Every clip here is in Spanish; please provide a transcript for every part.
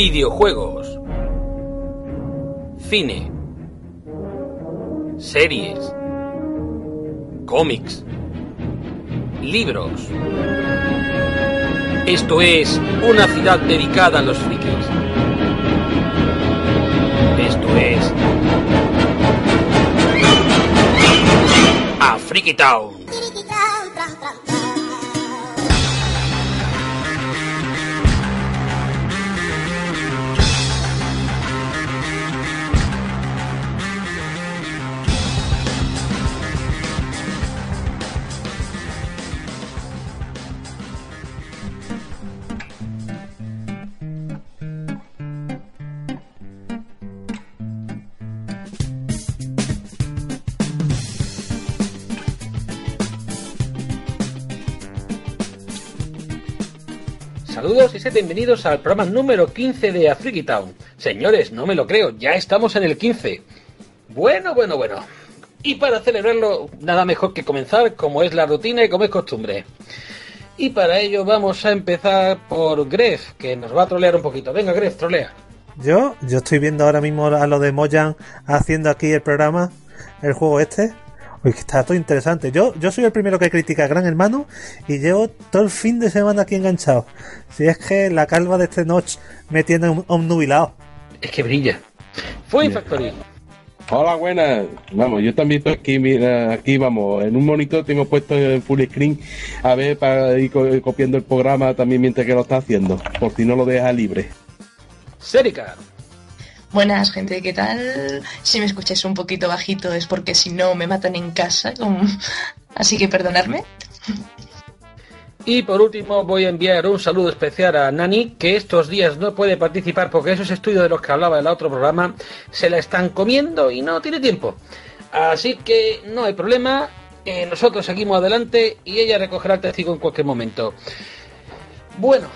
videojuegos, cine, series, cómics, libros. Esto es una ciudad dedicada a los frikis. Esto es a Freaky Town. Bienvenidos al programa número 15 de Afriki Town. Señores, no me lo creo, ya estamos en el 15. Bueno, bueno, bueno. Y para celebrarlo, nada mejor que comenzar como es la rutina y como es costumbre. Y para ello vamos a empezar por Gref, que nos va a trolear un poquito. Venga, Gref, trolea. Yo, yo estoy viendo ahora mismo a lo de Moyan haciendo aquí el programa, el juego este. Está todo interesante. Yo, yo soy el primero que critica a Gran Hermano y llevo todo el fin de semana aquí enganchado. Si es que la calva de este Notch me tiene un, un nubilado. Es que brilla. Fue Factory. Hola, buenas. Vamos, yo también estoy aquí, mira, aquí vamos, en un monitor tengo puesto en full screen a ver para ir co- copiando el programa también mientras que lo está haciendo, por si no lo deja libre. Serica. Buenas, gente, ¿qué tal? Si me escucháis un poquito bajito es porque si no me matan en casa, así que perdonadme. Y por último voy a enviar un saludo especial a Nani, que estos días no puede participar porque esos estudios de los que hablaba en el otro programa se la están comiendo y no tiene tiempo. Así que no hay problema, eh, nosotros seguimos adelante y ella recogerá el testigo en cualquier momento. Bueno,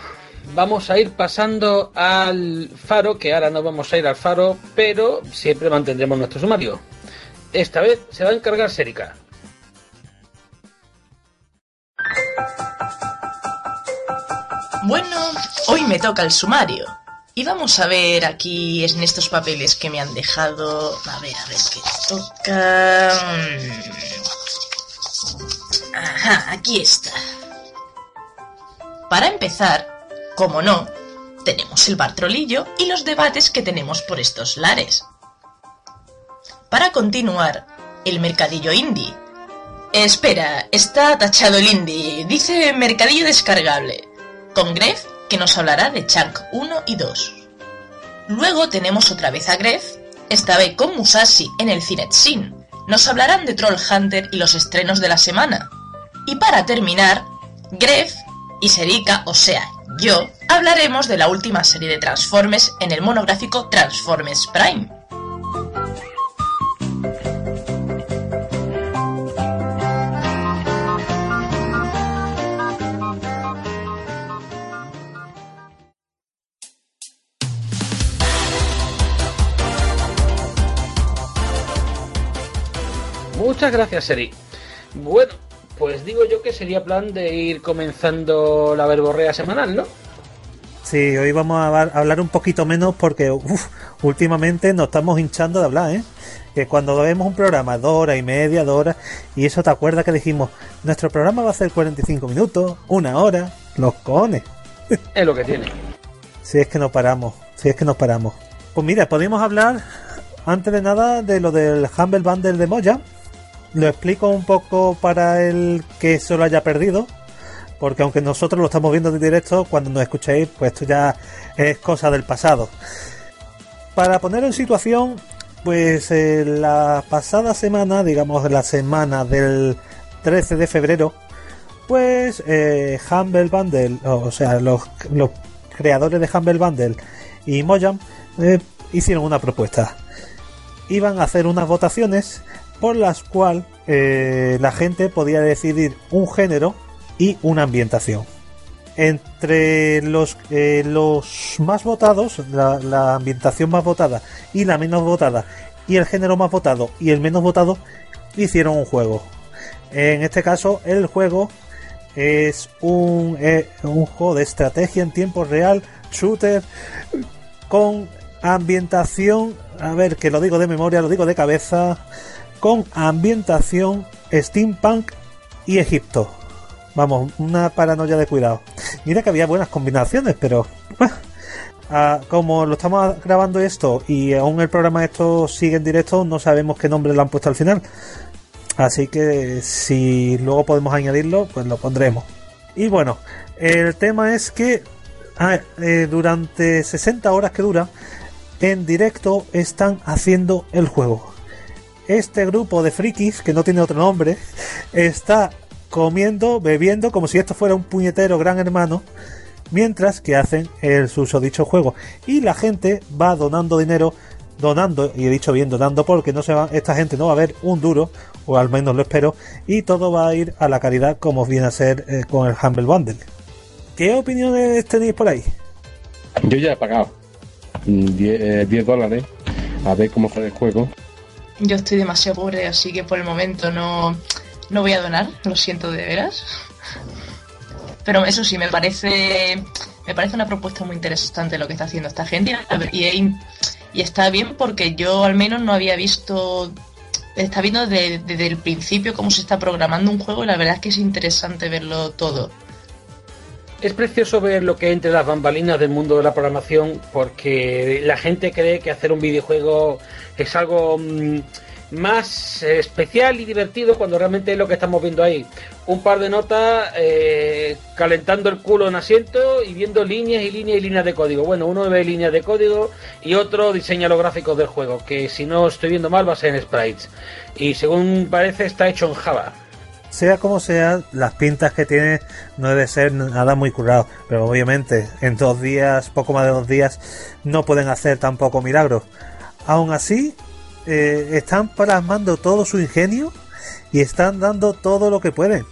vamos a ir pasando al faro, que ahora no vamos a ir al faro, pero siempre mantendremos nuestro sumario. Esta vez se va a encargar Serica. Bueno, hoy me toca el sumario. Y vamos a ver aquí en estos papeles que me han dejado. A ver, a ver qué toca. Mm. Ajá, aquí está. Para empezar, como no, tenemos el bartrolillo y los debates que tenemos por estos lares. Para continuar, el mercadillo indie. Espera, está tachado el indie. Dice mercadillo descargable. Con Gref, que nos hablará de Chunk 1 y 2. Luego tenemos otra vez a Gref, esta vez con Musashi en el Cinet Sin. Nos hablarán de Troll Hunter y los estrenos de la semana. Y para terminar, Gref y Serika, o sea, yo, hablaremos de la última serie de Transformers en el monográfico Transformers Prime. Muchas gracias, Seri. Bueno, pues digo yo que sería plan de ir comenzando la verborrea semanal, ¿no? Sí, hoy vamos a hablar- un poquito menos porque uf, últimamente nos estamos hinchando de hablar, ¿eh? Que cuando vemos un programa dos horas y media, dos horas, y eso te acuerdas que dijimos, nuestro programa va a ser 45 minutos, una hora, los cojones. Es lo que tiene. Si es que no paramos, si es que no paramos. Pues mira, podemos hablar antes de nada de lo del Humble Bundle de Moya. Lo explico un poco para el que se lo haya perdido. Porque aunque nosotros lo estamos viendo en directo, cuando nos escuchéis, pues esto ya es cosa del pasado. Para poner en situación, pues eh, la pasada semana, digamos la semana del 13 de febrero, pues eh, Humble Bundle, o, sea, los, los creadores de Humble Bundle y Mojang eh, hicieron una propuesta. Iban a hacer unas votaciones por las cuales eh, la gente podía decidir un género y una ambientación. Entre los, eh, los más votados, la, ambientación más votada y la menos votada, y el género más votado y el menos votado, hicieron un juego. En este caso, el juego es un, eh, un juego de estrategia en tiempo real, shooter, con ambientación, a ver, que lo digo de memoria, lo digo de cabeza, con ambientación steampunk y Egipto. Vamos, una paranoia de cuidado. Mira que había buenas combinaciones, pero ah, como lo estamos grabando esto y aún el programa esto sigue en directo, no sabemos qué nombre le han puesto al final. Así que si luego podemos añadirlo, pues lo pondremos. Y bueno, el tema es que ah, eh, durante 60 horas que dura, en directo están haciendo el juego. Este grupo de frikis, que no tiene otro nombre, está comiendo, bebiendo, como si esto fuera un puñetero gran hermano, mientras que hacen el susodicho juego. Y la gente va donando dinero, donando, y he dicho bien donando porque no se va, esta gente no va a ver un duro, o al menos lo espero, y todo va a ir a la caridad como viene a ser eh, con el Humble Bundle. ¿Qué opiniones tenéis por ahí? Yo ya he pagado 10, mm, eh, dólares a ver cómo sale el juego. Yo estoy demasiado pobre, así que por el momento no, no voy a donar, lo siento de veras. Pero eso sí, me parece me parece una propuesta muy interesante lo que está haciendo esta gente y, y está bien porque yo al menos no había visto está viendo desde, el principio cómo se está programando un juego y la verdad es que es interesante verlo todo. Es precioso ver lo que entre las bambalinas del mundo de la programación porque la gente cree que hacer un videojuego es algo mm, más especial y divertido cuando realmente es lo que estamos viendo ahí. Un par de notas eh, calentando el culo en asiento y viendo líneas y líneas y líneas de código. Bueno, uno ve líneas de código y otro diseña los gráficos del juego, que si no estoy viendo mal va a ser en sprites. Y según parece está hecho en Java. Sea como sea, las pintas que tiene no debe ser nada muy curado, pero obviamente en dos días, poco más de dos días, no pueden hacer tampoco milagros. Aún así, eh, están plasmando todo su ingenio y están dando todo lo que pueden.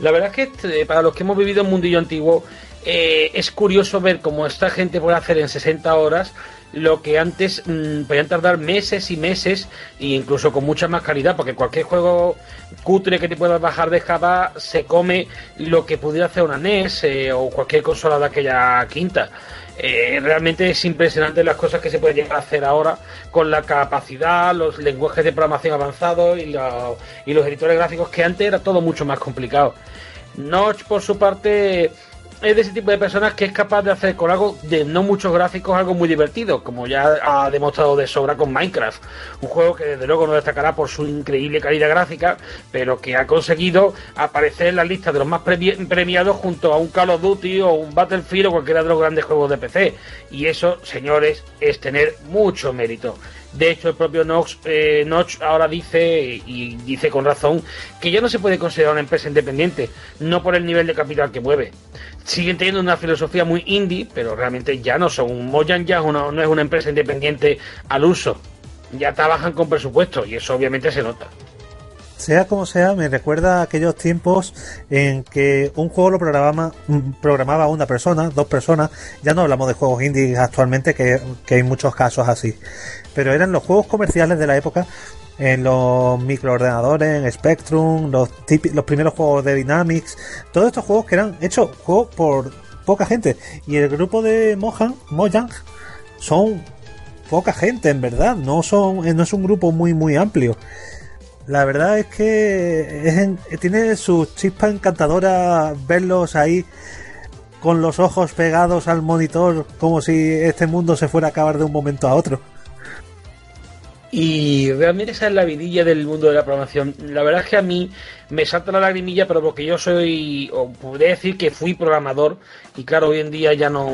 La verdad es que este, para los que hemos vivido en mundillo antiguo, eh, es curioso ver cómo esta gente puede hacer en 60 horas lo que antes mm, podían tardar meses y meses, e incluso con mucha más calidad, porque cualquier juego cutre que te puedas bajar de Java se come lo que pudiera hacer una NES eh, o cualquier consola de aquella quinta. Eh, realmente es impresionante las cosas que se pueden llegar a hacer ahora con la capacidad, los lenguajes de programación avanzados y, y los editores gráficos que antes era todo mucho más complicado. Notch, por su parte, es de ese tipo de personas que es capaz de hacer con algo de no muchos gráficos algo muy divertido, como ya ha demostrado de sobra con Minecraft. Un juego que desde luego no destacará por su increíble calidad gráfica, pero que ha conseguido aparecer en la lista de los más premiados junto a un Call of Duty o un Battlefield o cualquiera de los grandes juegos de PC. Y eso, señores, es tener mucho mérito. De hecho, el propio Nox, eh, Notch ahora dice, y dice con razón, que ya no se puede considerar una empresa independiente, no por el nivel de capital que mueve. Siguen teniendo una filosofía muy indie, pero realmente ya no son. Mojang ya no es una empresa independiente al uso. Ya trabajan con presupuesto y eso obviamente se nota. Sea como sea, me recuerda a aquellos tiempos en que un juego lo programaba, programaba una persona, dos personas. Ya no hablamos de juegos indie actualmente, que, que hay muchos casos así pero eran los juegos comerciales de la época en los microordenadores, en Spectrum, los, los primeros juegos de Dynamics, todos estos juegos que eran hechos por poca gente. Y el grupo de Mojang, Mojang son poca gente, en verdad. No, son, no es un grupo muy, muy amplio. La verdad es que tiene su chispa encantadora verlos ahí con los ojos pegados al monitor como si este mundo se fuera a acabar de un momento a otro. Y realmente esa es la vidilla del mundo de la programación. La verdad es que a mí me salta la lagrimilla, pero porque yo soy, o podría decir que fui programador, y claro, hoy en día ya no,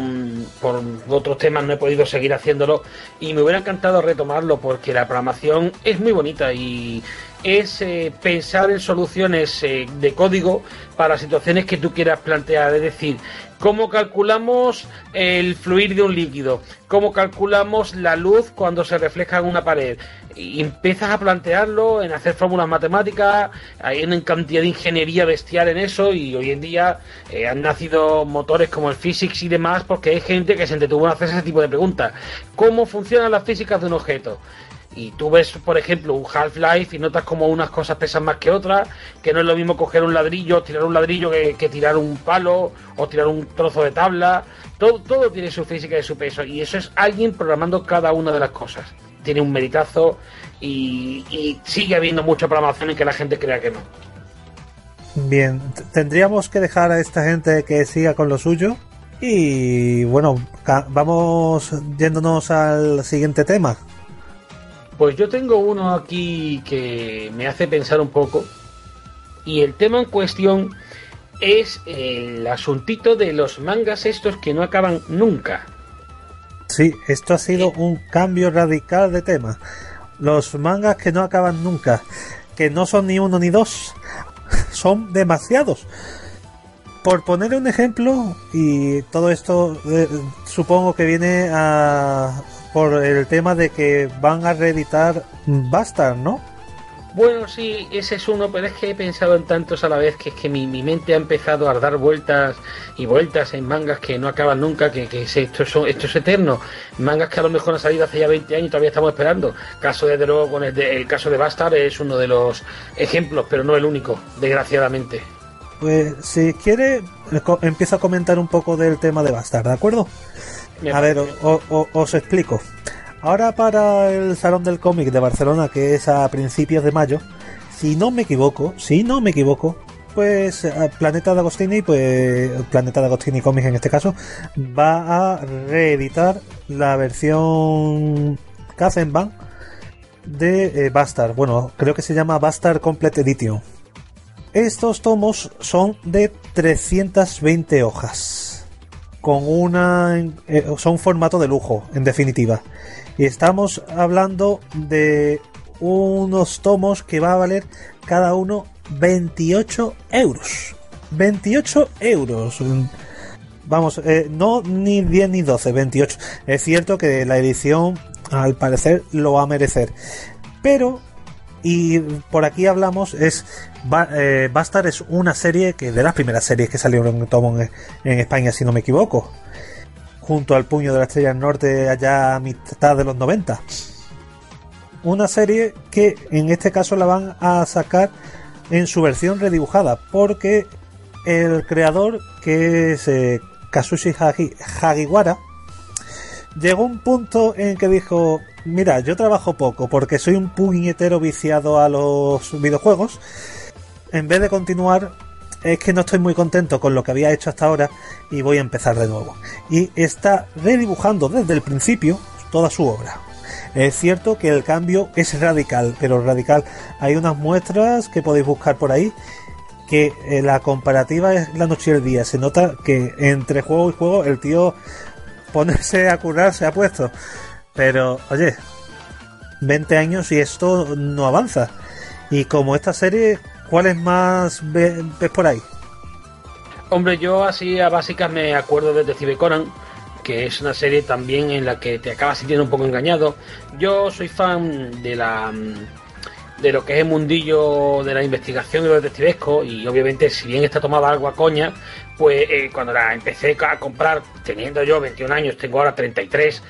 por otros temas no he podido seguir haciéndolo, y me hubiera encantado retomarlo porque la programación es muy bonita y es eh, pensar en soluciones eh, de código para situaciones que tú quieras plantear. Es decir, cómo calculamos el fluir de un líquido, cómo calculamos la luz cuando se refleja en una pared. Y empiezas a plantearlo, en hacer fórmulas matemáticas, hay una cantidad de ingeniería bestial en eso y hoy en día eh, han nacido motores como el Physics y demás porque hay gente que se entretuvo en hacer ese tipo de preguntas. ¿Cómo funcionan las físicas de un objeto? Y tú ves, por ejemplo, un Half-Life y notas como unas cosas pesan más que otras, que no es lo mismo coger un ladrillo, tirar un ladrillo que, tirar un palo o tirar un trozo de tabla. Todo, todo tiene su física y su peso. Y eso es alguien programando cada una de las cosas. Tiene un meritazo y, y sigue habiendo mucha programación en que la gente crea que no. Bien, tendríamos que dejar a esta gente que siga con lo suyo. Y bueno, vamos yéndonos al siguiente tema. Pues yo tengo uno aquí que me hace pensar un poco. Y el tema en cuestión es el asuntito de los mangas estos que no acaban nunca. Sí, esto ha sido un cambio radical de tema. Los mangas que no acaban nunca, que no son ni uno ni dos, son demasiados. Por poner un ejemplo, y todo esto eh, supongo que viene a, por el tema de que van a reeditar Bastard, ¿no? Bueno, sí, ese es uno, pero es que he pensado en tantos a la vez que es que mi, mi mente ha empezado a dar vueltas y vueltas en mangas que no acaban nunca, que, que es- esto, es, esto es eterno. Mangas que a lo mejor han salido hace ya 20 años y todavía estamos esperando. Caso de Dragon, el, de- el caso de Bastard es uno de los ejemplos, pero no el único, desgraciadamente. Pues si quiere, empiezo a comentar un poco del tema de Bastard, ¿de acuerdo? A ver, os explico. Ahora para el Salón del Cómic de Barcelona, que es a principios de mayo, si no me equivoco, si no me equivoco, pues eh, Planeta de Agostini, pues Planeta de Agostini Comics en este caso, va a reeditar la versión Kazenban de eh, Bastard. Bueno, creo que se llama Bastard Complete Edition. Estos tomos son de 320 hojas con una eh, son formato de lujo en definitiva. Y estamos hablando de unos tomos que va a valer cada uno 28 euros. 28 euros. Vamos eh, no ni 10 ni 12 28 es cierto que la edición al parecer lo va a merecer. Pero y por aquí hablamos es Ba- eh, Bastard es una serie que de las primeras series que salieron en tomo en, España si no me equivoco. Junto al puño de la estrella del norte allá a mitad de los 90 una serie que en este caso la van a sacar en su versión redibujada porque el creador que es eh, Kazushi Hagi- Hagiwara llegó un punto en que dijo mira yo trabajo poco porque soy un puñetero viciado a los videojuegos. En vez de continuar es que no estoy muy contento con lo que había hecho hasta ahora y voy a empezar de nuevo. Y está redibujando desde el principio toda su obra. Es cierto que el cambio es radical pero radical. Hay unas muestras que podéis buscar por ahí que eh, la comparativa es la noche y el día. Se nota que entre juego y juego el tío ponerse a currar se ha puesto pero oye 20 años y esto no avanza y como esta serie ¿cuáles más ve- ves por ahí? Hombre, yo así a básicas me acuerdo de Detective Conan, que es una serie también en la que te acabas sintiendo un poco engañado. Yo soy fan de la de lo que es el mundillo de la investigación y lo detectivesco y obviamente si bien está tomada algo a coña, pues eh, cuando la empecé a comprar teniendo yo 21 años, tengo ahora 33,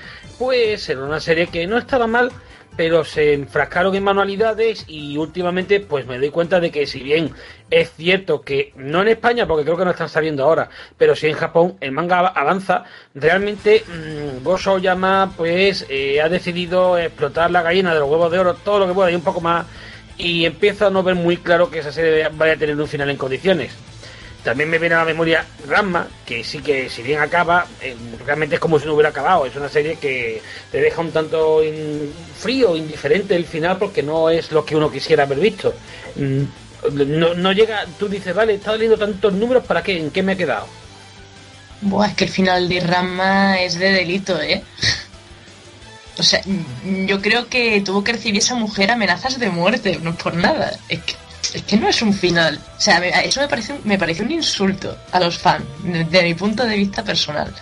pues era una serie que no estaba mal, pero se enfrascaron en manualidades y últimamente pues me doy cuenta de que si bien es cierto que no en España porque creo que no están saliendo ahora pero sí en Japón el manga av- avanza realmente mmm, Yama pues eh, ha decidido explotar la gallina de los huevos de oro todo lo que pueda y un poco más y empiezo a no ver muy claro que esa serie vaya a tener un final en condiciones también me viene a la memoria Ranma, que sí que si bien acaba, eh, realmente es como si no hubiera acabado. Es una serie que te deja un tanto in- frío, indiferente el final, porque no es lo que uno quisiera haber visto. Mm, No, llega, tú dices, vale, he estado leyendo tantos números, ¿para qué? ¿En qué me he quedado? Buah, es que el final de Rama es de delito, ¿eh? O sea, yo creo que tuvo que recibir esa mujer amenazas de muerte, no por nada. Es que, es que no es un final. O sea, eso me parece, me parece un insulto a los fans, de, de mi punto de vista personal.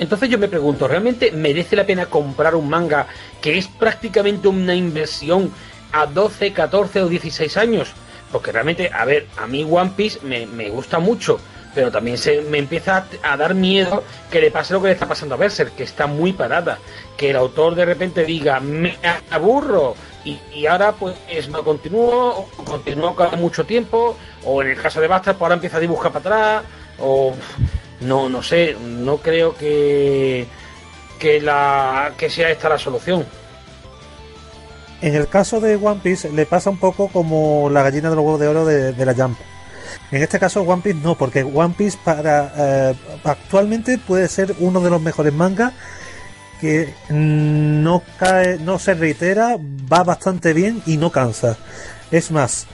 Entonces yo me pregunto, ¿realmente merece la pena comprar un manga que es prácticamente una inversión a 12, 14 o 16 años? Porque realmente, a ver, a mí One Piece me, gusta mucho, pero también se me empieza a, dar miedo que le pase lo que le está pasando a Berser, que está muy parada, que el autor de repente diga, me aburro, y, ahora pues no continúo, o continúo cada mucho tiempo, o en el caso de Bastard, pues ahora empieza a dibujar para atrás, o no, no sé, no creo que, que, la, que sea esta la solución. En el caso de One Piece le pasa un poco como la gallina de los huevos de oro de, la Jump. En este caso One Piece no, porque One Piece para eh, actualmente puede ser uno de los mejores mangas que no cae, no se reitera, va bastante bien y no cansa. Es más,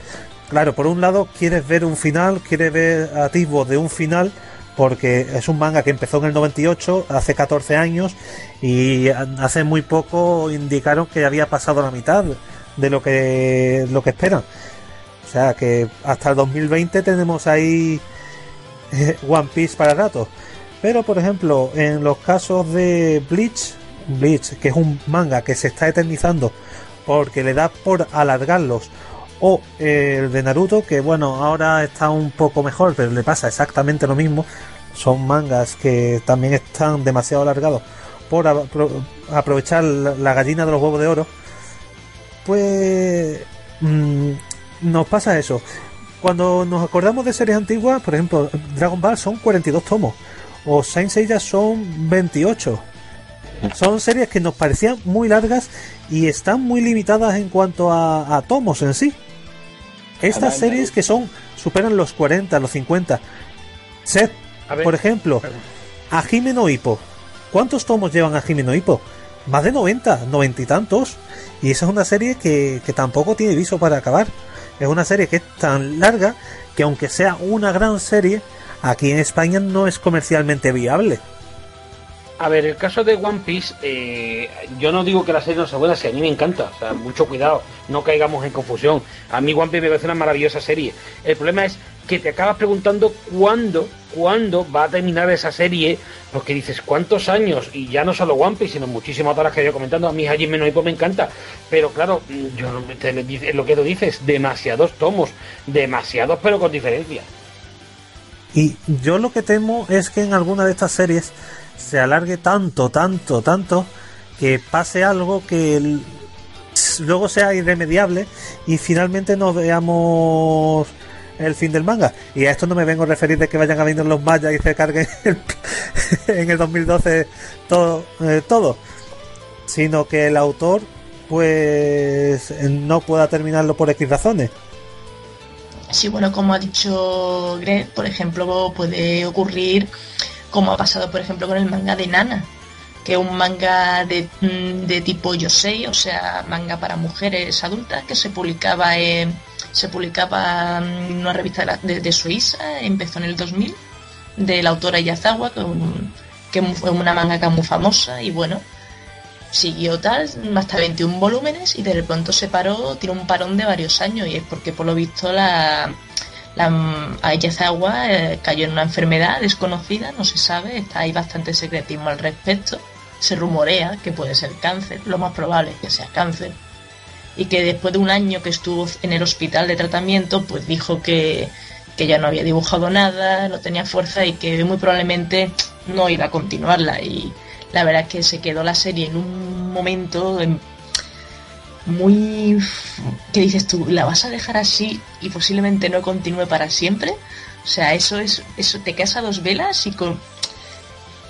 claro, por un lado quieres ver un final, quieres ver atisbos de un final, porque es un manga que empezó en el 98, hace 14 años, y hace muy poco indicaron que había pasado la mitad de lo que lo que esperan. O sea que hasta el 2020 tenemos ahí eh, One Piece para rato. Pero por ejemplo, en los casos de Bleach, Bleach, que es un manga que se está eternizando porque le da por alargarlos, o el de Naruto, que bueno, ahora está un poco mejor, pero le pasa exactamente lo mismo. Son mangas que también están demasiado alargados por aprovechar la gallina de los huevos de oro. Pues mm, nos pasa eso. Cuando nos acordamos de series antiguas, por ejemplo, Dragon Ball son 42 tomos, o Saint Seiya son 28 son series que nos parecían muy largas y están muy limitadas en cuanto a, tomos en sí. Estas series que son superan los 40, los 50. Seth, por ejemplo, a Jimeno Hippo. ¿Cuántos tomos llevan a Jimeno Hippo? Más de 90, 90 y tantos. Y esa es una serie que, que tampoco tiene viso para acabar. Es una serie que es tan larga que aunque sea una gran serie, aquí en España no es comercialmente viable. A ver, el caso de One Piece, eh, yo no digo que la serie no sea buena, si a mí me encanta, o sea, mucho cuidado, no caigamos en confusión. A mí One Piece me parece una maravillosa serie. El problema es que te acabas preguntando cuándo, cuándo va a terminar esa serie, porque dices, ¿cuántos años? Y ya no solo One Piece, sino muchísimas otras que yo comentando, a mí allí menos me encanta. Pero claro, yo lo que tú dices, demasiados tomos, demasiados pero con diferencia. Y yo lo que temo es que en alguna de estas series se alargue tanto, tanto, tanto, que pase algo que luego sea irremediable y finalmente nos veamos el fin del manga. Y a esto no me vengo a referir de que vayan a venir los mayas y se carguen en el 2012 todo, eh, todo, sino que el autor pues no pueda terminarlo por X razones. Sí, bueno, como ha dicho Greg, por ejemplo, puede ocurrir como ha pasado por ejemplo con el manga de Nana, que es un manga de, mm, de tipo yosei, o sea, manga para mujeres adultas, que se publicaba en, se publicaba en una revista de, Suiza, empezó en el 2000, de la autora Yazawa, que, fue una manga muy famosa, y bueno, siguió tal, hasta 21 volúmenes, y de pronto se paró, tiene un parón de varios años, y es porque por lo visto la la Ayazawa eh, cayó en una enfermedad desconocida, no se sabe, está ahí bastante secretismo al respecto. Se rumorea que puede ser cáncer, lo más probable es que sea cáncer. Y que después de un año que estuvo en el hospital de tratamiento, pues dijo que, que ya no había dibujado nada, no tenía fuerza y que muy probablemente no iba a continuarla. Y la verdad es que se quedó la serie en un momento muy... ¿Qué dices tú? ¿La vas a dejar así y posiblemente no continúe para siempre? O sea, eso es... Eso, te quedas a dos velas y con...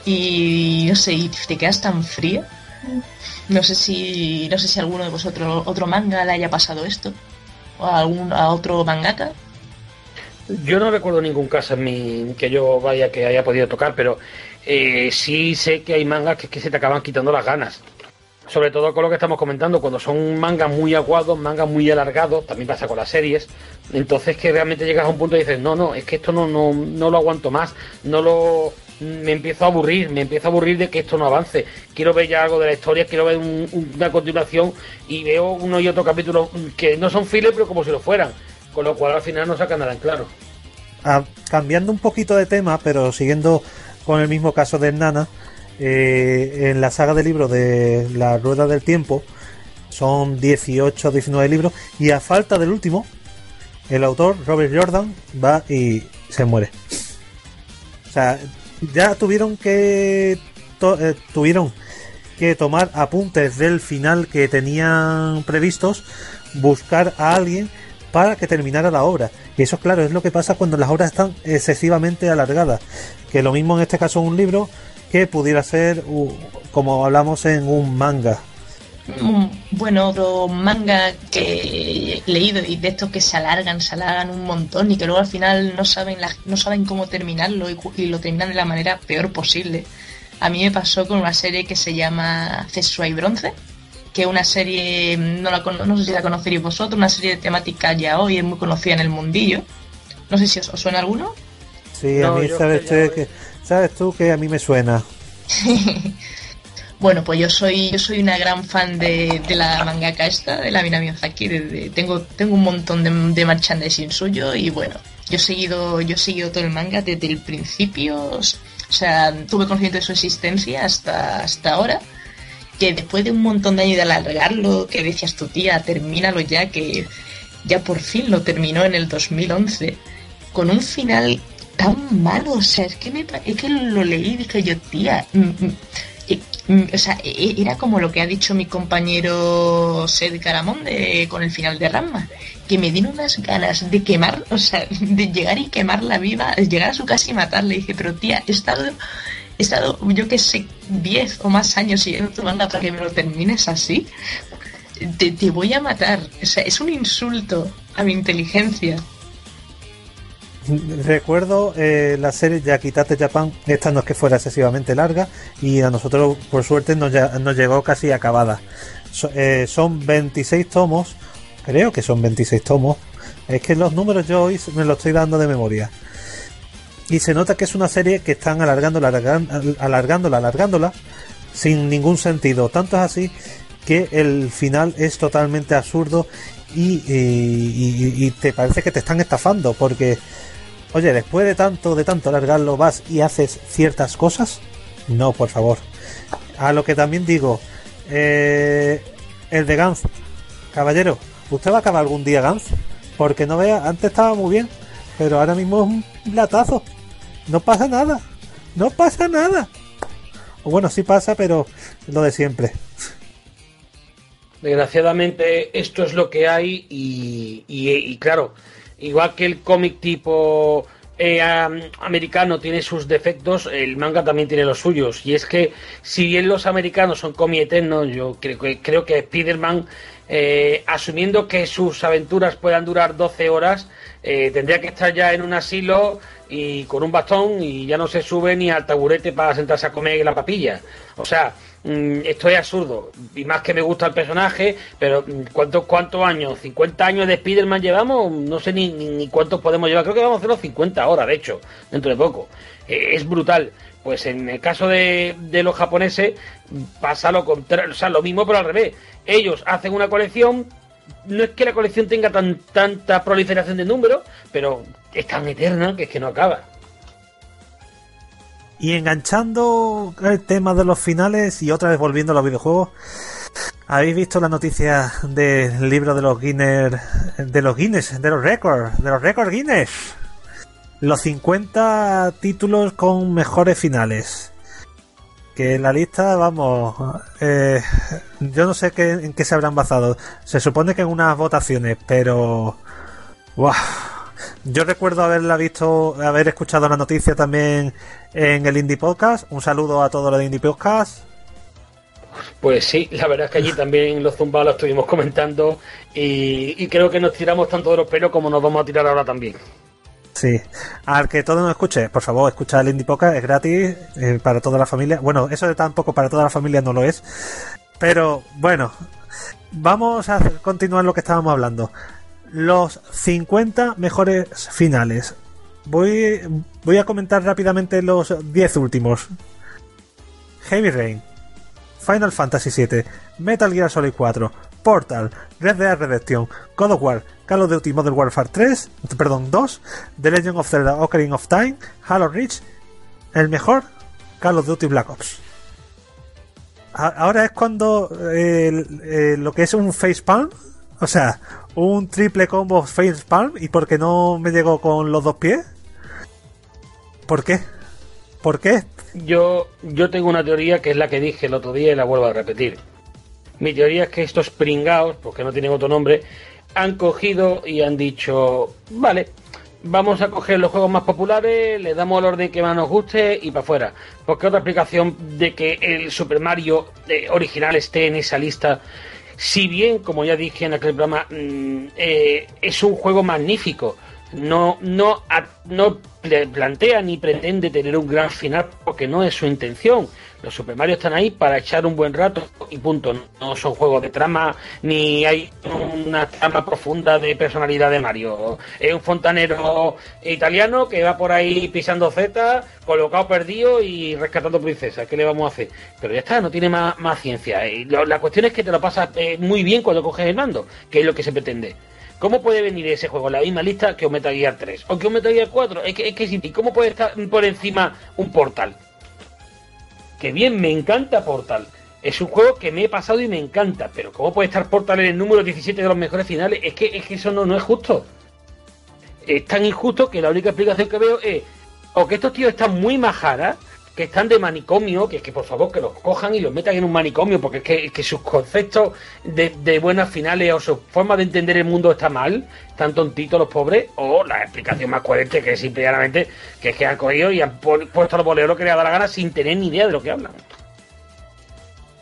Y no sé, y te quedas tan frío. No sé si... No sé si alguno de vosotros, otro manga le haya pasado esto. O a, algún, a otro mangaka. Yo no recuerdo ningún caso en mi, que yo vaya que haya podido tocar, pero eh, sí sé que hay mangas que, que se te acaban quitando las ganas sobre todo con lo que estamos comentando, cuando son mangas muy aguados, mangas muy alargados, también pasa con las series, entonces que realmente llegas a un punto y dices, no, no, es que esto no, no, no lo aguanto más, no lo me empiezo a aburrir, me empiezo a aburrir de que esto no avance. Quiero ver ya algo de la historia, quiero ver una continuación y veo uno y otro capítulo que no son files, pero como si lo fueran. Con lo cual al final no sacan nada en claro. Ah, cambiando un poquito de tema, pero siguiendo con el mismo caso de Nana, eh, en la saga de libros de La Rueda del Tiempo son 18 19 libros y a falta del último, el autor Robert Jordan va y se muere. O sea, ya tuvieron que eh, tuvieron que tomar apuntes del final que tenían previstos, buscar a alguien para que terminara la obra. Y eso, claro, es lo que pasa cuando las obras están excesivamente alargadas. Que lo mismo en este caso un libro que pudiera ser, como hablamos en un manga. Bueno, otro manga que he leído y de estos que se alargan, se alargan un montón y que luego al final no saben, no saben cómo terminarlo y, lo terminan de la manera peor posible. A mí me pasó con una serie que se llama Cesua y Bronce, que una serie, no, la, no sé si la conoceréis vosotros, una serie de temática ya hoy, es muy conocida en el mundillo. No sé si os, suena alguno. Sí, a mí sabes, que, sabes tú que a mí me suena. Bueno, pues yo soy, yo soy una gran fan de, la mangaka esta, de la Mina Miyazaki. tengo, tengo un montón de, de merchandising suyo y bueno, yo he seguido, yo he seguido todo el manga desde el principio. O sea, tuve conocimiento de su existencia hasta, hasta ahora. Que después de un montón de años de alargarlo, que decías tu tía, termínalo ya, que ya por fin lo terminó en el 2011, con un final tan malo. O sea, es que, me, es que lo leí y dije yo, tía, mm, mm, Mm, o sea, e, era como lo que ha dicho mi compañero Sed Caramón con el final de Ramma, que me dieron unas ganas de quemar, o sea, de llegar y quemarla viva, llegar a su casa y matarle. Y dije, pero tía, he estado, he estado yo que sé, 10 o más años siguiendo tu manga para que me lo termines así. Te, voy a matar. O sea, es un insulto a mi inteligencia. Recuerdo eh, la serie Yakitate Japan, esta no es que fuera excesivamente larga y a nosotros por suerte nos, nos llegó casi acabada. Eh, son 26 tomos, creo que son 26 tomos, es que los números yo hoy me los estoy dando de memoria. Y se nota que es una serie que están alargándola, alargándola, alargándola, sin ningún sentido. Tanto es así que el final es totalmente absurdo y, te parece que te están estafando porque Oye, después de tanto, de tanto alargarlo, vas y haces ciertas cosas. No, por favor. A lo que también digo, eh, el de Gans. Caballero, ¿usted va a acabar algún día Gans? Porque no vea, antes estaba muy bien, pero ahora mismo es un latazo. No pasa nada. No pasa nada. O bueno, sí pasa, pero lo de siempre. Desgraciadamente esto es lo que hay y, claro, igual que el cómic tipo eh, americano tiene sus defectos, el manga también tiene los suyos. Y es que, si bien los americanos son cómic eternos, yo creo que, creo que Spider-Man, eh, asumiendo que sus aventuras puedan durar 12 horas, eh, tendría que estar ya en un asilo y con un bastón y ya no se sube ni al taburete para sentarse a comer la papilla. O sea, Mm, esto es absurdo. Y más que me gusta el personaje, pero mm, ¿cuántos, cuántos años? ¿50 años de Spider-Man llevamos? No sé ni, ni, cuántos podemos llevar. Creo que vamos a hacer los 50 ahora, de hecho, dentro de poco. Eh, es brutal. Pues en el caso de, los japoneses pasa lo contrario, o sea, lo mismo pero al revés. Ellos hacen una colección, no es que la colección tenga tan, tanta proliferación de números, pero es tan eterna que es que no acaba. Y enganchando el tema de los finales y otra vez volviendo a los videojuegos, ¿habéis visto la noticia del libro de los Guinness, de los Guinness, de los récords, de los récords Guinness? Los 50 títulos con mejores finales. Que la lista, vamos, eh, yo no sé qué, en qué se habrán basado. Se supone que en unas votaciones, pero... ¡Wow! Yo recuerdo haberla visto, haber escuchado la noticia también en el Indie Podcast. Un saludo a todos los de Indie Podcast. Pues sí, la verdad es que allí también los zumbados lo estuvimos comentando y, creo que nos tiramos tanto de los pelos como nos vamos a tirar ahora también. Sí, al que todo nos escuche, por favor, escucha el Indie Podcast, es gratis eh, para toda la familia. Bueno, eso de tampoco para toda la familia no lo es, pero bueno, vamos a continuar lo que estábamos hablando los 50 mejores finales. Voy, voy a comentar rápidamente los 10 últimos. Heavy Rain, Final Fantasy VII, Metal Gear Solid 4, Portal, Red Dead Redemption, God of War, Call of Duty Modern Warfare 3, perdón, 2, The Legend of Zelda Ocarina of Time, Halo Reach, el mejor, Call of Duty Black Ops. Ahora es cuando eh, lo que es un facepalm, o sea, un triple combo face palm y porque no me llegó con los dos pies. ¿Por qué? ¿Por qué? Yo, yo tengo una teoría que es la que dije el otro día y la vuelvo a repetir. Mi teoría es que estos pringaos, porque no tienen otro nombre, han cogido y han dicho, vale, vamos a coger los juegos más populares, le damos el orden que más nos guste y para afuera. Porque otra explicación de que el Super Mario eh, original esté en esa lista, si bien, como ya dije en aquel programa, mm, eh, es un juego magnífico, no, no, no plantea ni pretende tener un gran final porque no es su intención. Los Super Mario están ahí para echar un buen rato y punto. No son juegos de trama ni hay una trama profunda de personalidad de Mario. Es un fontanero italiano que va por ahí pisando Z, colocado perdido y rescatando princesas. ¿Qué le vamos a hacer? Pero ya está, no tiene más, más ciencia. Y lo- la cuestión es que te lo pasas eh, muy bien cuando coges el mando, que es lo que se pretende. ¿Cómo puede venir ese juego en la misma lista que un Metal Gear 3 o que un Metal Gear 4? Es que, es que ¿y cómo puede estar por encima un Portal? Que bien, me encanta Portal. Es un juego que me he pasado y me encanta, pero ¿cómo puede estar Portal en el número 17 de los mejores finales? Es que, es que eso no, no es justo. Es tan injusto que la única explicación que veo es o que estos tíos están muy majaras, que están de manicomio, que es que por favor que los cojan y los metan en un manicomio, porque es que, sus conceptos de, buenas finales o su forma de entender el mundo está mal, están tontitos los pobres, o la explicación más coherente que es simplemente que es que han cogido y han pu- puesto los boleros que les dado la gana sin tener ni idea de lo que hablan.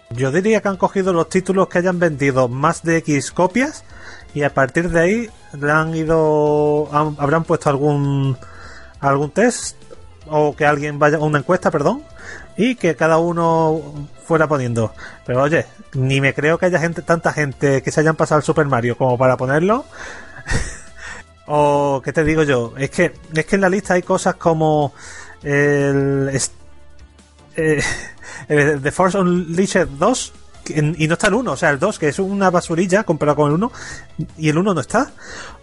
Yo diría que han cogido los títulos que hayan vendido más de X copias y a partir de ahí le han ido habrán puesto algún algún test o que alguien vaya una encuesta, perdón, y que cada uno fuera poniendo. Pero oye, ni me creo que haya gente tanta gente que se hayan pasado el Super Mario como para ponerlo. o qué te digo yo, es que es que en la lista hay cosas como el eh, el The Force Unleashed 2 que en- y no está el 1, o sea, el 2 que es una basurilla comparado con el 1 y el 1 no está.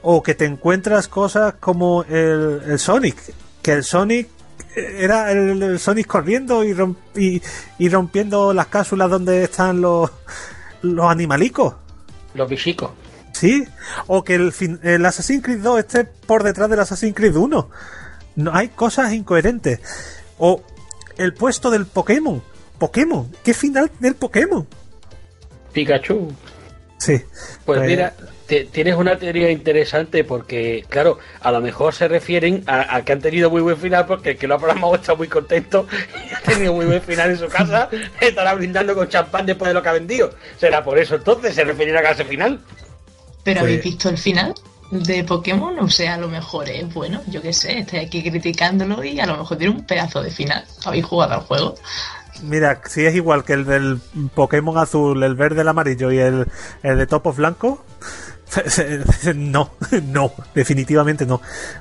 O que te encuentras cosas como el, el Sonic, que el Sonic era el, el Sonic corriendo y, romp- y, y rompiendo las cápsulas donde están los, los animalicos. Los bichicos. Sí, o que el, fin- el Assassin's Creed 2 esté por detrás del Assassin's Creed 1. No, hay cosas incoherentes. O el puesto del Pokémon. Pokémon. ¿Qué final del Pokémon? Pikachu. Sí. Pues Eh, mira, tienes una teoría interesante porque, claro, a lo mejor se refieren a, a que han tenido muy buen final porque el que lo ha programado está muy contento y ha tenido muy buen final en su casa, estará brindando con champán después de lo que ha vendido. Será por eso entonces, se referirá a ese final. ¿Pero Pues- habéis visto el final de Pokémon? O sea, a lo mejor es bueno, yo qué sé, estoy aquí criticándolo y a lo mejor tiene un pedazo de final. ¿Habéis jugado al juego? Mira, si es igual que el del Pokémon azul, el verde, el amarillo y el, el de topos blanco, no, no, definitivamente no.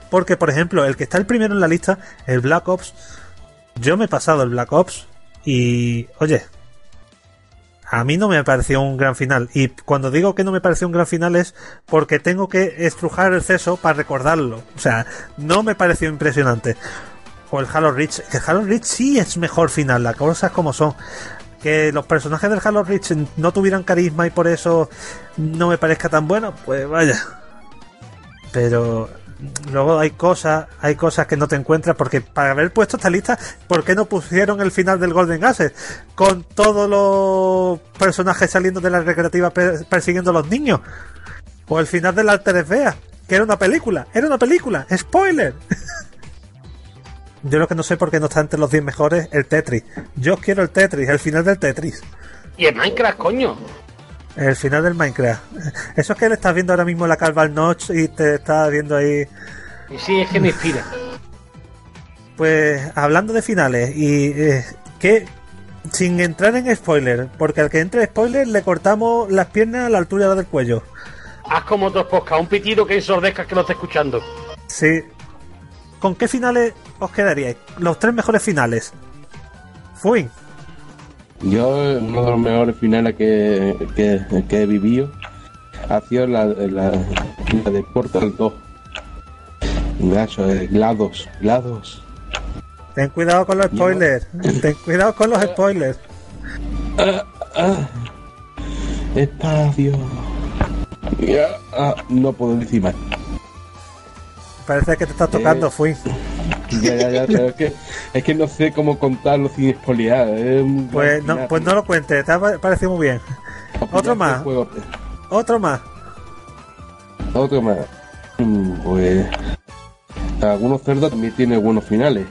Porque, por ejemplo, el que está el primero en la lista, el Black Ops, yo me he pasado el Black Ops y, oye, a mí no me pareció un gran final. Y cuando digo que no me pareció un gran final es porque tengo que estrujar el ceso para recordarlo. O sea, no me pareció impresionante. O el Halo Reach. El Halo Reach sí es mejor final, las cosas como son. Que los personajes del Halo Reach no tuvieran carisma y por eso no me parezca tan bueno, pues vaya. Pero luego hay cosas, hay cosas que no te encuentras porque para haber puesto esta lista, ¿por qué no pusieron el final del Golden Asset? Con todos los personajes saliendo de la recreativa per- persiguiendo a los niños. O el final del Alter Vea, que era una película, era una película, spoiler. Yo lo que no sé por qué no está entre los 10 mejores el Tetris. Yo quiero el Tetris, el final del Tetris. Y el Minecraft, coño. El final del Minecraft. Eso es que le estás viendo ahora mismo la calva al notch y te está viendo ahí. Y sí, es que me inspira. Pues hablando de finales y eh, que sin entrar en spoiler, porque al que entre spoiler le cortamos las piernas a la altura del cuello. Haz como otros podcast, un pitido que ensordezca que lo esté escuchando. Sí. ¿Con qué finales os quedaríais? Los tres mejores finales. Fui. Yo, uno de los mejores finales que, que, que he vivido ha sido la, la, la de Portal 2. Gacho, eh, GLaDOS, GLaDOS. Ten cuidado con los spoilers. Ten cuidado con los spoilers. Ah, espacio. Ya, ah, no puedo decir más. Parece que te está tocando, Eh, fui. Ya, ya, ya, pero es que, es que no sé cómo contarlo sin espoliar. es un Pues no, pues no lo cuentes, te ha pa- parecido muy bien. Para otro pillarse más. Otro más. Otro más. Mm, Pues. Algunos cerdos también tienen buenos finales.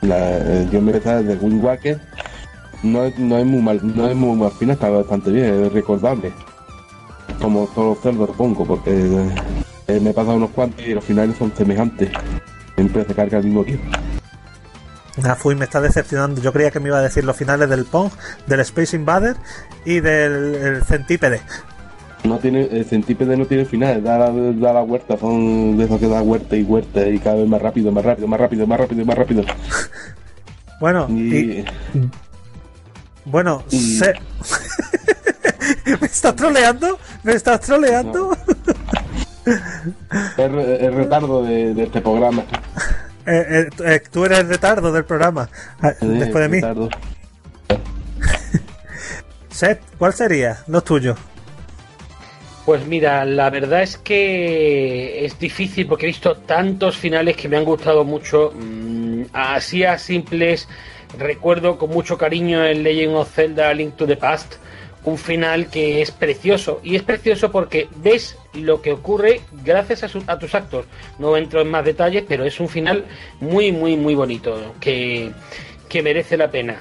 La, eh, yo me empecé desde Wind Waker. No, es- no es muy mal, no es muy mal final, está bastante bien, es recordable. Como todos los cerdos pongo, porque eh, me he pasado unos cuantos y los finales son semejantes. Siempre se carga al mismo tiempo. Ah, fui, me está decepcionando. Yo creía que me iba a decir los finales del Pong, del Space Invader y del el Centípede. No tiene, el centípede no tiene finales, da la, da la huerta, son de esos que da huerta y huerta y cada vez más rápido, más rápido, más rápido, más rápido, más rápido. Bueno, Y, y, bueno, y- se... ¿Me estás troleando? ¿Me estás troleando? Re- es retardo de, de este programa. Eh, eh, eh, tú eres el retardo del programa. Ah, Después de mí. retardo. Seth, ¿cuál sería los tuyos? Pues mira, la verdad es que es difícil porque he visto tantos finales que me han gustado mucho. Mm, Así a simples, recuerdo con mucho cariño el Legend of Zelda Link to the Past, un final que es precioso. Y es precioso porque ves lo que ocurre gracias a, su- a tus actos. No entro en más detalles, pero es un final muy, muy, muy bonito, que, que merece la pena.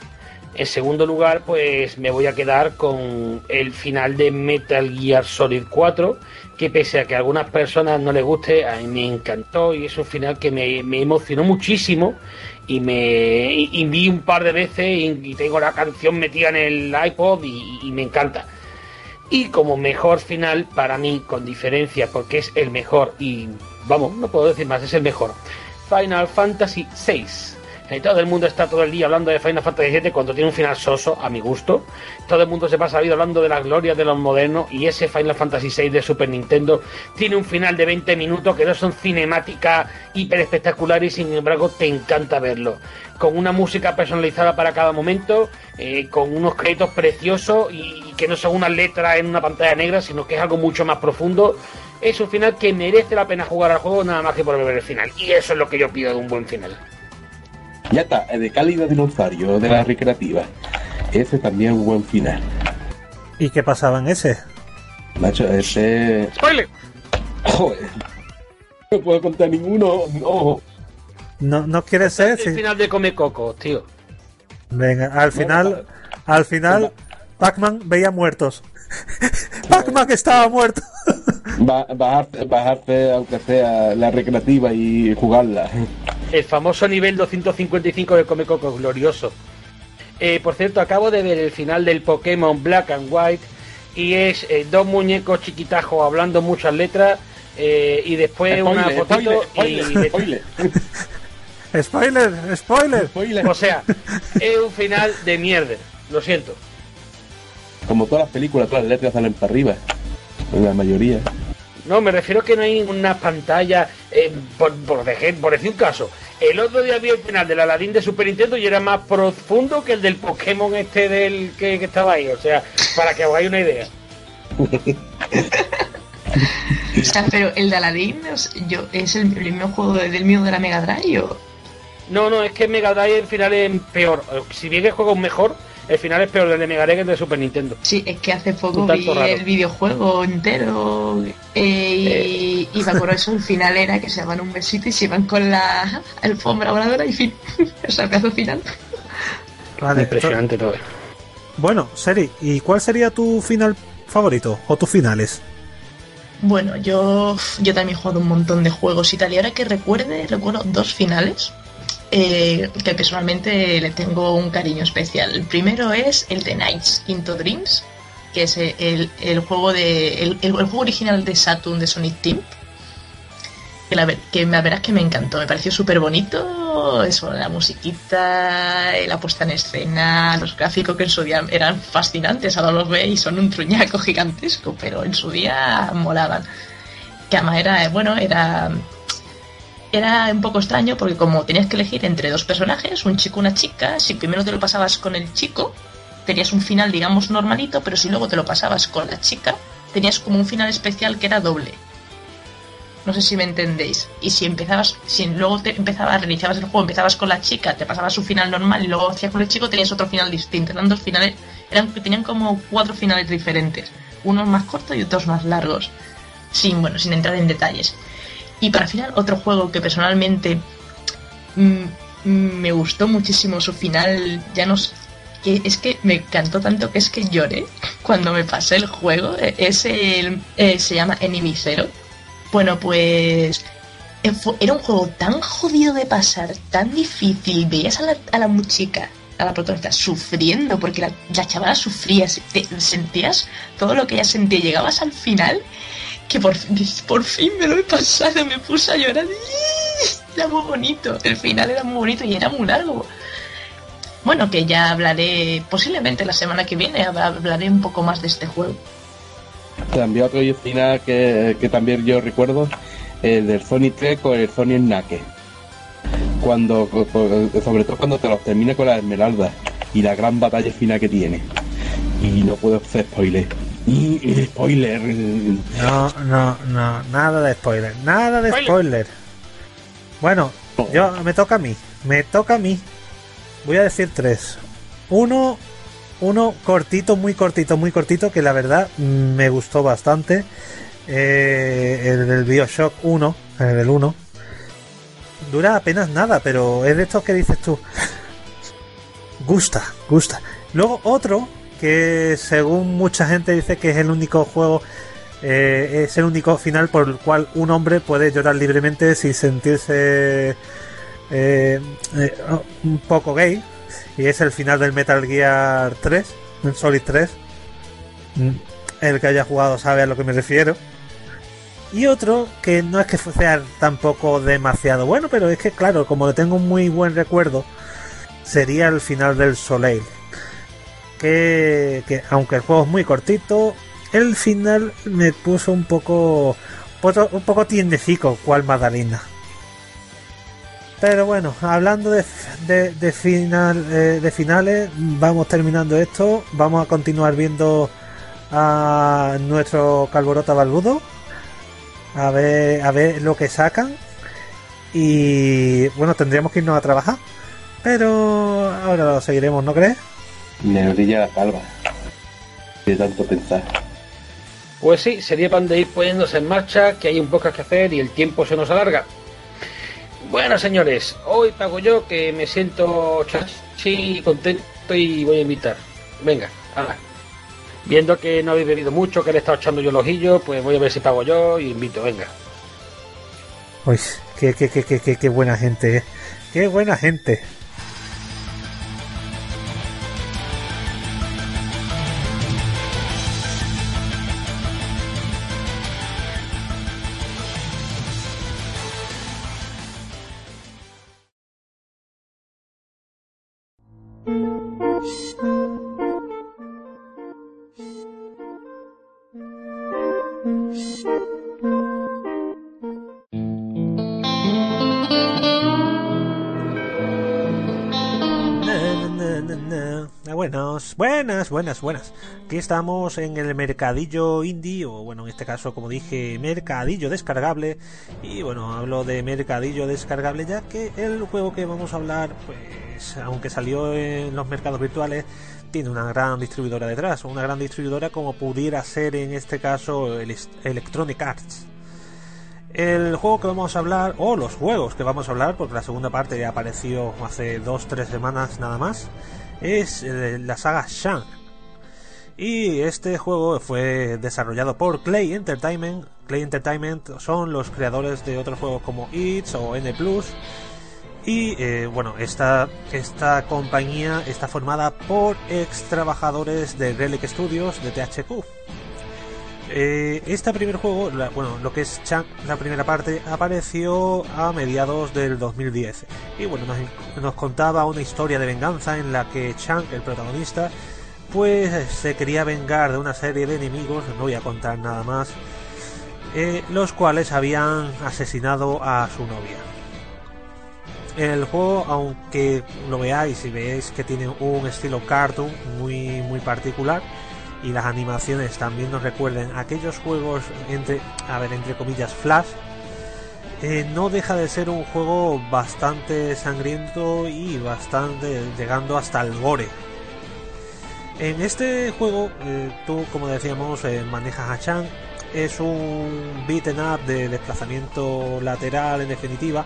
En segundo lugar, pues me voy a quedar con el final de Metal Gear Solid 4, que pese a que a algunas personas no les guste, a mí me encantó y es un final que me, me emocionó muchísimo y me y, vi un par de veces y, tengo la canción metida en el iPod y me encanta. Y como mejor final para mí, con diferencia, porque es el mejor y vamos, no puedo decir más, es el mejor. Final Fantasy VI. Eh, todo el mundo está todo el día hablando de Final Fantasy VII cuando tiene un final soso, a mi gusto. Todo el mundo se pasa la vida hablando de las glorias de los modernos y ese Final Fantasy VI de Super Nintendo tiene un final de 20 minutos que no son cinemáticas hiper espectaculares y sin embargo te encanta verlo. Con una música personalizada para cada momento, eh, con unos créditos preciosos y, y que no son unas letras en una pantalla negra, sino que es algo mucho más profundo. Es un final que merece la pena jugar al juego nada más que por ver el final. Y eso es lo que yo pido de un buen final. Ya está, el de Cálida Dinosaurio de la recreativa. Ese también es un buen final. ¿Y qué pasaba en ese? Macho, ese. ¡Spoiler! Joder. No puedo contar ninguno. No. No, no quiere ser. El sí. final de Come Coco, tío. Venga, al final, al final, Pac-Man veía muertos. Pac-Man estaba muerto. Bajarte, bajarte, aunque sea la recreativa y jugarla. El famoso nivel 255 de Come Coco, glorioso. Eh, por cierto, acabo de ver el final del Pokémon Black and White y es eh, dos muñecos chiquitajos hablando muchas letras eh, y después una Spoiler, fotito spoiler, y... spoiler, Spoiler, spoiler. spoiler. O sea, es un final de mierda. Lo siento. Como todas las películas, todas las letras salen para arriba. La mayoría. No, me refiero que no hay una pantalla, eh, por, por, deje- por decir un caso. El otro día vi el final del Aladdin de Super Nintendo y era más profundo que el del Pokémon este del que, que estaba ahí. O sea, para que os hagáis una idea. O sea, pero el de Aladdin es, yo, es el, el mismo juego de- del mío de la Mega Drive. ¿o? No, no, es que Mega Drive el final es peor. Si bien el juego es mejor, el final es peor del de Mega que el de Super Nintendo. Sí, es que hace poco vi raro. el videojuego entero eh, y, y me acuerdo eso, el final era que se daban un besito y se iban con la alfombra voladora y fin. o sea, pedazo final. Vale, Impresionante todo. to- Bueno, Seri, ¿y cuál sería tu final favorito? ¿O tus finales? Bueno, yo, yo también he jugado un montón de juegos y tal, y ahora que recuerde, recuerdo dos finales eh, que personalmente le tengo un cariño especial. El primero es el de Nights into Dreams, que es el, juego de el, juego original de Saturn de Sonic Team. Que la, la verdad es que me encantó, me pareció súper bonito, eso, la musiquita, eh, la puesta en escena, los gráficos que en su día eran fascinantes, ahora los ve y son un truñaco gigantesco, pero en su día molaban. Que además era, eh, bueno, era era un poco extraño porque como tenías que elegir entre dos personajes, un chico y una chica, si primero te lo pasabas con el chico, tenías un final, digamos, normalito, pero si luego te lo pasabas con la chica, tenías como un final especial que era doble. No sé si me entendéis. Y si empezabas, si luego te empezabas, reiniciabas el juego, empezabas con la chica, te pasabas su final normal y luego hacías con el chico, tenías otro final distinto. Eran dos finales, eran, tenían como cuatro finales diferentes. Unos más cortos y otros más largos. Sin, bueno, sin entrar en detalles. Y para final, otro juego que personalmente mm, me gustó muchísimo su final, ya no que es que me encantó tanto que es que lloré cuando me pasé el juego. E, es el, eh, se llama Enemy Zero. Bueno, pues eh, era un juego tan jodido de pasar, tan difícil. Veías a la, a la a la protagonista, sufriendo, porque la, la chavala sufría, sentías todo lo que ella sentía. Llegabas al final, que por, por fin me lo he pasado, me puse a llorar. Era muy bonito, el final era muy bonito y era muy largo. Bueno, que ya hablaré posiblemente la semana que viene, hablaré un poco más de este juego. También otro final que, que también yo recuerdo, el del Sony 3 con el Sony Nake. Cuando, sobre todo cuando te los termina con la esmeralda y la gran batalla final que tiene. Y no puedo hacer spoiler. Y, spoiler. No, no, no, nada de spoiler, nada de spoiler. Bueno, yo me toca a mí, me toca a mí. Voy a decir tres. Uno, uno cortito, muy cortito, muy cortito, que la verdad me gustó bastante. Eh, el del Bioshock 1, el del 1. Dura apenas nada, pero es de estos que dices tú. Gusta, gusta. Luego otro que según mucha gente dice que es el único juego, eh, es el único final por el cual un hombre puede llorar libremente sin sentirse eh, eh, un poco gay y es el final del Metal Gear 3, el Solid 3. Mm, el que haya jugado sabe a lo que me refiero. Y otro que no es que sea tampoco demasiado bueno, pero es que claro, como le tengo un muy buen recuerdo, sería el final del Soleil. Que, que aunque el juego es muy cortito, el final me puso un poco un poco tiendecico, cual Madalena. Pero bueno, hablando de, de, final, eh, de finales, vamos terminando esto. Vamos a continuar viendo a nuestro Calborota Balbudo. A ver, a ver lo que sacan. Y bueno, tendríamos que irnos a trabajar. Pero ahora lo seguiremos, ¿no crees? Me orilla la calva. De tanto pensar. Pues sí, sería para de ir poniéndose en marcha, que hay un poco que hacer y el tiempo se nos alarga. Bueno, señores, hoy pago yo que me siento chachi, contento y voy a invitar. Venga, hala. Viendo que no habéis bebido mucho, que le he estado echando yo el ojillo, pues voy a ver si pago yo y invito, venga. Pues, qué, qué, qué, qué, qué buena gente, ¿eh? Qué buena gente. Buenas, buenas, buenas. Aquí estamos en el mercadillo indie, o bueno, en este caso, como dije, mercadillo descargable. Y bueno, hablo de mercadillo descargable ya que el juego que vamos a hablar, pues, aunque salió en los mercados virtuales, tiene una gran distribuidora detrás, una gran distribuidora como pudiera ser en este caso el Electronic Arts. El juego que vamos a hablar, o los juegos que vamos a hablar, porque la segunda parte ya apareció hace 2-3 semanas nada más, es eh, la saga Shang. Y este juego fue desarrollado por Clay Entertainment. Clay Entertainment son los creadores de otros juegos como It's o N Y eh, bueno, esta, esta compañía está formada por ex trabajadores de Relic Studios de THQ. Eh, este primer juego, bueno, lo que es Chang, la primera parte, apareció a mediados del 2010. Y bueno, nos, contaba una historia de venganza en la que Chang, el protagonista, pues se quería vengar de una serie de enemigos, no voy a contar nada más, eh, los cuales habían asesinado a su novia. El juego, aunque lo veáis y veáis que tiene un estilo cartoon muy, muy particular, y las animaciones también nos recuerden aquellos juegos entre, a ver, entre comillas, flash, eh, no deja de ser un juego bastante sangriento y bastante llegando hasta el gore. En este juego, eh, tú, como decíamos, eh, manejas a Chang. Es un beaten up de desplazamiento lateral, en definitiva,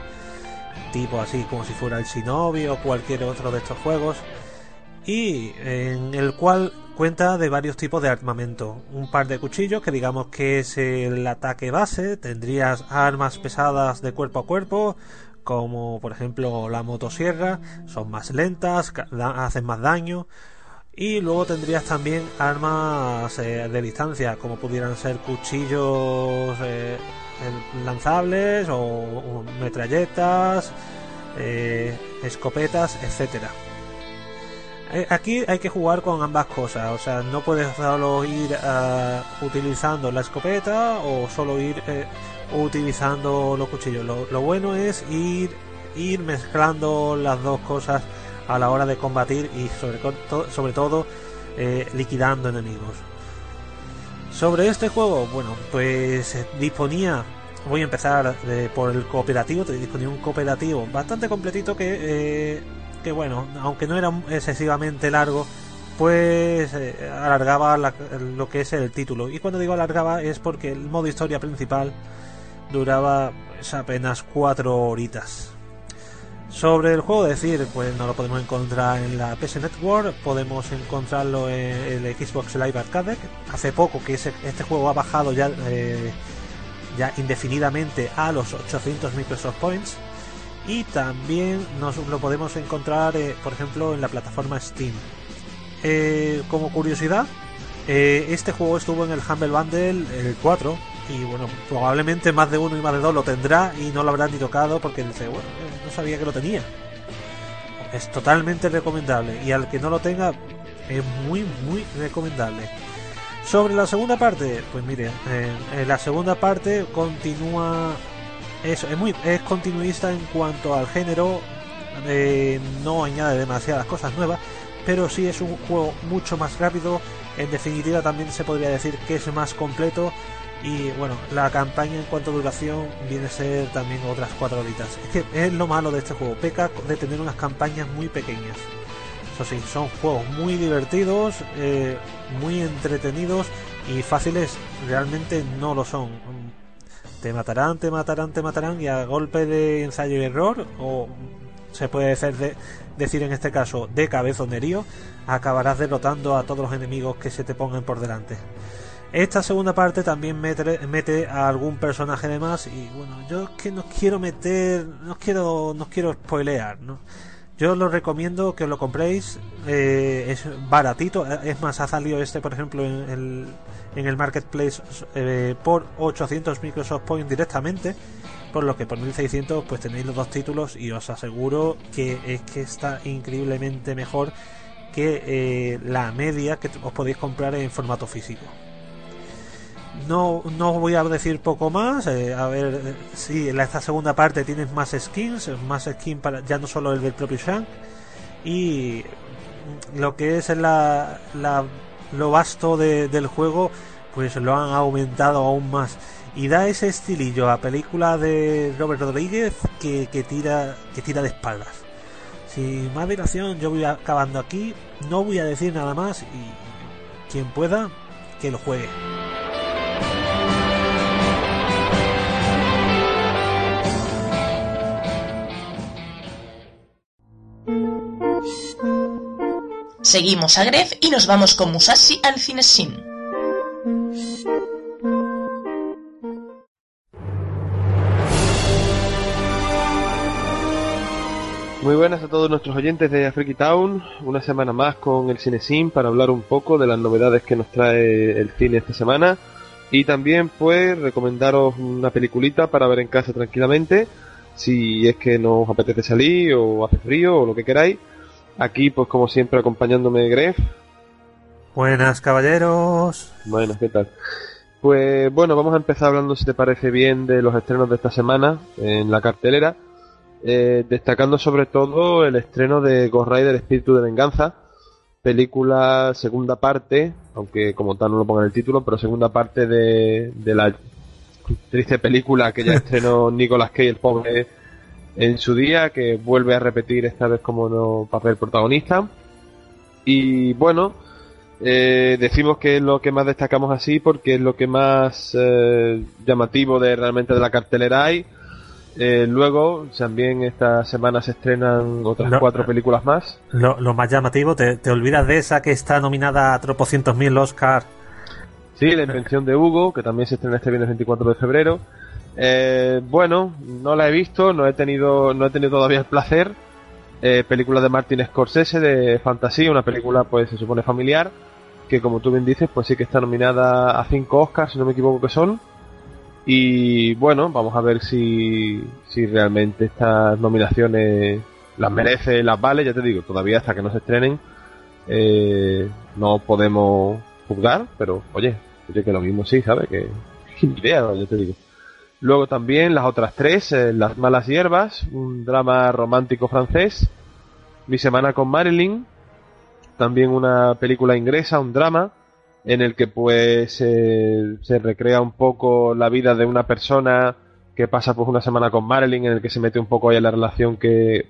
tipo así como si fuera el Shinobi o cualquier otro de estos juegos, y en el cual cuenta de varios tipos de armamento. Un par de cuchillos, que digamos que es el ataque base. Tendrías armas pesadas de cuerpo a cuerpo, como por ejemplo la motosierra. Son más lentas, hacen más daño. Y luego tendrías también armas eh, de distancia, como pudieran ser cuchillos eh, lanzables o, metralletas, eh, escopetas, etcétera. Eh, aquí hay que jugar con ambas cosas, o sea, no puedes solo ir uh, utilizando la escopeta o solo ir eh, utilizando los cuchillos. Lo, bueno es ir, ir mezclando las dos cosas a la hora de combatir y sobre, sobre todo eh, liquidando enemigos. Sobre este juego, bueno, pues disponía, voy a empezar por el cooperativo, disponía un cooperativo bastante completito que bueno, aunque no era excesivamente largo, pues eh, alargaba lo que es el título. Y cuando digo alargaba es porque el modo historia principal duraba pues, apenas cuatro horitas. Sobre el juego decir, pues no lo podemos encontrar en la PS Network, podemos encontrarlo en el Xbox Live Arcade. Hace poco que este juego ha bajado ya, eh, ya indefinidamente a los 800 Microsoft Points y también nos lo podemos encontrar, eh, por ejemplo, en la plataforma Steam. Eh, como curiosidad, eh, este juego estuvo en el Humble Bundle el 4 y bueno, probablemente más de uno y más de dos lo tendrá y no lo habrá ni tocado porque dice, bueno, no sabía que lo tenía. Es totalmente recomendable y al que no lo tenga es muy, muy recomendable. Sobre la segunda parte, pues mire, la segunda parte continúa es, es, muy, es continuista en cuanto al género, eh, no añade demasiadas cosas nuevas, pero sí es un juego mucho más rápido. En definitiva, también se podría decir que es más completo. Y bueno, la campaña en cuanto a duración viene a ser también otras cuatro horitas. Es que es lo malo de este juego, peca de tener unas campañas muy pequeñas. Eso sí, son juegos muy divertidos, eh, muy entretenidos y fáciles realmente no lo son te matarán, te matarán, te matarán y a golpe de ensayo y error, o se puede decir en este caso de cabezonerío, acabarás derrotando a todos los enemigos que se te pongan por delante. Esta segunda parte también mete, mete a algún personaje de más y bueno, yo es que no quiero meter, no quiero, no quiero spoilear, ¿no? Yo lo recomiendo que lo compréis, eh, es baratito, es más, ha salido este por ejemplo en el, marketplace eh, por 800 Microsoft Points directamente por lo que por 1600 pues tenéis los dos títulos y os aseguro que es que está increíblemente mejor que eh, la media que os podéis comprar en formato físico no, no voy a decir poco más. Eh, a ver si en esta segunda parte tienes más skins, más skins para ya no solo el del propio Shank. Y lo que es la, la lo vasto del juego, pues lo han aumentado aún más. Y da ese estilillo a película de Robert Rodríguez que, que tira, que tira de espaldas. Sin más dilación, yo voy acabando aquí. No voy a decir nada más y quien pueda, que lo juegue. Seguimos a Gref y nos vamos con Musashi al Cinesin. Muy buenas a todos nuestros oyentes de Afriki Town, una semana más con el Cinesim para hablar un poco de las novedades que nos trae el cine esta semana. Y también pues recomendaros una peliculita para ver en casa tranquilamente si es que nos apetece salir o hace frío o lo que queráis Aquí, pues como siempre, acompañándome Gref. Buenas, caballeros. Buenas, ¿qué tal? Pues bueno, vamos a empezar hablando, si te parece bien, de los estrenos de esta semana en la cartelera. Eh, destacando sobre todo el estreno de Ghost Rider Espíritu de Venganza, película segunda parte, aunque como tal no lo ponga en el título, pero segunda parte de, de la triste película que ya estrenó Nicolas Cage, el pobre, en su día, que vuelve a repetir esta vez como no papel protagonista. Y bueno, eh, decimos que es lo que más destacamos así porque es lo que más eh, llamativo de realmente de la cartelera hay. Eh, luego, también esta semana se estrenan otras cuatro películas más. Lo, lo más llamativo, te, te olvidas de esa que está nominada a tropocientos mil Oscar. Sí, La Invención de Hugo, que también se estrena este viernes 24 de febrero. Eh, bueno, no la he visto, no he tenido, no he tenido todavía el placer. Eh, película de Martin Scorsese de fantasía, una película pues se supone familiar, que como tú bien dices, pues sí que está nominada a cinco Oscars, si no me equivoco que son. Y bueno, vamos a ver si, si realmente estas nominaciones las merece, las vale, ya te digo, todavía hasta que no se estrenen eh, no podemos juzgar, pero oye, oye que lo mismo sí, ¿sabes? Que, idea, ya te digo. Luego también las otras tres, eh, Las malas hierbas, un drama romántico francés, Mi semana con Marilyn, también una película inglesa, un drama, en el que pues eh, se recrea un poco la vida de una persona que pasa pues una semana con Marilyn, en el que se mete un poco ahí en la relación que,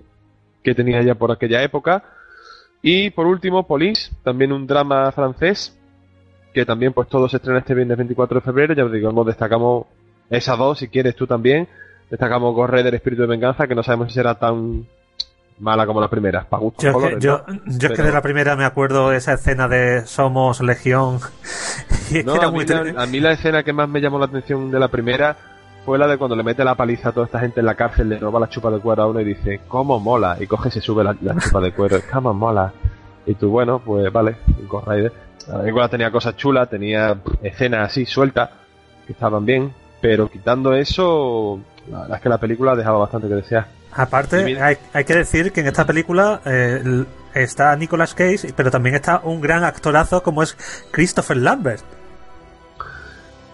que tenía ella por aquella época. Y por último, Police, también un drama francés, que también pues todo se estrena este viernes 24 de febrero, ya os digo, hemos destacamos esas dos, si quieres tú también, destacamos del Espíritu de Venganza, que no sabemos si será tan mala como las primeras, para gustos Yo, que, colores, yo, ¿no? yo es que de la primera me acuerdo esa escena de Somos Legión. Y No, era a, mí muy la, a mí la escena que más me llamó la atención de la primera fue la de cuando le mete la paliza a toda esta gente en la cárcel, le roba la chupa de cuero a uno y dice, ¿cómo mola? Y coge y se sube la, la chupa de cuero, ¿cómo mola? Y tú, bueno, pues vale, Ghost Rider. La película tenía cosas chulas, tenía escenas así sueltas, que estaban bien, pero quitando eso, la verdad es que la película dejaba bastante que desear. Aparte, mira- hay, hay que decir que en esta película eh, está Nicolas Cage, pero también está un gran actorazo como es Christopher Lambert.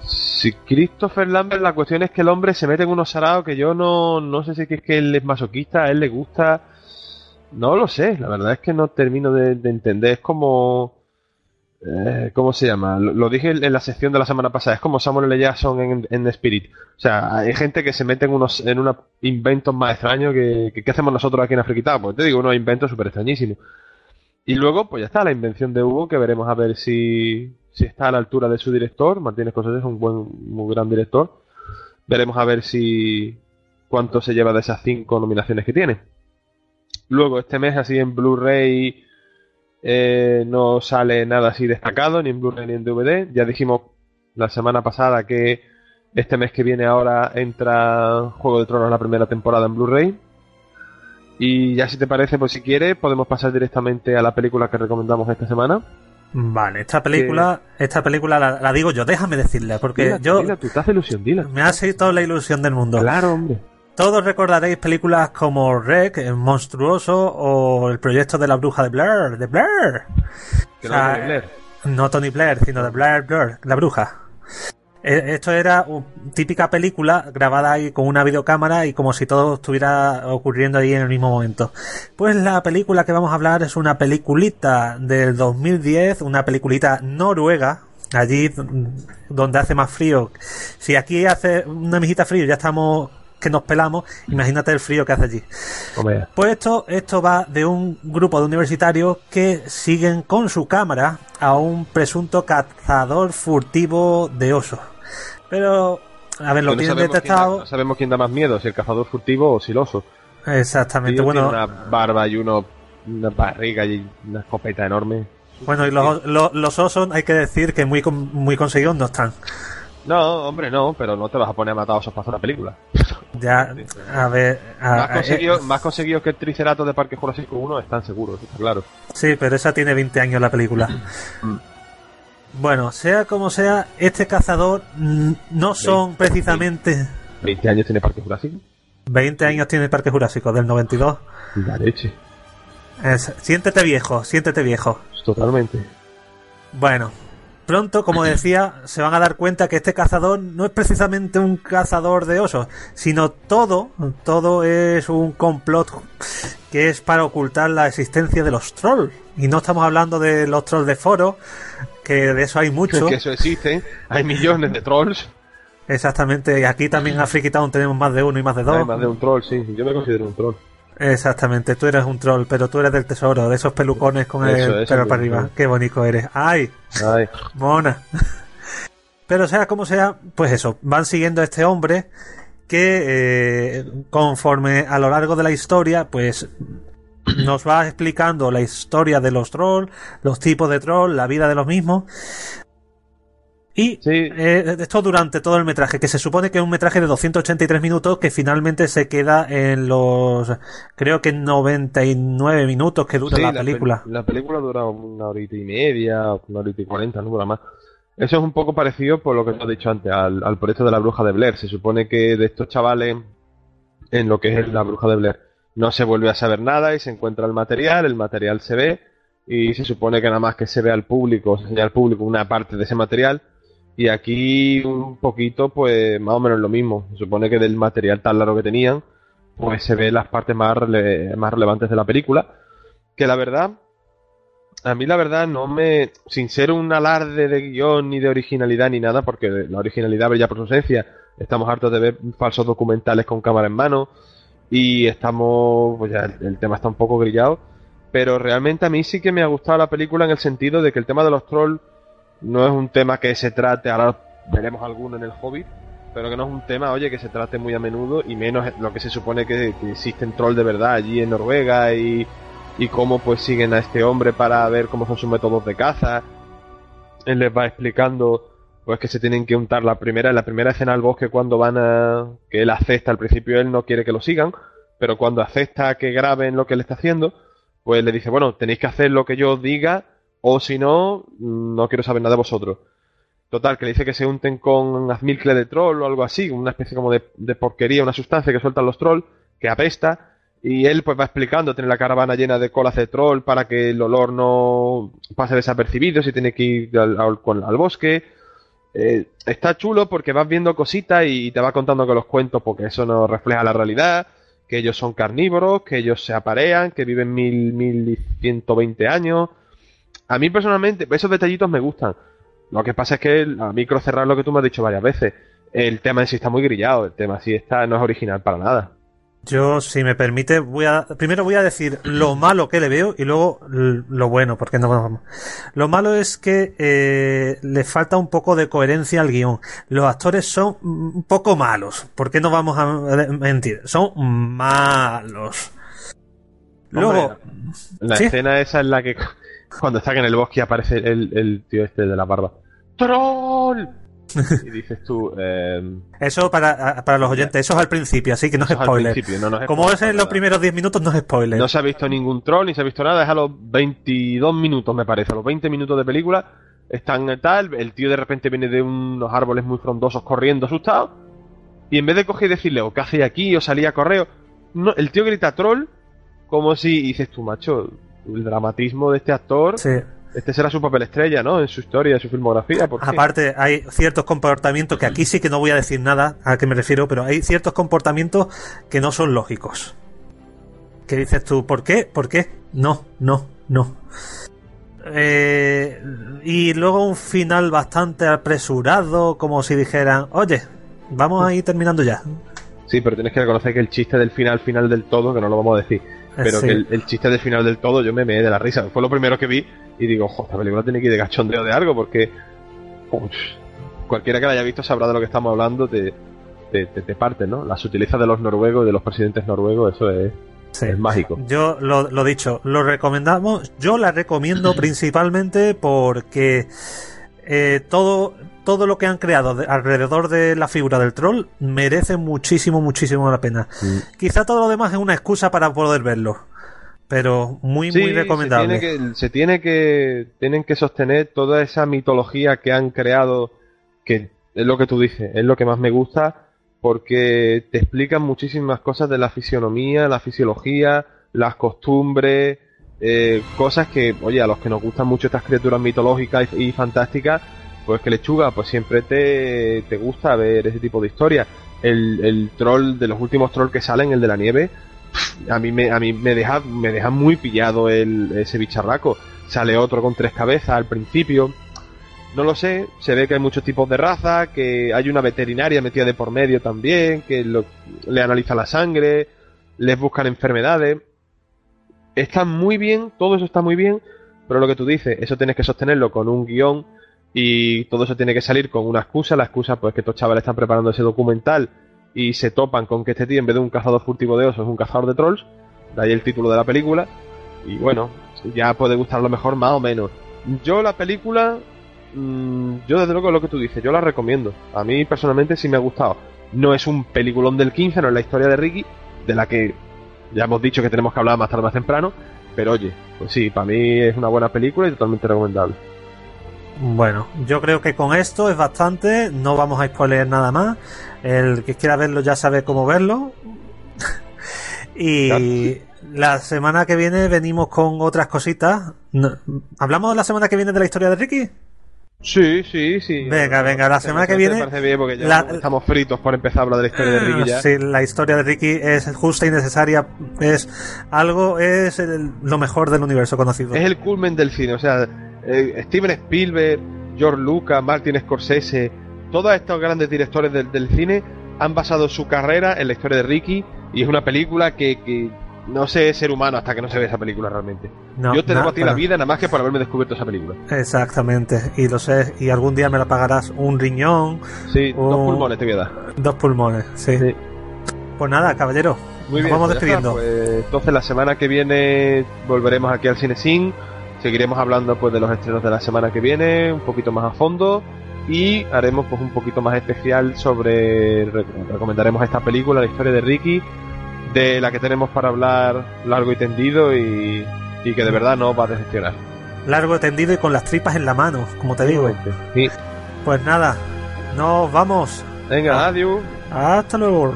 Si Christopher Lambert, la cuestión es que el hombre se mete en unos sarados que yo no, no sé si es que, es que él es masoquista, a él le gusta. No lo sé, la verdad es que no termino de, de entender. Es como. Eh, ¿Cómo se llama? Lo, dije en la sección de la semana pasada. Es como Samuel L. Jackson en, en Spirit. O sea, hay gente que se mete en unos en unos inventos más extraños que, que, ¿qué hacemos nosotros aquí en Afriquita. Pues te digo, unos inventos súper extrañísimos. Y luego, pues ya está, la invención de Hugo, que veremos a ver si, si está a la altura de su director. Martínez Scorsese es un buen, muy gran director. Veremos a ver si cuánto se lleva de esas cinco nominaciones que tiene. Luego, este mes, así en Blu-ray, eh, no sale nada así destacado, ni en Blu-ray ni en DVD. Ya dijimos la semana pasada que este mes que viene ahora entra Juego de Tronos la primera temporada en Blu-ray. Y ya si te parece, pues si quieres, podemos pasar directamente a la película que recomendamos esta semana. Vale, esta película, esta película la, la digo yo, déjame decirle, porque Dila, yo dila, tú te ilusión, dila. me ha sido toda la ilusión del mundo. Claro, hombre. Todos recordaréis películas como Rec, El Monstruoso o El proyecto de la bruja de Blair, de Blair. O no sea, Blair. No Tony Blair, sino de Blair Blair, la bruja. Eh, Esto era una típica película grabada ahí con una videocámara y como si todo estuviera ocurriendo ahí en el mismo momento. Pues la película que vamos a hablar es una peliculita del 2010, una peliculita noruega, allí donde hace más frío. Si aquí hace una mijita frío ya estamos que nos pelamos, imagínate el frío que hace allí. Hombre, Pues esto, esto va de un grupo de universitarios que siguen con su cámara a un presunto cazador furtivo de osos. Pero, a ver, lo no tienen sabemos quién da- detectado. no sabemos quién da más miedo, si el cazador furtivo o si el oso. Exactamente, bueno, una barba y uno, una barriga y una escopeta enorme. bueno, y los, los, los osos hay que decir que muy, muy conseguidos no están. No, hombre, no, pero no te vas a poner a matar osos para hacer una película. Ya, a ver, a- más, conseguidos, eh, más conseguidos que el Triceratops de Parque Jurásico 1 están seguros, está claro. sí, pero esa tiene 20 años la película. Mm. Bueno, sea como sea, este cazador no son precisamente 20 años tiene Parque Jurásico. 20 años tiene Parque Jurásico, del 92. La leche. Es- siéntete viejo, siéntete viejo. Totalmente. Bueno, pronto, como decía, se van a dar cuenta que este cazador no es precisamente un cazador de osos, sino todo, todo es un complot que es para ocultar la existencia de los trolls. Y no estamos hablando de los trolls de foro, que de eso hay mucho. Que eso existe. Hay millones de trolls. Exactamente, y aquí también en Town tenemos más de uno y más de dos. Hay más de un troll, sí. Yo me considero un troll. Exactamente, tú eres un troll, pero tú eres del tesoro, de esos pelucones con Eso, el eso, pelo para arriba. sí. Qué bonito eres. ¡Ay! Ay, Mona. Pero sea como sea, pues eso, van siguiendo a este hombre que eh, conforme a lo largo de la historia, pues nos va explicando la historia de los trolls, los tipos de troll, la vida de los mismos. Y Sí. eh, esto durante todo el metraje, que se supone que es un metraje de 283 minutos que finalmente se queda en los, creo que 99 minutos que dura Sí, la pel- película. La película dura una horita y media, una horita y cuarenta, no dura más. Eso es un poco parecido por lo que te he dicho antes, al, al proyecto de la bruja de Blair. Se supone que de estos chavales, en lo que es la bruja de Blair, no se vuelve a saber nada y se encuentra el material, el material se ve y se supone que nada más que se ve al público, se enseña al público una parte de ese material y aquí un poquito, pues más o menos lo mismo. Se supone que del material tan largo que tenían, pues se ve las partes más, más relevantes de la película. Que la verdad, a mí la verdad no me. Sin ser un alarde de guion ni de originalidad ni nada, porque la originalidad brilla por su ausencia. Estamos hartos de ver falsos documentales con cámara en mano. Y estamos. Pues ya el, el tema está un poco grillado. Pero realmente a mí sí que me ha gustado la película en el sentido de que el tema de los trolls no es un tema que se trate. Ahora veremos alguno en el Hobbit. Pero que no es un tema, oye, que se trate muy a menudo y menos lo que se supone que, que existen trolls de verdad allí en Noruega y, y cómo pues siguen a este hombre para ver cómo son sus métodos de caza. Él les va explicando pues que se tienen que untar la primera, la primera escena al bosque cuando van a... que él acepta, al principio él no quiere que lo sigan, pero cuando acepta que graben lo que él está haciendo, pues le dice, bueno, tenéis que hacer lo que yo diga o si no, no quiero saber nada de vosotros. Total, que le dice que se unten con azmilcle de troll o algo así, una especie como de, porquería, una sustancia que sueltan los trolls, que apesta, y él pues va explicando, tiene la caravana llena de colas de troll para que el olor no pase desapercibido, si tiene que ir al, al- con- al bosque. Eh, está chulo porque vas viendo cositas y te va contando que los cuentos, porque eso no refleja la realidad, que ellos son carnívoros, que ellos se aparean, que viven mil, mil y ciento veinte años. A mí personalmente, esos detallitos me gustan. Lo que pasa es que el- a micro cerrar lo que tú me has dicho varias veces. El tema en sí está muy grillado, el tema en sí está, no es original para nada. Yo, si me permite, voy a primero voy a decir lo malo que le veo y luego lo bueno, porque no vamos. Lo malo es que eh, le falta un poco de coherencia al guion. Los actores son un poco malos, ¿por qué no vamos a mentir? Son malos. Luego, Hombre, La ¿Sí? escena esa en la que cuando están en el bosque aparece el, el tío este de la barba. ¡Troll! y dices tú, eh, eso para, para los oyentes, eso es al principio, así que no es spoiler. principio, no, no es Como spoiler es en los primeros 10 minutos, no es spoiler. No se ha visto ningún troll, ni se ha visto nada, es a los 22 minutos, me parece, a los 20 minutos de película. Están tal, el tío de repente viene de unos árboles muy frondosos corriendo asustado. Y en vez de coger y decirle, o qué hacéis aquí, o salía a correo, no, el tío grita troll, como si y dices tú, macho, el dramatismo de este actor, Sí. este será su papel estrella, ¿no? En su historia, en su filmografía. ¿por qué? Aparte, hay ciertos comportamientos que aquí sí que no voy a decir nada a qué me refiero, pero hay ciertos comportamientos que no son lógicos. Que dices tú, ¿por qué? ¿Por qué? No, no, no. Eh, y luego un final bastante apresurado, como si dijeran, oye, vamos a ir terminando ya. Sí, pero tienes que reconocer que el chiste del final, final del todo, que no lo vamos a decir, pero Sí. que el, el chiste del final del todo yo me meé de la risa. Fue lo primero que vi y digo, joder, esta película tiene que ir de cachondeo de algo porque uf, cualquiera que la haya visto sabrá de lo que estamos hablando, te, te, te, te parte, ¿no? La sutileza de los noruegos y de los presidentes noruegos, eso es, Sí. es mágico. Yo lo, lo dicho, lo recomendamos. Yo la recomiendo principalmente porque eh, todo, todo lo que han creado de- alrededor de la figura del troll merece muchísimo, muchísimo la pena. Quizá todo lo demás es una excusa para poder verlo. Pero muy, muy recomendable. Se tiene, que, se tiene que tienen que sostener toda esa mitología que han creado, que es lo que tú dices, es lo que más me gusta, porque te explican muchísimas cosas de la fisionomía, la fisiología, las costumbres, eh, cosas que, oye, a los que nos gustan mucho estas criaturas mitológicas y, y fantásticas, pues que lechuga, pues siempre te, te gusta ver ese tipo de historias. El, el troll, de los últimos trolls que salen, el de la nieve, a mí me, a mí me deja, me deja muy pillado el, ese bicharraco. Sale otro con tres cabezas al principio. No lo sé, se ve que hay muchos tipos de raza, que hay una veterinaria metida de por medio también, que lo- le analiza la sangre, les buscan enfermedades. Está muy bien, todo eso está muy bien, pero lo que tú dices, eso tienes que sostenerlo con un guion y todo eso tiene que salir con una excusa. La excusa, pues que estos chavales están preparando ese documental y se topan con que este tío, en vez de un cazador furtivo de osos, es un cazador de trolls. De ahí el título de la película. Y bueno, ya puede gustar lo mejor más o menos. Yo la película, mm, yo desde luego lo que tú dices, yo la recomiendo. A mí personalmente sí me ha gustado. No es un peliculón del 15, no es la historia de Ricky, de la que ya hemos dicho que tenemos que hablar más tarde más temprano. Pero oye, pues sí, para mí es una buena película y totalmente recomendable. Bueno, yo creo que con esto es bastante. No vamos a spoiler nada más. El que quiera verlo ya sabe cómo verlo. y la semana que viene venimos con otras cositas. ¿Hablamos la semana que viene de la historia de Ricky? Sí, sí, sí. Venga, venga, la semana que viene- Me parece bien porque ya la- estamos fritos por empezar a hablar de la historia de Ricky ya. Sí, la historia de Ricky es justa y necesaria. Es algo, es el- lo mejor del universo conocido. Es el culmen del cine, o sea, eh, Steven Spielberg, George Lucas, Martin Scorsese, todos estos grandes directores del, del cine han basado su carrera en la historia de Ricky y es una película que, que no sé ser humano hasta que no se ve esa película realmente. No, Yo te debo a ti la vida nada más que por haberme descubierto esa película. Exactamente, y lo sé, y algún día me la pagarás un riñón, Sí, dos Oh. pulmones te voy a dar. dos pulmones, sí. Sí. Pues nada, caballero, Muy nos bien, vamos pues está, despidiendo. pues, entonces la semana que viene volveremos aquí al Cine Sin, seguiremos hablando pues de los estrenos de la semana que viene, un poquito más a fondo y haremos pues un poquito más especial sobre re- recomendaremos esta película, la historia de Ricky, de la que tenemos para hablar largo y tendido y, y que de verdad no va a decepcionar. Largo, tendido y con las tripas en la mano, como te digo. Sí. Pues nada, nos vamos. Venga, Ah. adiós. Hasta luego.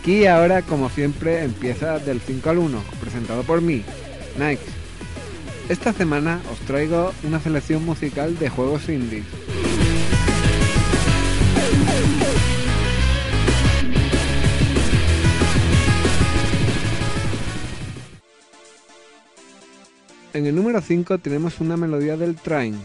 Aquí ahora, como siempre, empieza del 5 al 1, presentado por mí, Nike. Esta semana os traigo una selección musical de juegos indies. En el número 5 tenemos una melodía del Train,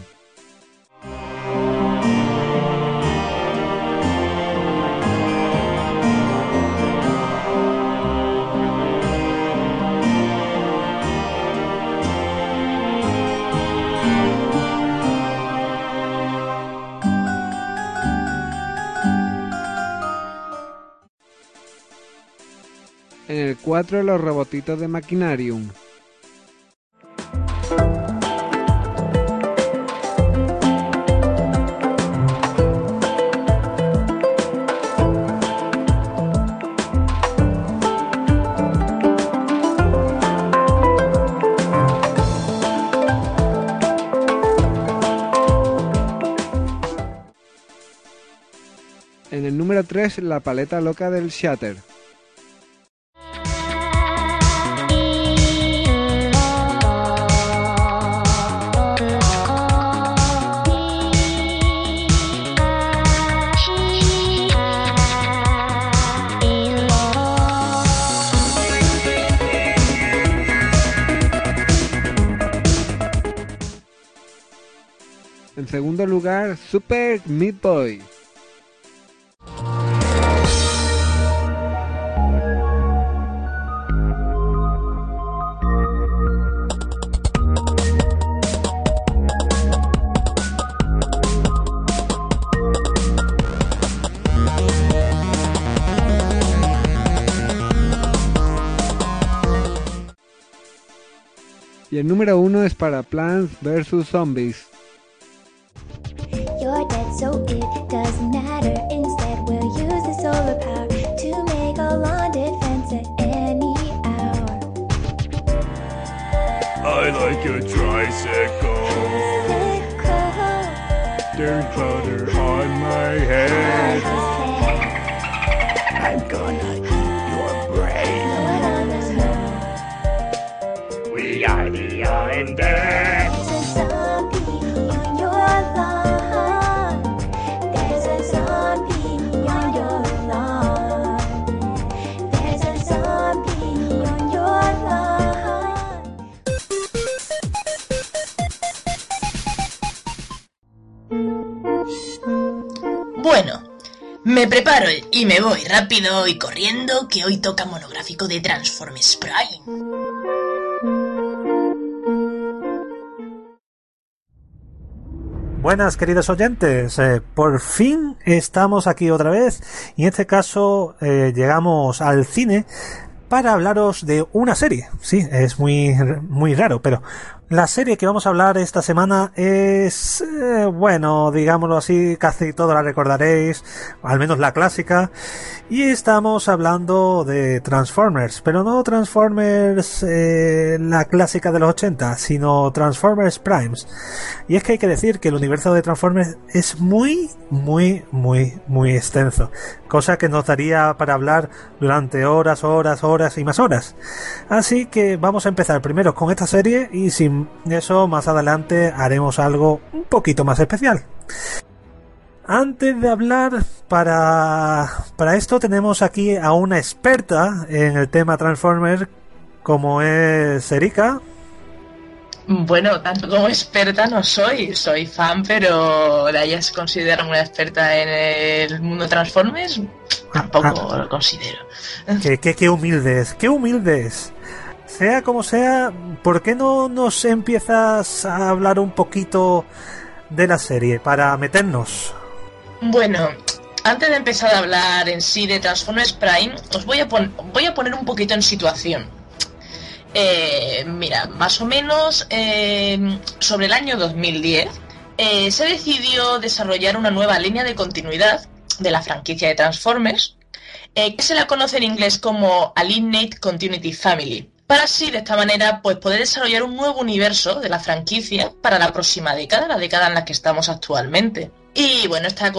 En el 4 los robotitos de Maquinarium. En el número 3 la paleta loca del Shatter. Segundo lugar, Super Meat Boy. Y el número uno es para Plants vs Zombies. So it doesn't matter. Instead, we'll use the solar power to make a lawn defense at any hour. I like your tricycle. There's butter on my head. I'm gonna eat your brain. We are the Islanders. Me preparo y me voy rápido y corriendo que hoy toca monográfico de Transformers Prime. Buenas queridos oyentes, eh, por fin estamos aquí otra vez y en este caso eh, llegamos al cine para hablaros de una serie. Sí, es muy, muy raro, pero la serie que vamos a hablar esta semana es, eh, bueno, digámoslo así, casi todo la recordaréis, al menos la clásica. Y estamos hablando de Transformers, pero no Transformers eh, la clásica de los 80, sino Transformers Primes. Y es que hay que decir que el universo de Transformers es muy, muy, muy, muy extenso. Cosa que nos daría para hablar durante horas, horas, horas y más horas. Así que vamos a empezar primero con esta serie y sin eso más adelante haremos algo un poquito más especial. Antes de hablar, para, para esto tenemos aquí a una experta en el tema Transformers como es Erika. Bueno, tanto como experta no soy, soy fan, pero de ella se considera una experta en el mundo Transformers, tampoco lo considero. Qué, qué, qué humildes, qué humildes. Sea como sea, ¿por qué no nos empiezas a hablar un poquito de la serie para meternos? Bueno, antes de empezar a hablar en sí de Transformers Prime, os voy a, poner un poquito en situación. Eh, mira, más o menos eh, sobre el año 2010 eh, se decidió desarrollar una nueva línea de continuidad de la franquicia de Transformers, eh, que se la conoce en inglés como Alienate Continuity Family, para así de esta manera pues poder desarrollar un nuevo universo de la franquicia para la próxima década, la década en la que estamos actualmente. Y bueno, esta,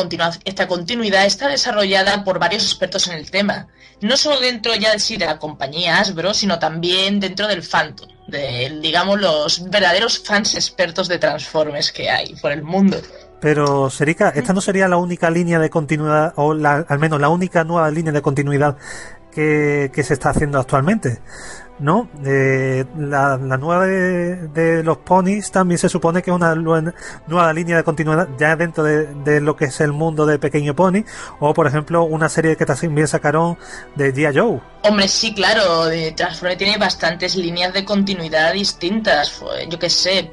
esta continuidad está desarrollada por varios expertos en el tema, no solo dentro ya de sí de la compañía Hasbro, sino también dentro del Phantom, de digamos los verdaderos fans expertos de Transformers que hay por el mundo. Pero, Serika, esta no sería la única línea de continuidad, o la- al menos la única nueva línea de continuidad que, que se está haciendo actualmente. ¿No? Eh, la, la nueva de, de los ponis también se supone que es una nueva línea de continuidad ya dentro de, de lo que es el mundo de Pequeño Pony. O, por ejemplo, una serie que también sacaron de G.I. Joe. Hombre, sí, claro, de Transformers tiene bastantes líneas de continuidad distintas. Yo qué sé,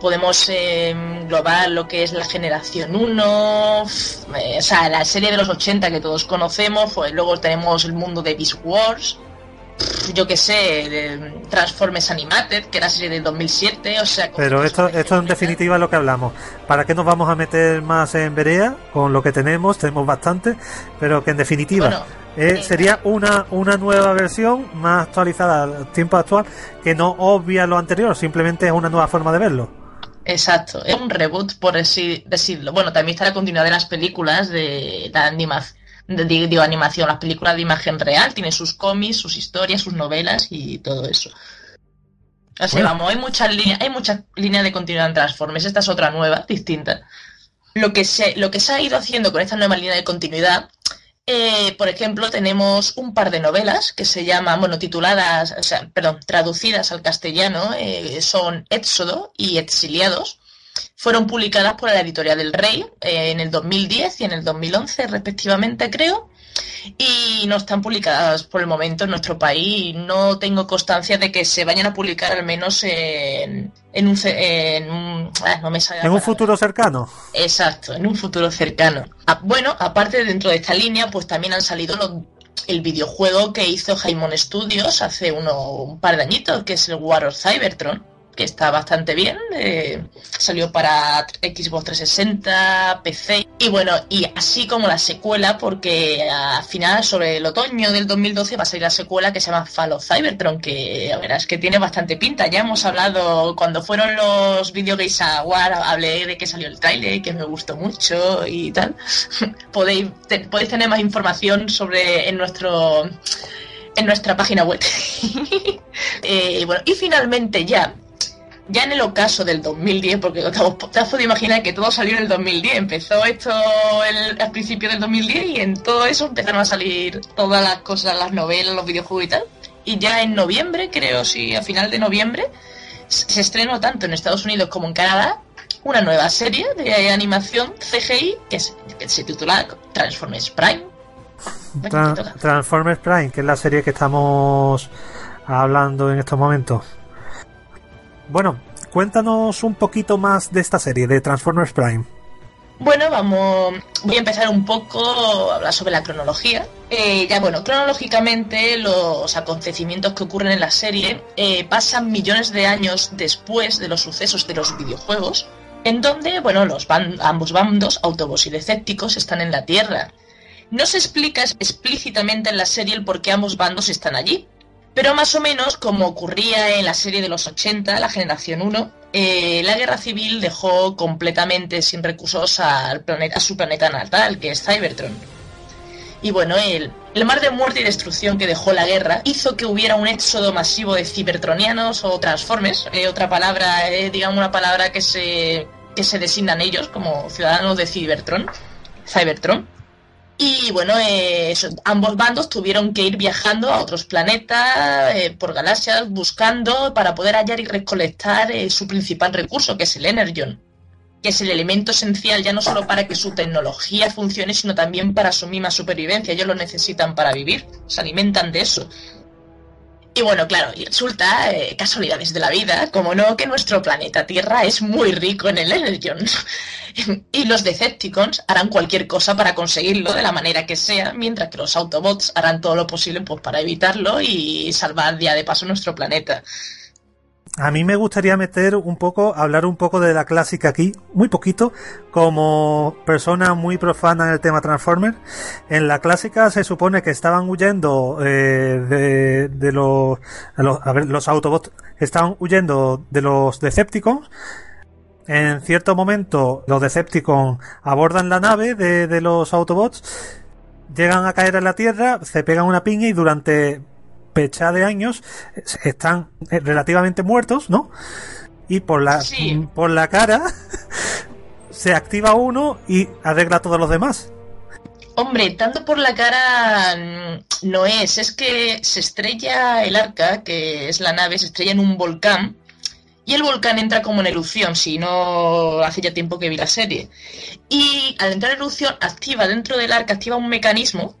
podemos eh, englobar lo que es la generación 1, f- eh, o sea, la serie de los 80 que todos conocemos, pues luego tenemos el mundo de Beast Wars, yo qué sé, de Transformers Animated, que era serie del 2007, o sea... Pero esto, esto en definitiva es lo que hablamos. ¿Para qué nos vamos a meter más en Berea con lo que tenemos? Tenemos bastante, pero que en definitiva Bueno, eh, eh, sería una, una nueva versión más actualizada al tiempo actual que no obvia lo anterior, simplemente es una nueva forma de verlo. Exacto, es un reboot, por así decirlo. Bueno, también está la continuidad de las películas de la animación, digo animación, las películas de imagen real, tiene sus cómics, sus historias, sus novelas y todo eso. O sea, Bueno. vamos, hay muchas líneas, hay muchas líneas de continuidad en Transformers, esta es otra nueva, distinta. Lo que se, lo que se ha ido haciendo con esta nueva línea de continuidad, eh, por ejemplo, tenemos un par de novelas que se llaman, bueno, tituladas, o sea, perdón, traducidas al castellano, eh, son Éxodo y Exiliados. Fueron publicadas por la editorial del Rey eh, en el 2010 y en el 2011, respectivamente, creo. Y no están publicadas por el momento en nuestro país. No tengo constancia de que se vayan a publicar al menos en, en un... En un ah, no me sale la En un palabra. futuro cercano. Exacto, en un futuro cercano. Ah, bueno, aparte dentro de esta línea, pues también han salido los- el videojuego que hizo Jaimon Studios hace uno, un par de añitos, que es el War of Cybertron, que está bastante bien. eh, salió para Xbox 360, PC. Y bueno, y así como la secuela, porque al final, sobre el otoño del 2012, va a salir la secuela que se llama Fall Cybertron, que la verdad es que tiene bastante pinta. Ya hemos hablado, cuando fueron los Video Games Awards, hablé de que salió el trailer, que me gustó mucho y tal. podéis, podéis tener más información sobre en nuestro en nuestra página web. Eh, bueno, y finalmente ya, ya en el ocaso del 2010, porque te has te has podido imaginar que todo salió en el 2010, empezó esto el- al principio del 2010 y en todo eso empezaron a salir todas las cosas, las novelas, los videojuegos y tal. Y ya en noviembre, creo, sí, a final de noviembre, se estrenó tanto en Estados Unidos como en Canadá una nueva serie de animación CGI que se, que se titula Transformers Prime. Bueno, Tra- te toca. Transformers Prime, que es la serie que estamos hablando en estos momentos. Bueno, cuéntanos un poquito más de esta serie, de Transformers Prime. Bueno, vamos. Voy a empezar un poco a hablar sobre la cronología. Eh, ya, bueno, cronológicamente los acontecimientos que ocurren en la serie eh, pasan millones de años después de los sucesos de los videojuegos, en donde, bueno, los ambos bandos, Autobots y Decepticons, están en la Tierra. No se explica explícitamente en la serie el por qué ambos bandos están allí, pero más o menos como ocurría en la serie de los 80, la generación 1, eh, la guerra civil dejó completamente sin recursos al planeta, a su planeta natal, que es Cybertron. Y bueno, el, mar de muerte y destrucción que dejó la guerra hizo que hubiera un éxodo masivo de cibertronianos o transformes, eh, otra palabra, eh, digamos una palabra que se, que se designan ellos como ciudadanos de Cybertron, Cybertron. Y bueno, eh, ambos bandos tuvieron que ir viajando a otros planetas, eh, por galaxias, buscando para poder hallar y recolectar eh, su principal recurso, que es el Energon, que es el elemento esencial ya no solo para que su tecnología funcione, sino también para su misma supervivencia. Ellos lo necesitan para vivir, se alimentan de eso. Y bueno, claro, y resulta, eh, casualidades de la vida, como no, que nuestro planeta Tierra es muy rico en el Energon. y los Decepticons harán cualquier cosa para conseguirlo de la manera que sea, mientras que los Autobots harán todo lo posible pues, para evitarlo y salvar ya de paso nuestro planeta. A mí me gustaría meter un poco, hablar un poco de la clásica aquí, muy poquito, como persona muy profana en el tema Transformers. En la clásica se supone que estaban huyendo eh, de, de los, a ver, los Autobots estaban huyendo de los Decepticons. En cierto momento, los Decepticons abordan la nave de, de los Autobots, llegan a caer a la Tierra, se pegan una piña y durante pecha de años están eh, relativamente muertos, ¿no? Y por la Sí. por la cara se activa uno y arregla a todos los demás. Hombre, tanto por la cara mm, no es, es que se estrella el arca, que es la nave, se estrella en un volcán y el volcán entra como en erupción, si no hace ya tiempo que vi la serie. Y al entrar en erupción activa dentro del arca, activa un mecanismo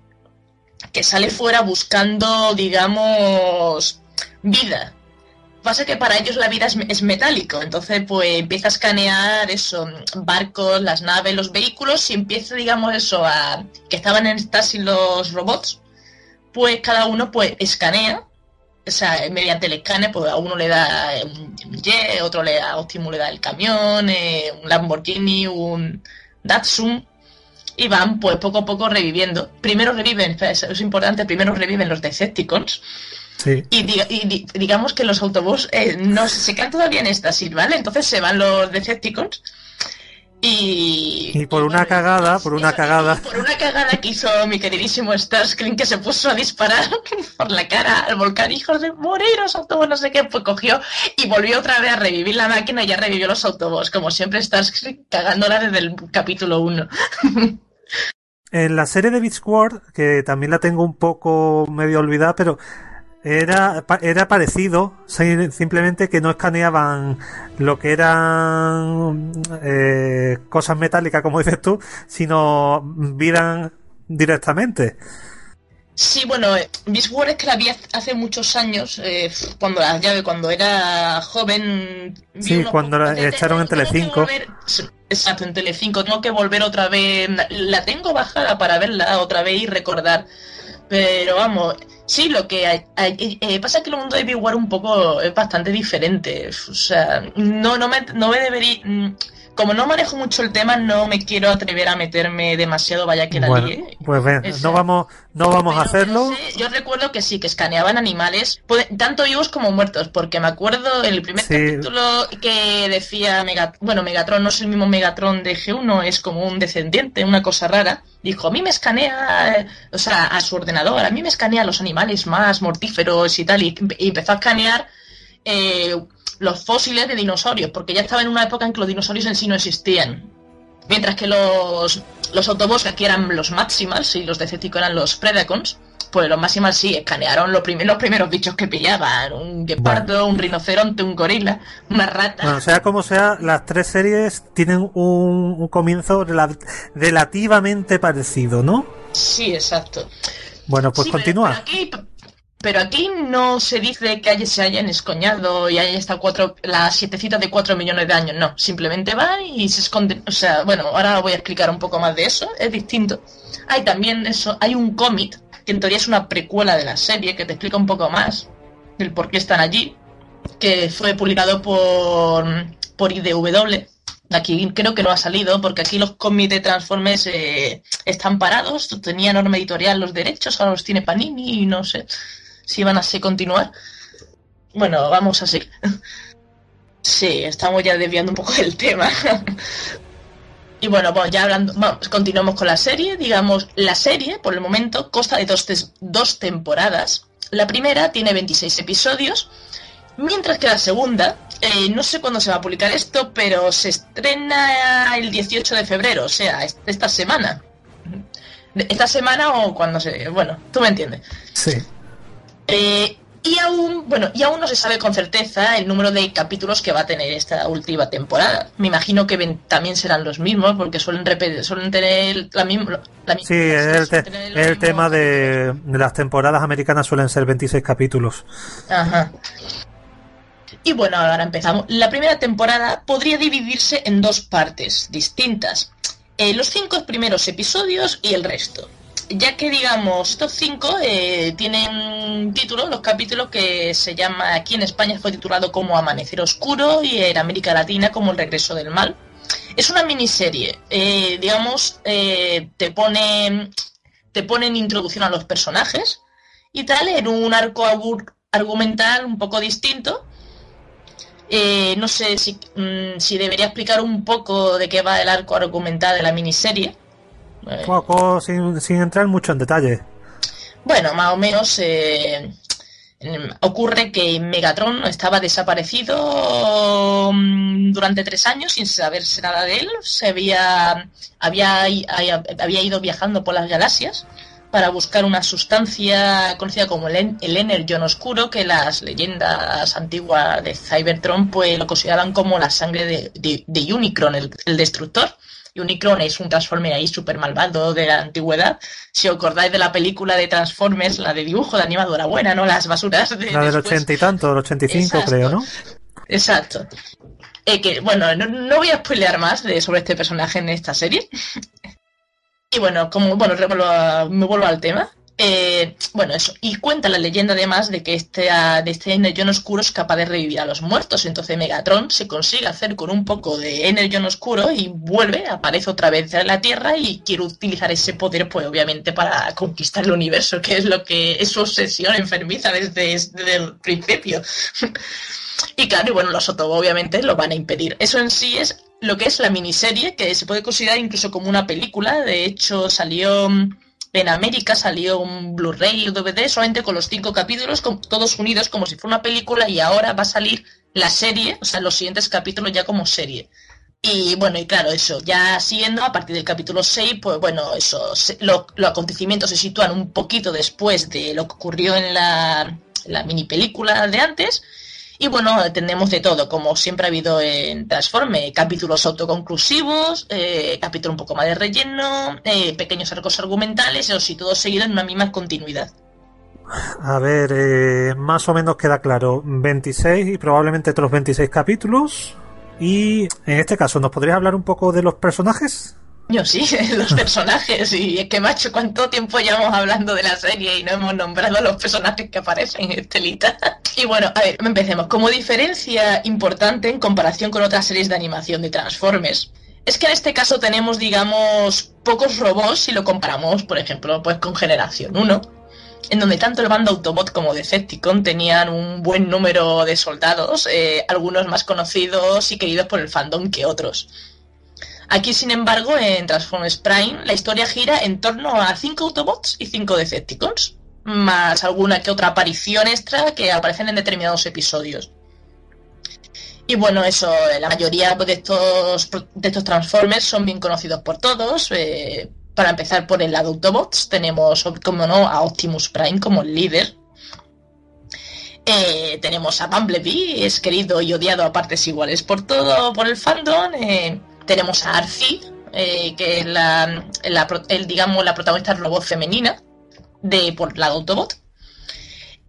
que sale fuera buscando, digamos, vida. Pasa que para ellos la vida es, es metálico, entonces pues empieza a escanear eso, barcos, las naves, los vehículos y empieza, digamos, eso, a que estaban en estasis los robots, pues cada uno pues escanea, o sea, mediante el escane, pues a uno le da eh, un jet, otro le da, Optimus le da el camión, eh, un Lamborghini, un Datsun, y van pues poco a poco reviviendo. Primero reviven, eso es importante, primero reviven los Decepticons, Sí. y, diga- y di- digamos que los autobús eh, no se quedan todavía en estasis, ¿vale? Entonces se van los Decepticons y... Y por una bueno, cagada, por una cagada. por una cagada que hizo mi queridísimo Starscream que se puso a disparar por la cara al volcán, hijos de moriros, autobús, no sé qué, pues cogió y volvió otra vez a revivir la máquina y ya revivió los autobús, como siempre Starscream cagándola desde el capítulo 1. En la serie de Beach World, que también la tengo un poco medio olvidada, pero era, era parecido, si- simplemente que no escaneaban lo que eran eh, cosas metálicas, como dices tú, sino vida directamente. Sí, bueno, eh, Beast Wars es que la vi hace muchos años, eh, cuando la llave, cuando era joven. Sí, cuando la echaron en Telecinco. volver- Exacto, en Telecinco. Tengo que volver otra vez. La tengo bajada para verla otra vez y recordar. Pero vamos, sí, lo que hay, hay- eh, pasa es que el mundo de Big War un poco es bastante diferente. O sea, no, no me, no me debería. mm, Como no manejo mucho el tema, no me quiero atrever a meterme demasiado, vaya que la Bueno, lié. pues ven, no vamos, no vamos a hacerlo. sé, yo recuerdo que sí, que escaneaban animales, puede- tanto vivos como muertos, porque me acuerdo el primer Sí. capítulo que decía, Mega- bueno, Megatron no es el mismo Megatron de G1, es como un descendiente, una cosa rara. Dijo, a mí me escanea, o sea, a su ordenador, a mí me escanea los animales más mortíferos y tal, y, y empezó a escanear eh, los fósiles de dinosaurios, porque ya estaba en una época en que los dinosaurios en sí no existían. Mientras que los, los Autobots, que aquí eran los Maximals y los Decepticons eran los Predacons, Pues los Maximals sí, escanearon los, prim- los primeros bichos que pillaban. Un guepardo, un rinoceronte, un gorila, una rata. Bueno, sea como sea, las tres series tienen un, un comienzo rela- relativamente parecido, ¿no? Sí, exacto. Bueno, pues Sí, pero- continúa. Pero aquí, pero aquí no se dice que se hayan escoñado y haya estado cuatro, las sietecitas de cuatro millones de años, no. Simplemente van y se esconden. O sea, bueno, ahora voy a explicar un poco más de eso, es distinto. Hay también eso, hay un cómic, que en teoría es una precuela de la serie, que te explica un poco más del por qué están allí, que fue publicado por, por IDW. Aquí creo que no ha salido, porque aquí los cómics de Transformers eh, están parados. Tenía norma editorial los derechos, ahora los tiene Panini y no sé si van a así continuar. Bueno, vamos así. Sí, estamos ya desviando un poco del tema. Y bueno, pues ya hablando, vamos, continuamos con la serie. Digamos, la serie, por el momento, consta de dos, dos temporadas. La primera tiene 26 episodios, mientras que la segunda, eh, no sé cuándo se va a publicar esto, pero se estrena el 18 de febrero, o sea, es- esta semana. Esta semana o cuando se... Bueno, tú me entiendes. Sí. Eh, y aún, bueno, y aún no se sabe con certeza el número de capítulos que va a tener esta última temporada. Me imagino que ven- también serán los mismos, porque suelen repetir, suelen tener la misma. La, Sí, el, te- el tema de, de las temporadas americanas suelen ser 26 capítulos. Ajá. Y bueno, ahora empezamos. La primera temporada podría dividirse en dos partes distintas. Eh, los cinco primeros episodios y el resto. Ya que digamos, estos cinco eh, tienen título, los capítulos que se llama, aquí en España fue titulado como Amanecer Oscuro y en América Latina como El Regreso del Mal. Es una miniserie, eh, digamos, eh, te pone te ponen introducción a los personajes y tal, en un arco argumental un poco distinto. No sé mm, si debería explicar un poco de qué va el arco argumental de la miniserie. Eh, Poco, sin, sin entrar mucho en detalle. bueno, más o menos eh, ocurre que Megatron estaba desaparecido mm, durante tres años sin saberse nada de él. Se había, había, había ido viajando por las galaxias para buscar una sustancia conocida como el, el Energon Oscuro, que las leyendas antiguas de Cybertron pues, lo consideraban como la sangre de, de- de Unicron, el, el destructor. Unicron es un Transformer ahí súper malvado de la antigüedad. Si os acordáis de la película de Transformers, la de dibujo de animadora buena, ¿no? Las basuras de La del. 80 y tanto, el 85 Exacto. creo, ¿no? Exacto. Eh, que, bueno, no, no voy a spoilear más de, sobre este personaje en esta serie. y bueno, como bueno, me vuelvo al tema. Eh, bueno, eso. Y cuenta la leyenda además de que este, ah, de este Oscuro es capaz de revivir a los muertos. Entonces Megatron se consigue hacer con un poco de Energon Oscuro y vuelve, aparece otra vez en la Tierra y quiere utilizar ese poder, pues obviamente para conquistar el universo, que es lo que es su obsesión enfermiza desde, desde el principio. Y claro, y bueno, los Otobo obviamente lo van a impedir. Eso en sí es lo que es la miniserie, que se puede considerar incluso como una película. De hecho, salió en América, salió un Blu-ray o DVD solamente con los cinco capítulos, todos unidos como si fuera una película, y ahora va a salir la serie, o sea, los siguientes capítulos ya como serie. Y bueno, y claro, eso, ya siguiendo a partir del capítulo 6, pues bueno, eso, lo- los acontecimientos se sitúan un poquito después de lo que ocurrió en la, la mini película de antes. Y bueno, tenemos de todo, como siempre ha habido en Transforme, capítulos autoconclusivos, eh, capítulo un poco más de relleno, eh, pequeños arcos argumentales, o si todo seguido en una misma continuidad. A ver, eh, más o menos queda claro. 26 y probablemente otros 26 capítulos. Y en este caso, ¿nos podrías hablar un poco de los personajes? Yo sí, los personajes, y es que macho, ¿cuánto tiempo llevamos hablando de la serie y no hemos nombrado a los personajes que aparecen en Estelita? Y bueno, a ver, empecemos. Como diferencia importante en comparación con otras series de animación de Transformers, es que en este caso tenemos, digamos, pocos robots si lo comparamos, por ejemplo, pues con Generación 1, en donde tanto el bando Autobot como Decepticon tenían un buen número de soldados, eh, algunos más conocidos y queridos por el fandom que otros. Aquí, sin embargo, en Transformers Prime, la historia gira en torno a 5 Autobots y 5 Decepticons, más alguna que otra aparición extra que aparecen en determinados episodios. Y bueno, eso, la mayoría de estos, de estos Transformers son bien conocidos por todos. eh, Para empezar por el lado Autobots, tenemos, como no, a Optimus Prime como el líder. Eh, tenemos a Bumblebee, es querido y odiado a partes iguales por todo, por el fandom. Eh, tenemos a Arcee, eh, que es la, la el, digamos, la protagonista robot femenina de por lado Autobot.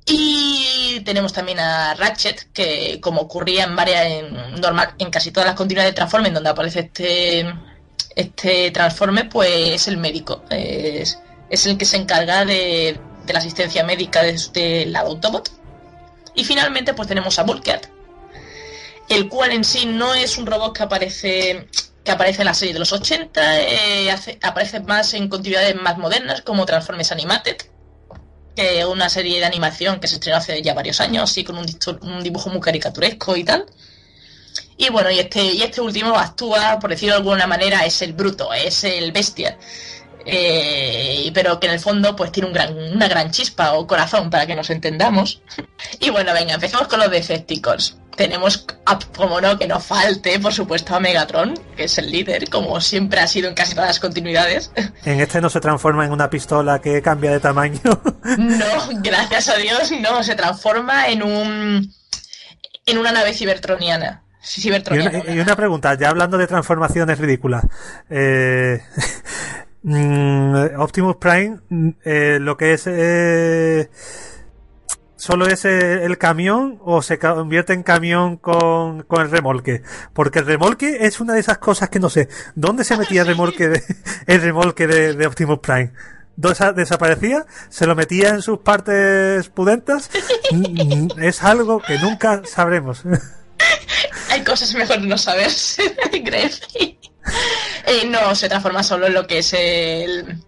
Y tenemos también a Ratchet, que como ocurría en varias, en, normal, en casi todas las continuidades de Transformers donde aparece este, este Transformer, pues es el médico. Es, es el que se encarga de, de la asistencia médica desde el lado Autobot. Y finalmente pues tenemos a Bulkhead, el cual en sí no es un robot que aparece que aparece en la serie de los 80, eh, aparece más en continuidades más modernas como Transformers Animated, que es una serie de animación que se estrenó hace ya varios años, así con un dibujo muy caricaturesco y tal. Y bueno, y este, y este último actúa, por decirlo de alguna manera, es el bruto, es el bestia. Eh, pero que en el fondo pues tiene un gran, una gran chispa o corazón para que nos entendamos. Y bueno, venga, empecemos con los Decepticons. Tenemos, a- como no, que no falte, por supuesto, a Megatron, que es el líder, como siempre ha sido en casi todas las continuidades. En este no se transforma en una pistola que cambia de tamaño. No, gracias a Dios, no, se transforma en un en una nave cibertroniana. Una, y una pregunta, ya hablando de transformaciones ridículas. Eh, mm, Optimus Prime, mm, eh, lo que es... Eh, ¿Solo es eh, el camión o se convierte en camión con, con el remolque? Porque el remolque es una de esas cosas que no sé. ¿Dónde se metía el remolque de, el remolque de, de Optimus Prime? ¿Desa- ¿Desaparecía? ¿Se lo metía en sus partes pudentas? Mm, Es algo que nunca sabremos. Hay cosas mejor no saberse, Gref. Eh, no, se transforma solo en lo que es el,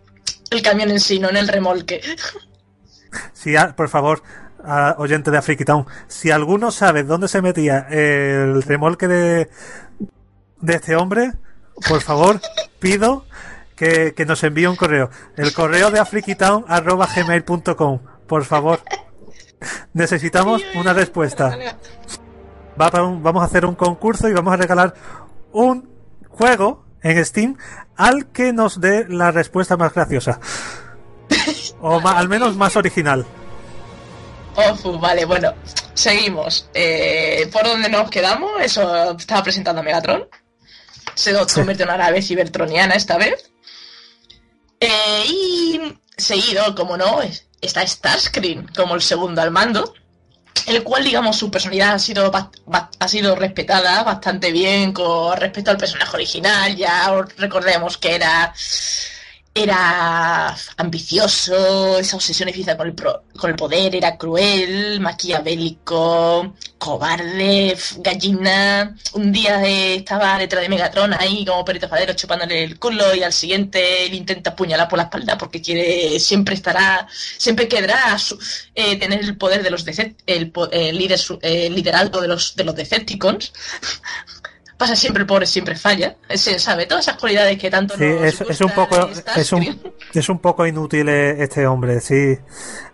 el camión en sí, no en el remolque. Si, a- por favor, a- oyente de Afriky Town, si alguno sabe dónde se metía el remolque de, de este hombre, por favor, pido que, que nos envíe un correo. El correo de afrikytown arroba gmail.com, por favor. Necesitamos una respuesta. Va para un- vamos a hacer un concurso y vamos a regalar un juego en Steam al que nos dé la respuesta más graciosa. O al menos más original. Ofu, vale, bueno, seguimos. Eh, ¿Por dónde nos quedamos? Eso estaba presentando a Megatron. Se convierte en una nave cibertroniana esta vez. Eh, y seguido, como no, es- está Starscream como el segundo al mando. El cual, digamos, su personalidad ha sido, ha sido respetada bastante bien con respecto al personaje original. Ya os recordemos que era era ambicioso, esa obsesión física con el, pro- con el poder, era cruel, maquiavélico, cobarde, gallina. Un día estaba detrás de Megatron ahí como perito fadero chupándole el culo y al siguiente le intenta apuñalar por la espalda porque quiere, siempre estará, siempre querrá su- eh, tener el poder de los el, el líder, el liderazgo de los, de los Decepticons. Pasa siempre el pobre, siempre falla. Se sabe todas esas cualidades que tanto Sí, nos es, es un poco es un, es un poco inútil eh, este hombre, sí.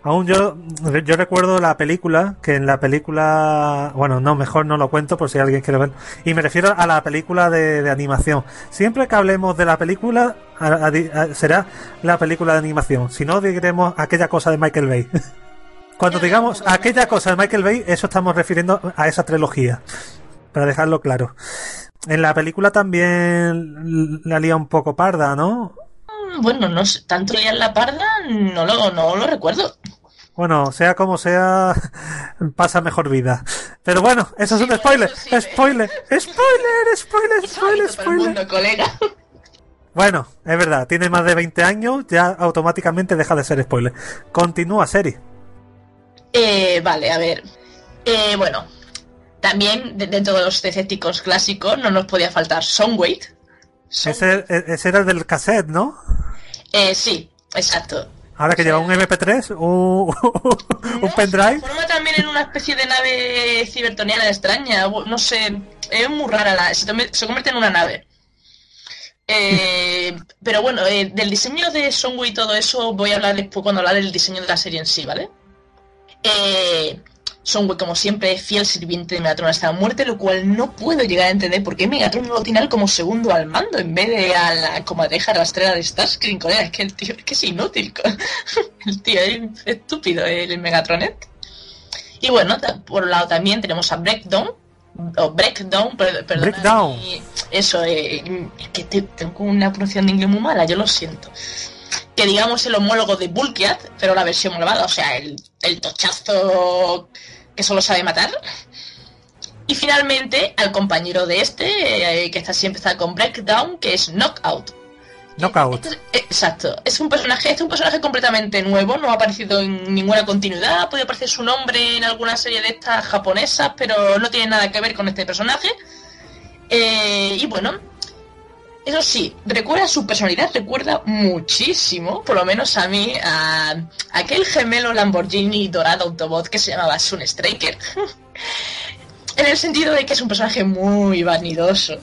Aún yo yo recuerdo la película que en la película, bueno, no, mejor no lo cuento por si alguien quiere ver. Y me refiero a la película de, de animación. Siempre que hablemos de la película a- a di- a- será la película de animación. Si no diremos aquella cosa de Michael Bay. Cuando digamos aquella cosa de Michael Bay, eso estamos refiriendo a esa trilogía. Para dejarlo claro. En la película también la lía un poco parda, ¿no? Mm, Bueno, no sé, tanto liar la parda, no lo, no lo recuerdo. Bueno, sea como sea, pasa mejor vida. Pero bueno, eso es Sí, un spoiler. sí, spoiler, spoiler, spoiler, spoiler, spoiler. mundo, colega. Bueno, es verdad, tiene más de 20 años, ya automáticamente deja de ser spoiler. Continúa serie. Eh, vale, a ver. Eh, bueno, también de- dentro de los Decepticons clásicos no nos podía faltar Soundwave. Ese, ese era el del cassette, ¿no? Eh, sí, exacto. Ahora que lleva un MP3, un, un No, pendrive. Se transforma también en una especie de nave cibertoniana extraña. No sé, es muy rara la. Se, convierte en una nave. Eh, pero bueno, eh, del diseño de Songu y todo eso voy a hablar después cuando hablar del diseño de la serie en sí, ¿vale? Eh, Son como siempre fiel sirviente de Megatron hasta la muerte, lo cual no puedo llegar a entender por qué Megatron no lo tiene como segundo al mando en vez de a la comadreja rastrera de Starscream. Colega, es que el tío es que es inútil. El tío es estúpido, el Megatronet. Y bueno, por un lado también tenemos a Breakdown, o Breakdown, per- perdona, Breakdown. Eso, eh, es que te- tengo una pronunciación de inglés muy mala, yo lo siento. Que digamos el homólogo de Bulkiat, pero la versión malvada, o sea, el, el tochazo que solo sabe matar. Y finalmente al compañero de este, eh, que está siempre está con Breakdown, que es Knockout. Knockout. Este es- Exacto. Es un personaje, este es un personaje completamente nuevo, no ha aparecido en ninguna continuidad, ha podido aparecer su nombre en alguna serie de estas japonesas, pero no tiene nada que ver con este personaje. Eh, y bueno, eso sí, recuerda su personalidad, recuerda muchísimo, por lo menos a mí, a aquel gemelo Lamborghini dorado Autobot que se llamaba Sun Striker. en el sentido de que es un personaje muy vanidoso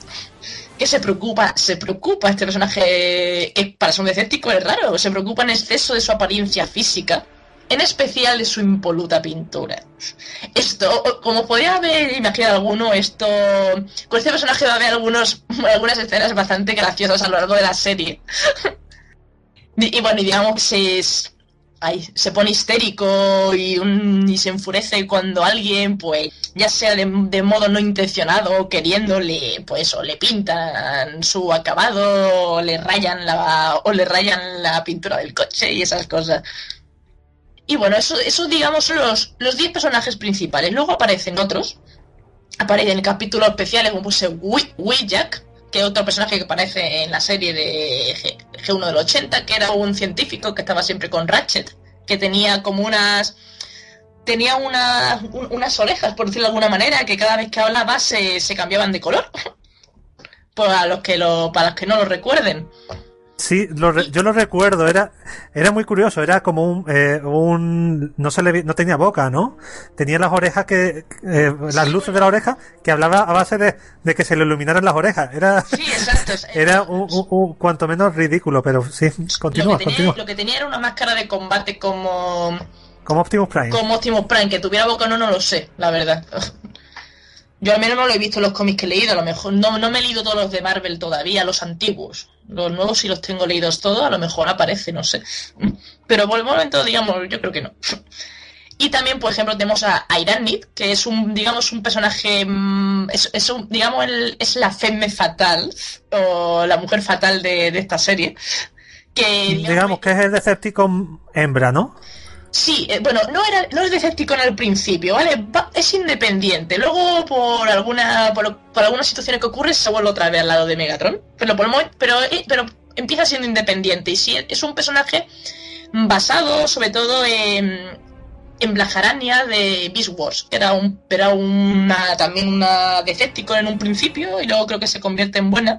que se preocupa, se preocupa este personaje que para ser un decéptico es raro, se preocupa en exceso de su apariencia física, en especial su impoluta pintura. Esto, como podría haber imaginado alguno, esto con este personaje va a haber algunos, algunas escenas bastante graciosas a lo largo de la serie. y, bueno, y digamos que se, se pone histérico y, se enfurece cuando alguien, pues, ya sea de, de modo no intencionado o queriéndole, pues, o le pintan su acabado, o le rayan la, o le rayan la pintura del coche y esas cosas. Y bueno, eso, eso digamos son los, los 10 personajes principales. Luego aparecen otros. Aparecen capítulos especiales como puse Wijak, que es otro personaje que aparece en la serie de G, G1 del 80, que era un científico que estaba siempre con Ratchet, que tenía como unas tenía una- un- unas orejas, por decirlo de alguna manera, que cada vez que hablaba se, se cambiaban de color. Para los que lo, para los que no lo recuerden. Sí, lo re- yo lo recuerdo, era, era muy curioso, era como un, eh, un, no se le, no tenía boca, ¿no? Tenía las orejas que, eh, las luces de la oreja que hablaba a base de, de que se le iluminaran las orejas. Era, Sí, exacto. era un, un- un cuanto menos ridículo, pero sí, continúa, lo, que tenía, continúa. lo que tenía era una máscara de combate como, Como Optimus Prime. como Optimus Prime, que tuviera boca o no, no lo sé, la verdad. Yo al menos no lo he visto en los cómics que he leído, a lo mejor no, no me he leído todos los de Marvel todavía, los antiguos. Los nuevos sí los tengo leídos todos, a lo mejor aparece, no sé. Pero por el momento, digamos, yo creo que no. Y también, por ejemplo, tenemos a Iranid, que es un, digamos, un personaje, mm, es, es un, digamos, el- es la femme fatal, o la mujer fatal de, de esta serie. Que, Digamos que es el Decepticon hembra, ¿no? Sí, eh, bueno, no era, no es Decepticon al principio, ¿vale? Va- es independiente. Luego, por alguna, por, por algunas que ocurren, se vuelve otra vez al lado de Megatron. Pero por pero, eh, pero empieza siendo independiente. Y sí, es un personaje basado sobre todo en, en Blajarania de Beast Wars, que era un, era una, también una Decepticon en un principio, y luego creo que se convierte en buena.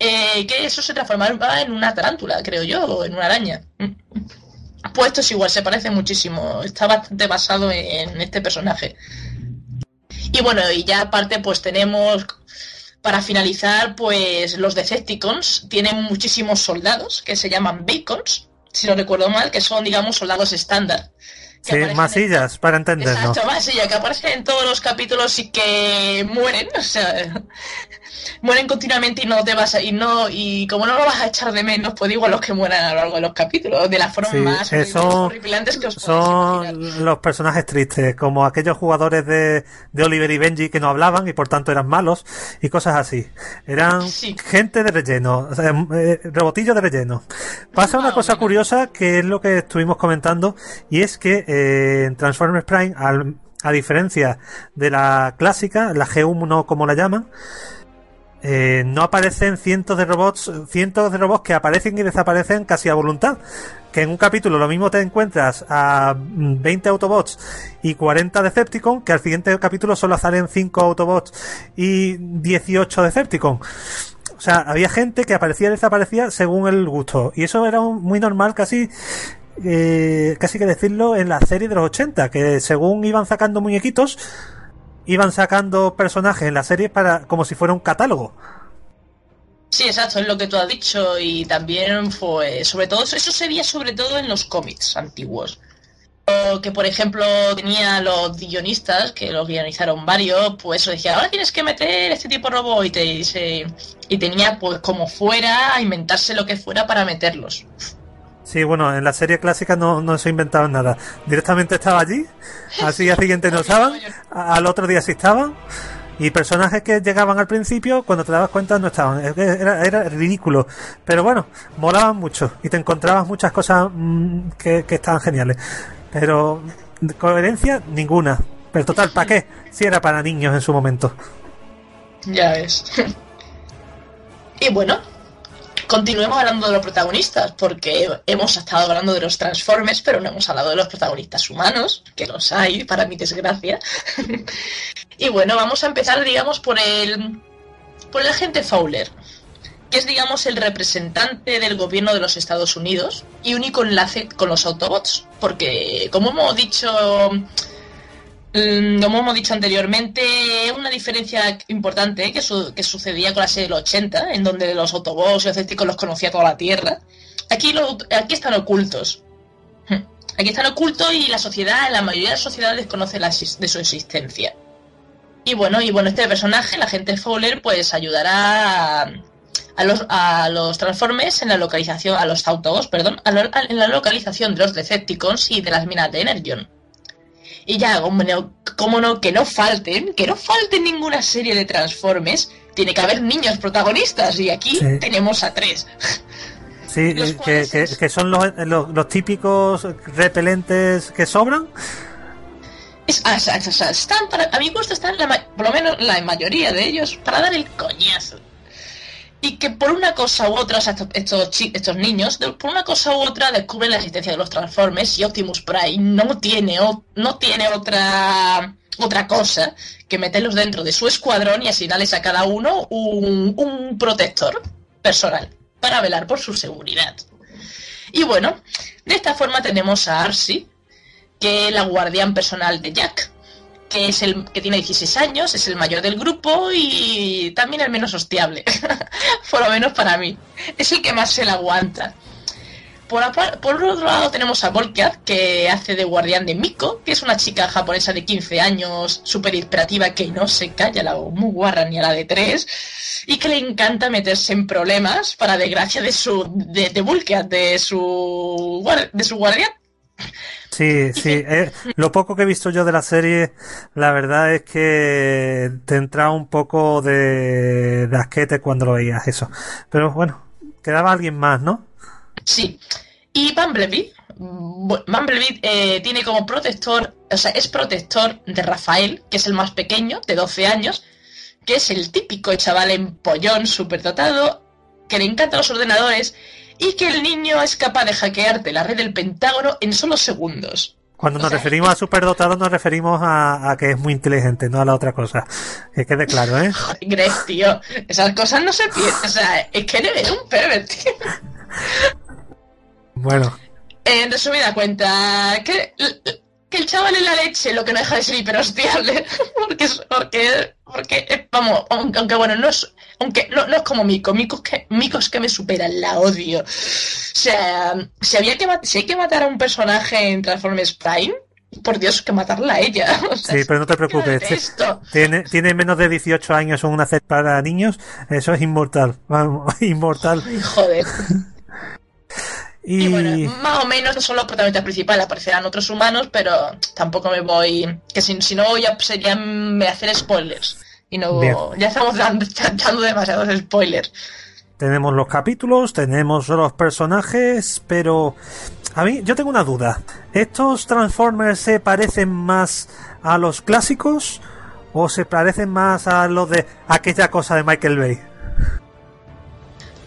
Eh, que eso se transformaba en una tarántula, creo yo, o en una araña. Pues esto es igual, se parece muchísimo. Está bastante basado en este personaje. Y bueno, y ya aparte, pues tenemos. Para finalizar, pues los Decepticons tienen muchísimos soldados que se llaman Bacons, si no recuerdo mal, que son, digamos, soldados estándar. Sí, aparecen en- masillas, para entendernos. Exacto, masilla, que aparecen en todos los capítulos y que mueren, o sea, mueren continuamente y no te vas a, y no, y como no lo vas a echar de menos, pues igual los que mueran a lo largo de los capítulos, de la forma Sí, más eh, horripilantes que os imaginar. Son los personajes tristes, como aquellos jugadores de, de Oliver y Benji que no hablaban y por tanto eran malos y cosas así. Eran Sí. gente de relleno, o sea, eh, rebotillo de relleno. Pasa una Más cosa curiosa que es lo que estuvimos comentando y es que eh, Transformers Prime, al- a diferencia de la clásica, la G1 como la llaman, eh, no aparecen cientos de robots, cientos de robots que aparecen y desaparecen casi a voluntad. Que en un capítulo lo mismo te encuentras a mm, 20 Autobots y 40 Decepticon, que al siguiente capítulo solo salen 5 Autobots y 18 Decepticon. O sea, había gente que aparecía y desaparecía según el gusto. Y eso era muy normal, casi, eh, casi que decirlo, en la serie de los 80, que según iban sacando muñequitos, iban sacando personajes en la serie para, como si fuera un catálogo. Sí, exacto, es lo que tú has dicho y también fue, sobre todo, eso se veía sobre todo en los cómics antiguos. que por ejemplo tenía los guionistas, que los guionizaron varios, pues decía, ahora tienes que meter este tipo de robot y, te, y tenía pues como fuera a inventarse lo que fuera para meterlos. Sí, bueno, en la serie clásica no, no se inventaban nada. Directamente estaba allí, al día siguiente no estaban, al otro día sí estaban, y personajes que llegaban al principio, cuando te dabas cuenta no estaban. Era, era ridículo. Pero bueno, molaban mucho, y te encontrabas muchas cosas mm, que, que estaban geniales. Pero coherencia, ninguna. Pero total, ¿para qué? Si era para niños en su momento. Ya ves. y bueno, continuemos hablando de los protagonistas, porque hemos estado hablando de los Transformers, pero no hemos hablado de los protagonistas humanos, que los hay, para mi desgracia. y bueno, vamos a empezar, digamos, por el, por el agente Fowler, que es, digamos, el representante del gobierno de los Estados Unidos y único enlace con los Autobots, porque, como hemos dicho Como hemos dicho anteriormente, una diferencia importante que, su- que sucedía con la serie del 80, en donde los Autobots y los Decepticons los conocía toda la Tierra. Aquí, lo- aquí están ocultos. Hmm. Aquí están ocultos y la sociedad, la mayoría de las sociedades desconoce la de su existencia. Y bueno, y bueno, este personaje, la gente Fowler, pues ayudará a, los, a los Transformers en la localización, a los Autobots, perdón, a- en la localización de los Decepticons y de las minas de Energon. Y ya, como no, cómo no, que no falten, que no falten ninguna serie de Transformers, tiene que haber niños protagonistas, y aquí Sí. tenemos a tres. Sí, eh, que, que- son los, los, los típicos repelentes que sobran. Es- ah, están para, a mi gusto están, la por lo menos la mayoría de ellos, para dar el coñazo. Y que por una cosa u otra, estos, niños, por una cosa u otra descubren la existencia de los Transformers y Optimus Prime no tiene, no tiene otra, otra cosa que meterlos dentro de su escuadrón y asignarles a cada uno un, un protector personal para velar por su seguridad. Y bueno, de esta forma tenemos a Arcee, que es la guardián personal de Jack, que es el que tiene 16 años, es el mayor del grupo y también el menos hostiable, por lo menos para mí. Es el que más se la aguanta. Por, otro lado tenemos a Volkat, que hace de guardián de Miko, que es una chica japonesa de 15 años, súper hiperactiva, que no se calla la muy guarra ni a la de 3, y que le encanta meterse en problemas para desgracia de su de, de de su de su guardián. Sí, sí. eh, lo poco que he visto yo de la serie, la verdad es que te entra un poco de, de asquete cuando lo veías eso. Pero bueno, quedaba alguien más, ¿no? Sí. Y Bumblebee, bu- Bumblebee eh, tiene como protector, o sea, es protector de Rafael, que es el más pequeño, de 12 años, que es el típico chaval empollón, superdotado, que le encantan los ordenadores y que el niño es capaz de hackearte la red del Pentágono en solo segundos. Cuando O nos sea, referimos a superdotado nos referimos a, a que es muy inteligente, no a la otra cosa. Que quede claro, ¿eh? Joder, Greg, tío, esas cosas no se pierden. O sea, es que eres un pervert, tío. Bueno, En resumida cuenta, que, que el chaval en la leche lo que no deja de ser hiperhostiable. Porque, porque, porque vamos, aunque, aunque bueno, no es, aunque no, no es como Mico, Mico es que, Mico es que me superan, la odio. O sea, si había que, si hay que matar a un personaje en Transformers Prime, por Dios, que matarla a ella. O sea, sí, pero no te preocupes. Tiene, tiene menos de 18 años en una serie para niños, eso es inmortal. Vamos, inmortal. Ay, Joder. Y, Y bueno, más o menos no son los protagonistas principales, aparecerán otros humanos, pero tampoco me voy. Que si, si no, ya sería me hacer spoilers. Y no. Bien. Ya estamos dando, dando demasiados spoilers. tenemos los capítulos, tenemos los personajes, pero a mí yo tengo una duda. ¿Estos Transformers se parecen más a los clásicos o se parecen más a los de aquella cosa de Michael Bay?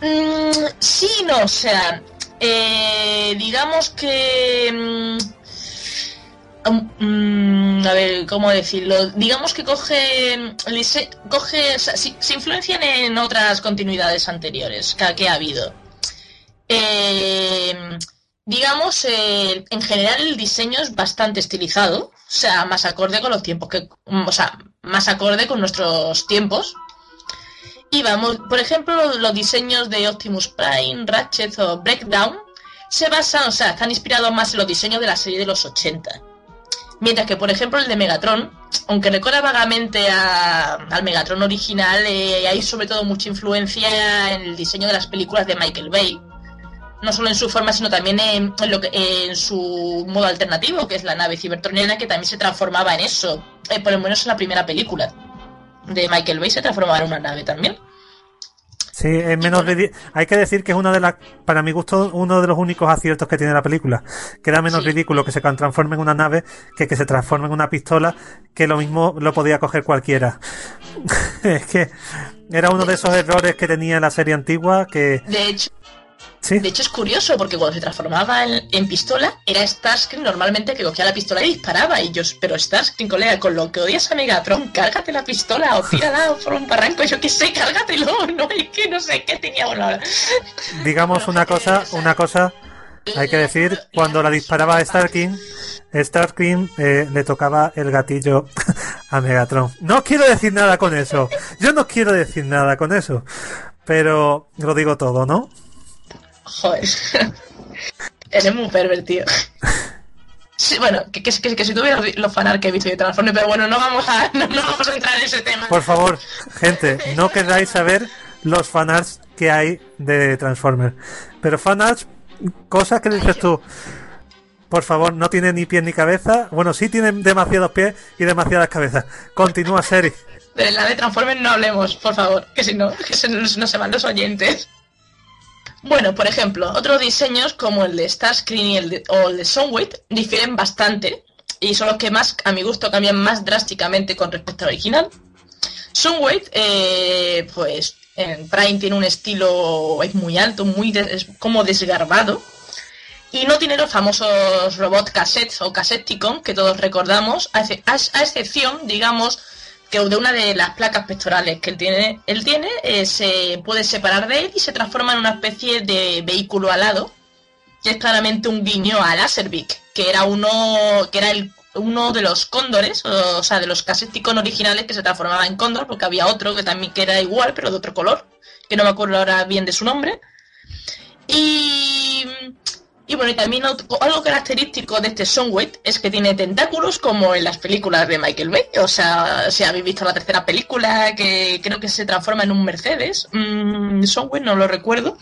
Mm, sí, no, o sea. Eh, digamos que. mm, mm, a ver, ¿cómo decirlo? Digamos que coge. coge sí- se influencian en otras continuidades anteriores que, que ha habido. Eh, digamos, eh, en general el diseño es bastante estilizado, o sea, más acorde con los tiempos que, o sea, más acorde con nuestros tiempos. Y vamos, por ejemplo, los, diseños de Optimus Prime, Ratchet o Breakdown se basan, o sea, están inspirados más en los diseños de la serie de los 80. Mientras que, por ejemplo, el de Megatron, aunque recuerda vagamente al Megatron original, eh, hay sobre todo mucha influencia en el diseño de las películas de Michael Bay. No solo en su forma, sino también en, en lo que, en su modo alternativo, que es la nave cibertroniana, que también se transformaba en eso. Eh, por lo menos en la primera película de Michael Bay se transformaba en una nave también. Sí, es menos ridi- Hay que decir que es una de las, para mi gusto, uno de los únicos aciertos que tiene la película. Que era menos Sí. ridículo que se transforme en una nave que que se transforme en una pistola, que lo mismo lo podía coger cualquiera. es que era uno de esos errores que tenía la serie antigua que, De hecho, sí, De hecho es curioso porque cuando se transformaba en, en pistola era Starscream normalmente que cogía la pistola y disparaba y yo, pero Starscream colega, con lo que odias a Megatron, cárgate la pistola o tírala por un barranco, yo qué sé, cárgatelo, no es que no sé qué tenía bueno, digamos una cosa, una cosa, hay que decir, cuando la disparaba a Starking, Starking eh, le tocaba el gatillo a Megatron. No quiero decir nada con eso. Yo no quiero decir nada con eso. Pero lo digo todo, ¿no? Joder. Eres muy pervertido. Sí, bueno, que, que, que, que si tuviera los fanart que he visto de Transformers, pero bueno, no vamos a, no, no vamos a entrar en ese tema. Por favor, gente, no queráis saber los fanarts que hay de Transformers. Pero fanarts, cosas que dices tú. Por favor, no tiene ni pies ni cabeza. Bueno, sí tienen demasiados pies y demasiadas cabezas. Continúa, Seri. De la de Transformers no hablemos, por favor, que si no, que se nos se van los oyentes. Bueno, por ejemplo, otros diseños como el de Starscream y el de, o el de Soundwave difieren bastante y son los que más, a mi gusto, cambian más drásticamente con respecto al original. Soundwave, eh, pues en Prime tiene un estilo es muy alto, muy como desgarbado y no tiene los famosos robots cassettes o Cassetticon que todos recordamos, a excepción, digamos, que de una de las placas pectorales que él tiene, él tiene eh, se puede separar de él y se transforma en una especie de vehículo alado, que es claramente un guiño a Laserbeak, que era uno, que era uno de los cóndores, o, sea, de los Cassetticon originales que se transformaba en cóndor, porque había otro que también que era igual, pero de otro color, que no me acuerdo ahora bien de su nombre. Y, y bueno, y también algo característico de este Soundwave es que tiene tentáculos como en las películas de Michael Bay. O sea, si habéis visto la tercera película, que creo que se transforma en un Mercedes, mm, Soundwave no lo recuerdo.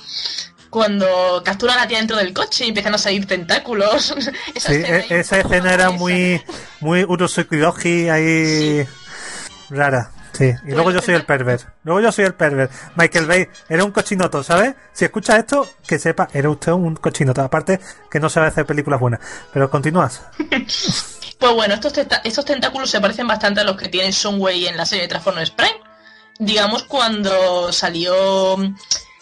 Cuando capturan a la tía dentro del coche y empiezan a salir tentáculos. Esa Sí, escena e- esa escena era muy, muy Urosukidoji ahí rara. Sí, y luego yo soy el pervert. Luego yo soy el pervert. Michael Bay era un cochinoto, ¿sabes? Si escuchas esto, que sepa, era usted un cochinoto. Aparte, que no sabe hacer películas buenas. Pero continúas. Pues bueno, estos, estos tentáculos se parecen bastante a los que tiene Soundwave en la serie de Transformers Prime. Digamos, cuando salió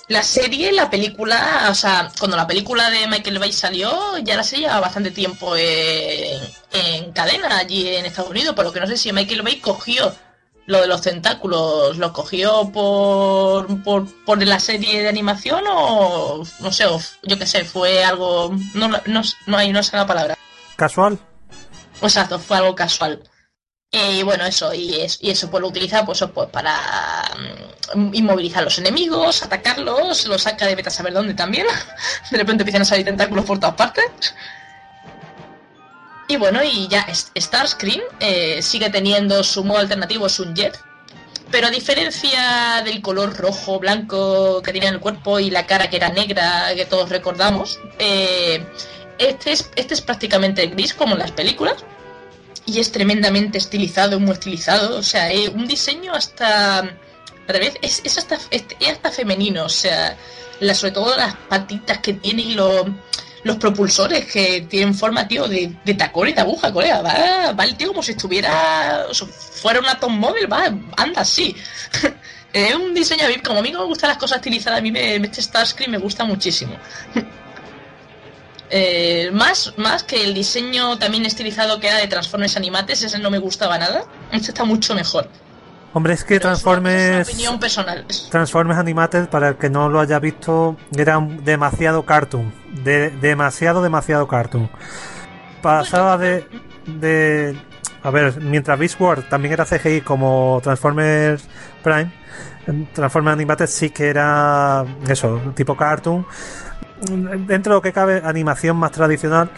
la serie, la película, o sea, cuando la película de Michael Bay salió, ya la serie llevaba bastante tiempo en, en cadena allí en Estados Unidos, por lo que no sé si Michael Bay cogió lo de los tentáculos, lo cogió por, por, por la serie de animación o, no sé, o yo qué sé, fue algo, no, no, no hay, no sé la palabra. Casual. Exacto, fue algo casual. Y bueno, eso, y, es- y eso pues lo utiliza pues, pues para mm, inmovilizar a los enemigos, atacarlos, los saca de vete a saber dónde también. De repente empiezan a salir tentáculos por todas partes. Y bueno, y ya Starscream eh, sigue teniendo su modo alternativo, es un jet. Pero a diferencia del color rojo, blanco que tenía en el cuerpo y la cara que era negra, que todos recordamos, eh, este, es, este es prácticamente gris como en las películas. Y es tremendamente estilizado, muy estilizado. O sea, eh, un diseño hasta. Al revés, es, es hasta, es, hasta femenino. O sea, sobre todo las patitas que tiene y los, los propulsores que tienen forma, tío, de, de tacón y de aguja, colega. Va, va el tío como si estuviera. fuera un Atom Model, va, anda así. Es un diseño como a mí me gustan las cosas estilizadas, a mí me, este Starscream me gusta muchísimo. Eh, más, más que el diseño también estilizado que era de Transformers Animates, ese no me gustaba nada. Este está mucho mejor. Hombre, es que Pero Es Transformers... una opinión personal. Transformers Animated, para el que no lo haya visto, era demasiado cartoon. De, demasiado, demasiado cartoon. Pasaba de, de. A ver, mientras Beast Wars también era CGI como Transformers Prime, Transformers Animated sí que era eso, tipo cartoon. dentro de lo que cabe, animación más tradicional,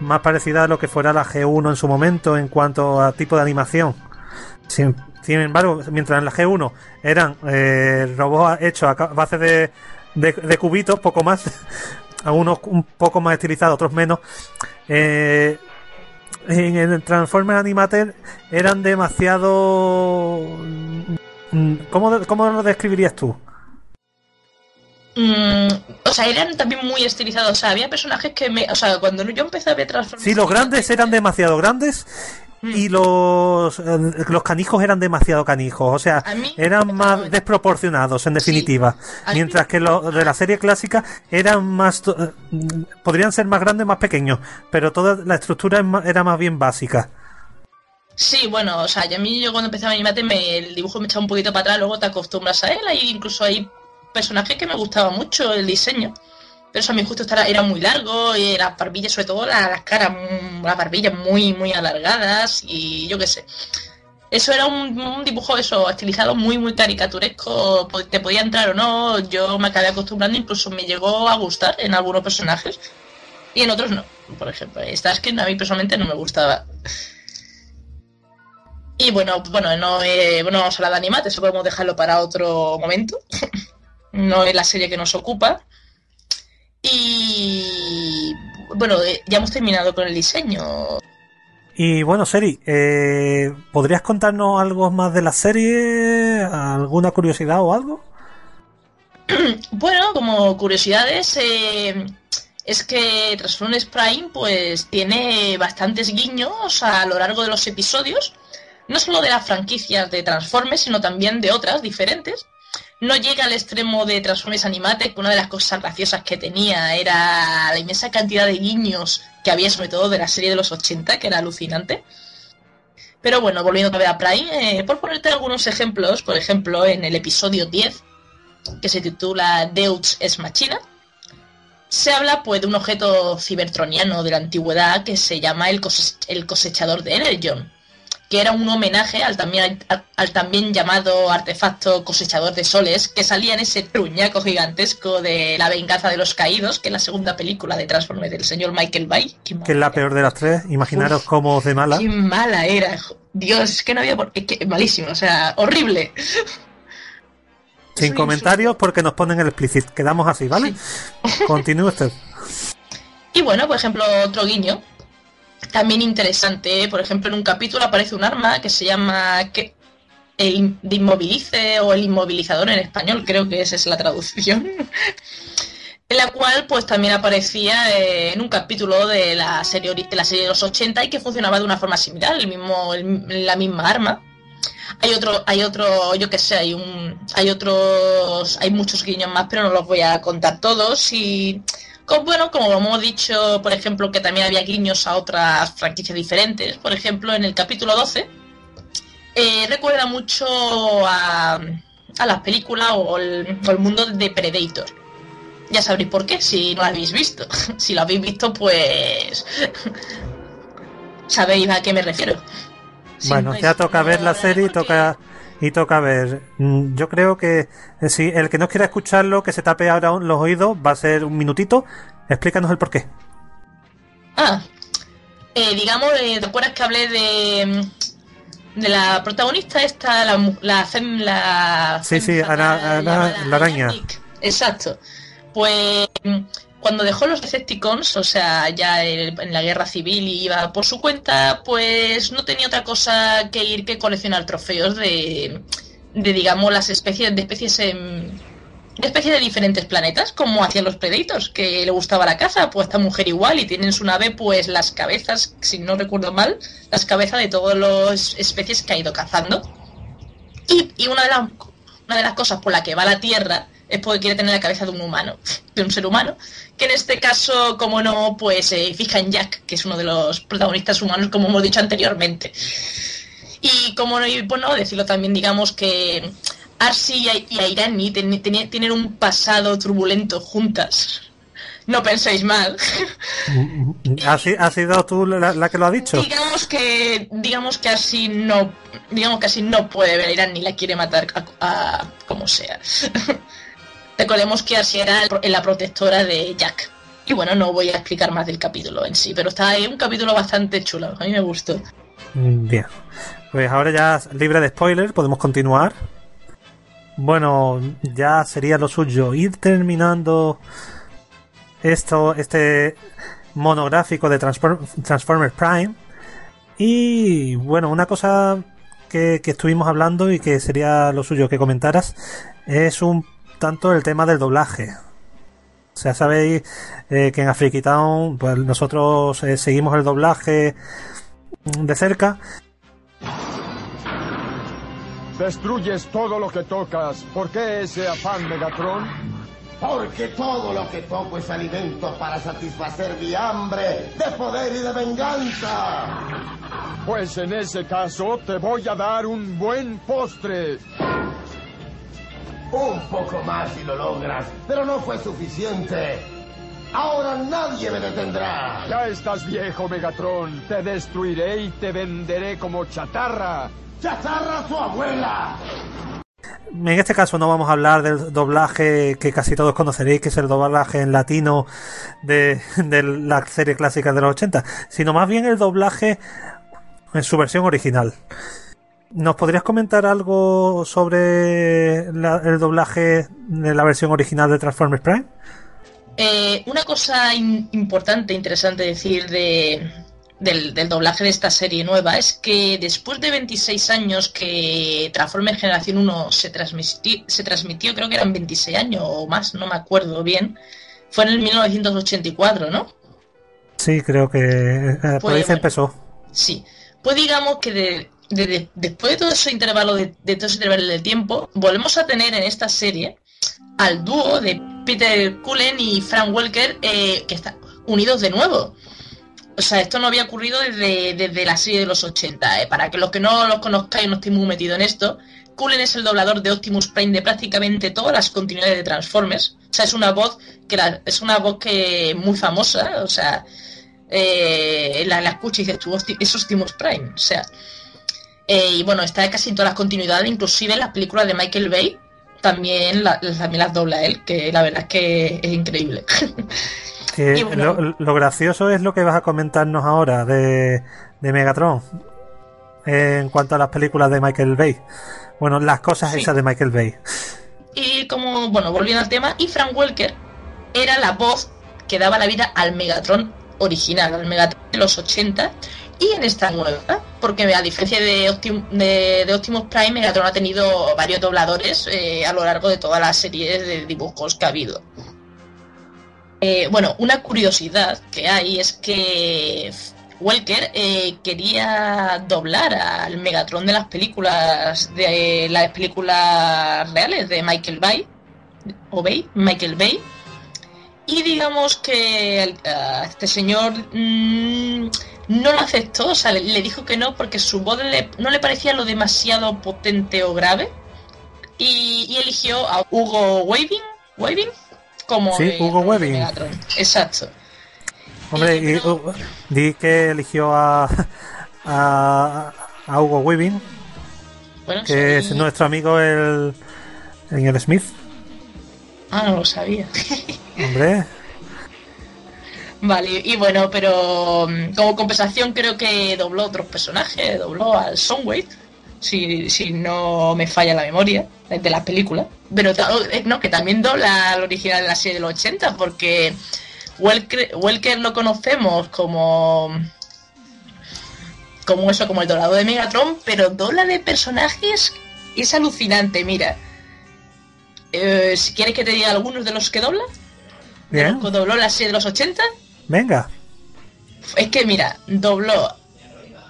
más parecida a lo que fuera la G1 en su momento en cuanto a tipo de animación. Sin, sin embargo, mientras en la G1 eran eh, robots hechos a base de, de, de cubitos, poco más, algunos un poco más estilizados, otros menos. eh, en el Transformers Animated eran demasiado. mm, ¿Cómo, cómo lo describirías tú? Mm, o sea, eran también muy estilizados. O sea, había personajes que me. O sea, cuando yo empecé a ver Transformers. Sí, los grandes eran demasiado grandes y los, eh, los canijos eran demasiado canijos. O sea, eran más desproporcionados en definitiva. Mientras que los de la serie clásica eran más. eh, podrían ser más grandes, más pequeños. Pero toda la estructura era más bien básica. Sí, bueno, o sea, y a mí yo cuando empecé a animarte me, el dibujo me echaba un poquito para atrás, luego te acostumbras a él, ahí incluso hay personajes que me gustaba mucho el diseño. Pero mí justo era muy largo, y las barbillas, sobre todo la- las caras, mm, las barbillas muy, muy alargadas, y yo qué sé. Eso era un, dibujo eso, estilizado muy, muy caricaturesco, te podía entrar o no, yo me acabé acostumbrando, incluso me llegó a gustar en algunos personajes, y en otros no. Por ejemplo, Starsky a mí personalmente no me gustaba. Y bueno, bueno, no, eh, bueno, vamos a hablar de Animate, eso podemos dejarlo para otro momento. no es la serie que nos ocupa. Y bueno, eh, ya hemos terminado con el diseño. Y bueno, Seri, eh, ¿podrías contarnos algo más de la serie? ¿Alguna curiosidad o algo? Bueno, como curiosidades, eh, es que Transformers Prime pues tiene bastantes guiños a lo largo de los episodios, no solo de las franquicias de Transformers, sino también de otras diferentes. No llega al extremo de Transformers Animate, que una de las cosas graciosas que tenía era la inmensa cantidad de guiños que había, sobre todo de la serie de los 80, que era alucinante. Pero bueno, volviendo a ver a Prime, eh, por ponerte algunos ejemplos, por ejemplo, en el episodio 10, que se titula Deus es Machina, se habla pues de un objeto cibertroniano de la antigüedad que se llama el cosechador de Energon, que era un homenaje al también, al, al también llamado artefacto cosechador de soles que salía en ese truñaco gigantesco de La venganza de los caídos, que es la segunda película de Transformers del señor Michael Bay. Qué Que es la peor de las tres. Imaginaros cómo de mala. Qué mala era. Dios, es que no había por... que malísimo, o sea, horrible. Sin comentarios porque nos ponen el explicit. Quedamos así, ¿vale? Continúe usted. Y bueno, por ejemplo, otro guiño, también interesante, por ejemplo, en un capítulo aparece un arma que se llama el de inmovilice o el inmovilizador en español, creo que esa es la traducción, en la cual pues también aparecía eh, en un capítulo de la serie de la serie de los 80 y que funcionaba de una forma similar, el mismo el- la misma arma. Hay otro, hay otro, yo que sé, hay un, hay otros, hay muchos guiños más, pero no los voy a contar todos y como, bueno, como hemos dicho, por ejemplo, que también había guiños a otras franquicias diferentes. Por ejemplo, en el capítulo 12 eh, recuerda mucho a, a las películas o el, o el mundo de Predator. Ya sabréis por qué, si no lo habéis visto. si lo habéis visto, pues sabéis a qué me refiero. Bueno, no ya toca ver la serie toca y toca ver. Mm, Yo creo que eh, si el que no quiera escucharlo, que se tape ahora los oídos, va a ser un minutito. Explícanos el porqué. Ah, eh, digamos, eh, ¿te acuerdas que hablé de, de la protagonista esta, la, la, fem- la Sí, sí, Ana- Ana- llamada la araña. Exacto. Pues mm, cuando dejó los Decepticons, o sea, ya en la guerra civil y iba por su cuenta, pues no tenía otra cosa que ir que coleccionar trofeos de, de digamos, las especies, de especies en, de especies de diferentes planetas, como hacían los Predators, que le gustaba la caza, pues esta mujer igual, y tiene en su nave pues las cabezas, si no recuerdo mal, las cabezas de todas las especies que ha ido cazando. Y, y una, de las, una de las cosas por la que va a la Tierra es porque quiere tener la cabeza de un humano, de un ser humano, que en este caso, como no, pues se fija en Jack, que es uno de los protagonistas humanos, como hemos dicho anteriormente. Y como no, y bueno, decirlo también, digamos que Arsi y Airani ten- ten- tienen un pasado turbulento juntas. No penséis mal. ¿Has, si- has sido tú la, la que lo ha dicho? digamos que digamos que así no digamos que así no puede ver a Irán ni la quiere matar a, a- como sea. Recordemos que así era la protectora de Jack. Y bueno, no voy a explicar más del capítulo en sí, pero está ahí un capítulo bastante chulo. A mí me gustó. Bien. Pues ahora ya libre de spoilers, podemos continuar. Bueno, ya sería lo suyo ir terminando esto, este monográfico de Transform- Transformers Prime. Y bueno, una cosa que estuvimos hablando y que sería lo suyo que comentaras es un tanto el tema del doblaje. O sea, sabéis eh, que en Afriki Town pues nosotros eh, seguimos el doblaje de cerca Destruyes todo lo que tocas. ¿Por qué ese afán, Megatron? Porque todo lo que toco es alimento para satisfacer mi hambre de poder y de venganza. Pues en ese caso te voy a dar un buen postre. Un poco más si lo logras, pero no fue suficiente. Ahora nadie me detendrá. Ya estás viejo, Megatron. Te destruiré y te venderé como chatarra. ¡Chatarra tu abuela! En este caso no vamos a hablar del doblaje que casi todos conoceréis, que es el doblaje en latino de, de la serie clásica de los 80, sino más bien el doblaje en su versión original. ¿Nos podrías comentar algo sobre la- el doblaje de la versión original de Transformers Prime? Eh, una cosa in- importante, interesante decir de, del, del doblaje de esta serie nueva es que después de 26 años que Transformers Generación 1 se transmitió, se transmitió, creo que eran 26 años o más, no me acuerdo bien, fue en el 1984, ¿no? Sí, creo que eh, por ahí Pues, se bueno. empezó. Sí. Pues digamos que de- de- de- después de todo ese intervalo de, de todo ese intervalo de tiempo, volvemos a tener en esta serie al dúo de Peter Cullen y Frank Welker eh, que están unidos de nuevo. O sea, esto no había ocurrido desde, desde la serie de los 80. eh. Para que los que no los conozcáis, no estéis muy metidos en esto, Cullen es el doblador de Optimus Prime de prácticamente todas las continuidades de Transformers. O sea, es una voz que la- es una voz que muy famosa. O sea, eh, la, la escucha y dices tú, "Hosti- es Optimus Prime. O sea, eh, y bueno, está casi en todas las continuidades, inclusive en las películas de Michael Bay, también, la- también las dobla él, que la verdad es que es increíble. Que Y bueno. lo, lo gracioso es lo que vas a comentarnos ahora de, de Megatron en cuanto a las películas de Michael Bay. Bueno, las cosas Sí. esas de Michael Bay. Y como, bueno, volviendo al tema, y Frank Welker era la voz que daba la vida al Megatron original, al Megatron de los 80, y en esta nueva, porque a diferencia de, de, Optimus Prime, Megatron ha tenido varios dobladores eh, a lo largo de todas las series de dibujos que ha habido. Eh, bueno, una curiosidad que hay es que Welker eh, quería doblar al Megatron de las películas de las películas reales de Michael Bay o Bay, Michael Bay. Y digamos que este señor mm, no lo aceptó, o sea, le, le dijo que no porque su voz le- no le parecía lo demasiado potente o grave. Y, y eligió a Hugo Weaving, Weaving como Sí, el Hugo Weaving. Exacto. Hombre, y, uh, di que eligió a, a, a Hugo Weaving, Bueno, que es nuestro amigo el, el Smith. Ah, no lo sabía. Hombre, Vale, y bueno, pero mm, como compensación creo que dobló otros personajes, dobló al Soundwave, si, si no me falla la memoria, de las películas. Pero eh, no, que también dobla al original de la serie de los 80, porque Welker, Welker lo conocemos como como eso, como el doblador de Megatron, pero dobla de personajes es alucinante, mira. Eh, si quieres que te diga algunos de los que dobla, de bien, los que dobló la serie de los 80, venga. es que mira, dobló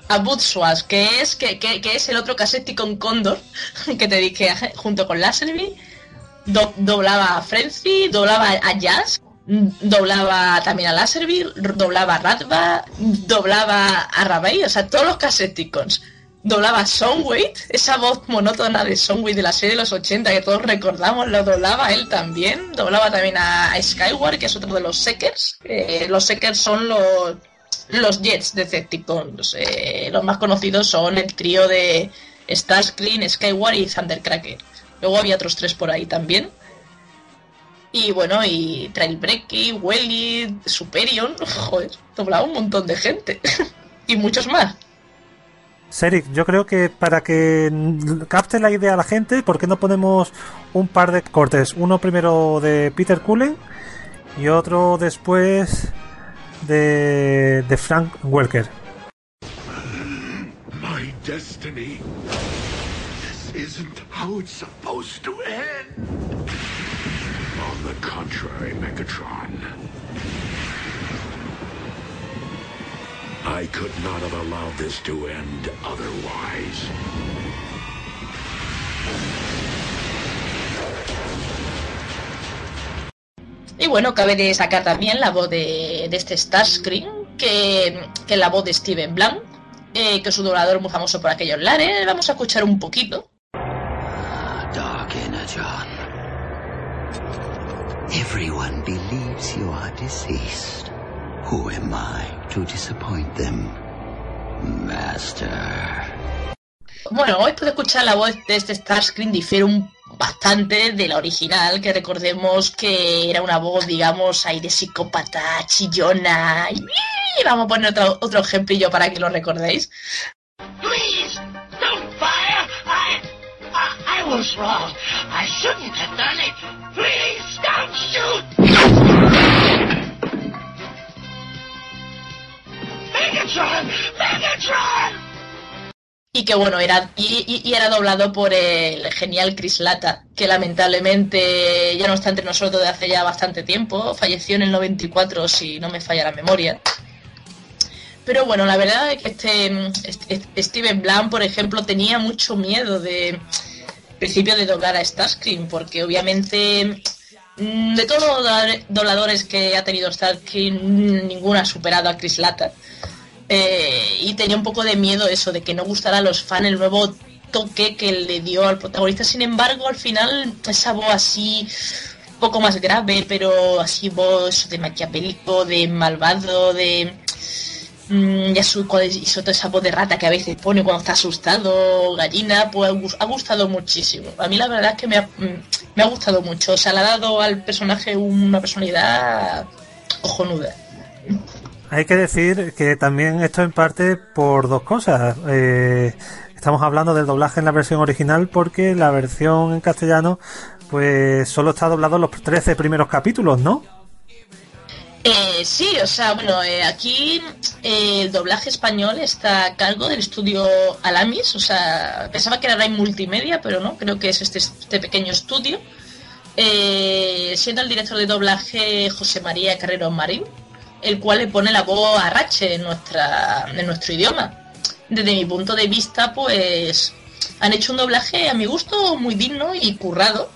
a Bootswas, que es que, que- que es el otro Cassetticon Condor que te dije junto con Laserby. Do- doblaba a Frenzy, doblaba a Jazz, doblaba también a Laserby, doblaba a Ratba, doblaba a Rabey, o sea, todos los Cassetticons. Doblaba Soundwave, esa voz monótona de Soundwave de la serie de los 80 que todos recordamos, lo doblaba él también. Doblaba también a, Skyward, que es otro de los Seekers. Eh, los Seekers son los, los Jets Decepticons. Eh, los más conocidos son el trío de Starscream, Skyward y Thundercracker. Luego había otros tres por ahí también. Y bueno, y Trailbreaking, Welly, Superior, joder, doblado un montón de gente. y muchos más. Seric, yo creo que para que capte la idea a la gente, ¿por qué no ponemos un par de cortes? Uno primero de Peter Cullen y otro después de, de Frank Welker. My destiny. This isn't how it's supposed to end. On the contrary, Megatron. I could not have allowed this to end otherwise. Y bueno, cabe destacar también la voz de, de este Starscream, que, que es la voz de Steven Blanc, eh, que es un doblador muy famoso por aquellos lares. Vamos a escuchar un poquito. Dark Energon. Everyone believes you are deceased. Who am I to disappoint them? Master. Bueno, esto de escuchar la voz de este Starscream difiere un bastante de la original, que recordemos que era una voz, digamos, ahí de psicópata, chillona. Y vamos a poner otro, otro ejemplillo para que lo recordéis. Please, don't fire. I, I, I was wrong. I shouldn't have done it. Please, don't shoot. Y que bueno, era, y, era doblado por el genial Chris Lata, que lamentablemente ya no está entre nosotros desde hace ya bastante tiempo. Falleció en el 94, si no me falla la memoria. Pero bueno, la verdad es que este, este- Steven Blanc, por ejemplo, tenía mucho miedo de principio de doblar a Starscream, porque obviamente mm, de todos los dobladores- que ha tenido Starscream, ninguno ha superado a Chris Lata. Eh, y tenía un poco de miedo eso, de que no gustara a los fans el nuevo toque que le dio al protagonista. Sin embargo, al final, esa voz así, un poco más grave, pero así voz de maquiavélico, de malvado, de... mm, ya su, y sobre esa voz de rata que a veces pone cuando está asustado, gallina, pues ha gustado muchísimo. A mí la verdad es que me ha, mm, me ha gustado mucho. O sea, le ha dado al personaje una personalidad cojonuda. Hay que decir que también esto en parte por dos cosas. Eh, estamos hablando del doblaje en la versión original porque la versión en castellano pues solo está doblado los 13 primeros capítulos, ¿no? Eh, sí, o sea, bueno, eh, aquí eh, el doblaje español está a cargo del estudio Alamis, o sea, pensaba que era Rai Multimedia, pero no, creo que es este, este pequeño estudio, siendo el director de doblaje José María Carrero Marín, el cual le pone la voz a Rache en, nuestra, en nuestro idioma. Desde mi punto de vista, pues han hecho un doblaje a mi gusto muy digno y currado,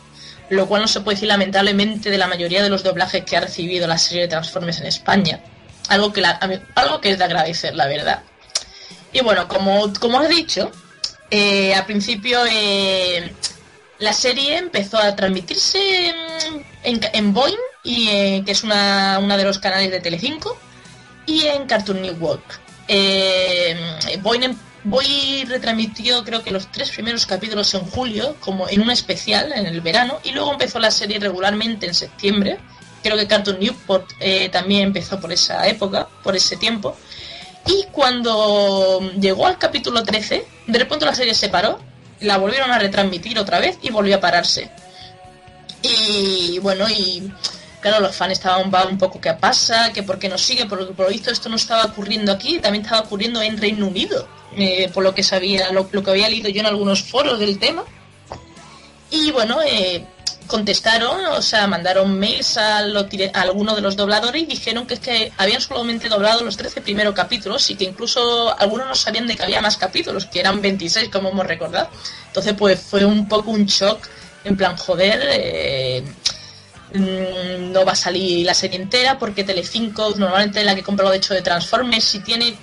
lo cual no se puede decir lamentablemente de la mayoría de los doblajes que ha recibido la serie de Transformers en España. Algo que, la- algo que es de agradecer, la verdad. Y bueno, como, como os he dicho, eh, al principio eh, la serie empezó a transmitirse en, en, en Boing, y, eh, que es una, una de los canales de Telecinco, y en Cartoon Network. Eh, Boing, em- Boing retransmitió creo que los tres primeros capítulos en julio, como en un especial en el verano, y luego empezó la serie regularmente en septiembre. Creo que Cartoon Newport eh, también empezó por esa época, por ese tiempo. Y cuando llegó al capítulo 13, de repente la serie se paró, la volvieron a retransmitir otra vez y volvió a pararse. Y bueno, y claro, los fans estaban va, un poco qué pasa, que por qué no sigue, porque por lo visto esto no estaba ocurriendo aquí, también estaba ocurriendo en Reino Unido, eh, por lo que sabía, lo, que había leído yo en algunos foros del tema. Y bueno, eh, contestaron, o sea, mandaron mails a algunos de los dobladores y dijeron que es que habían solamente doblado los 13 primeros capítulos y que incluso algunos no sabían de que había más capítulos, que eran 26 como hemos recordado. Entonces pues fue un poco un shock, en plan, joder, eh, mm, no va a salir la serie entera porque Telecinco, normalmente la que compra lo de hecho de Transformers, si tiene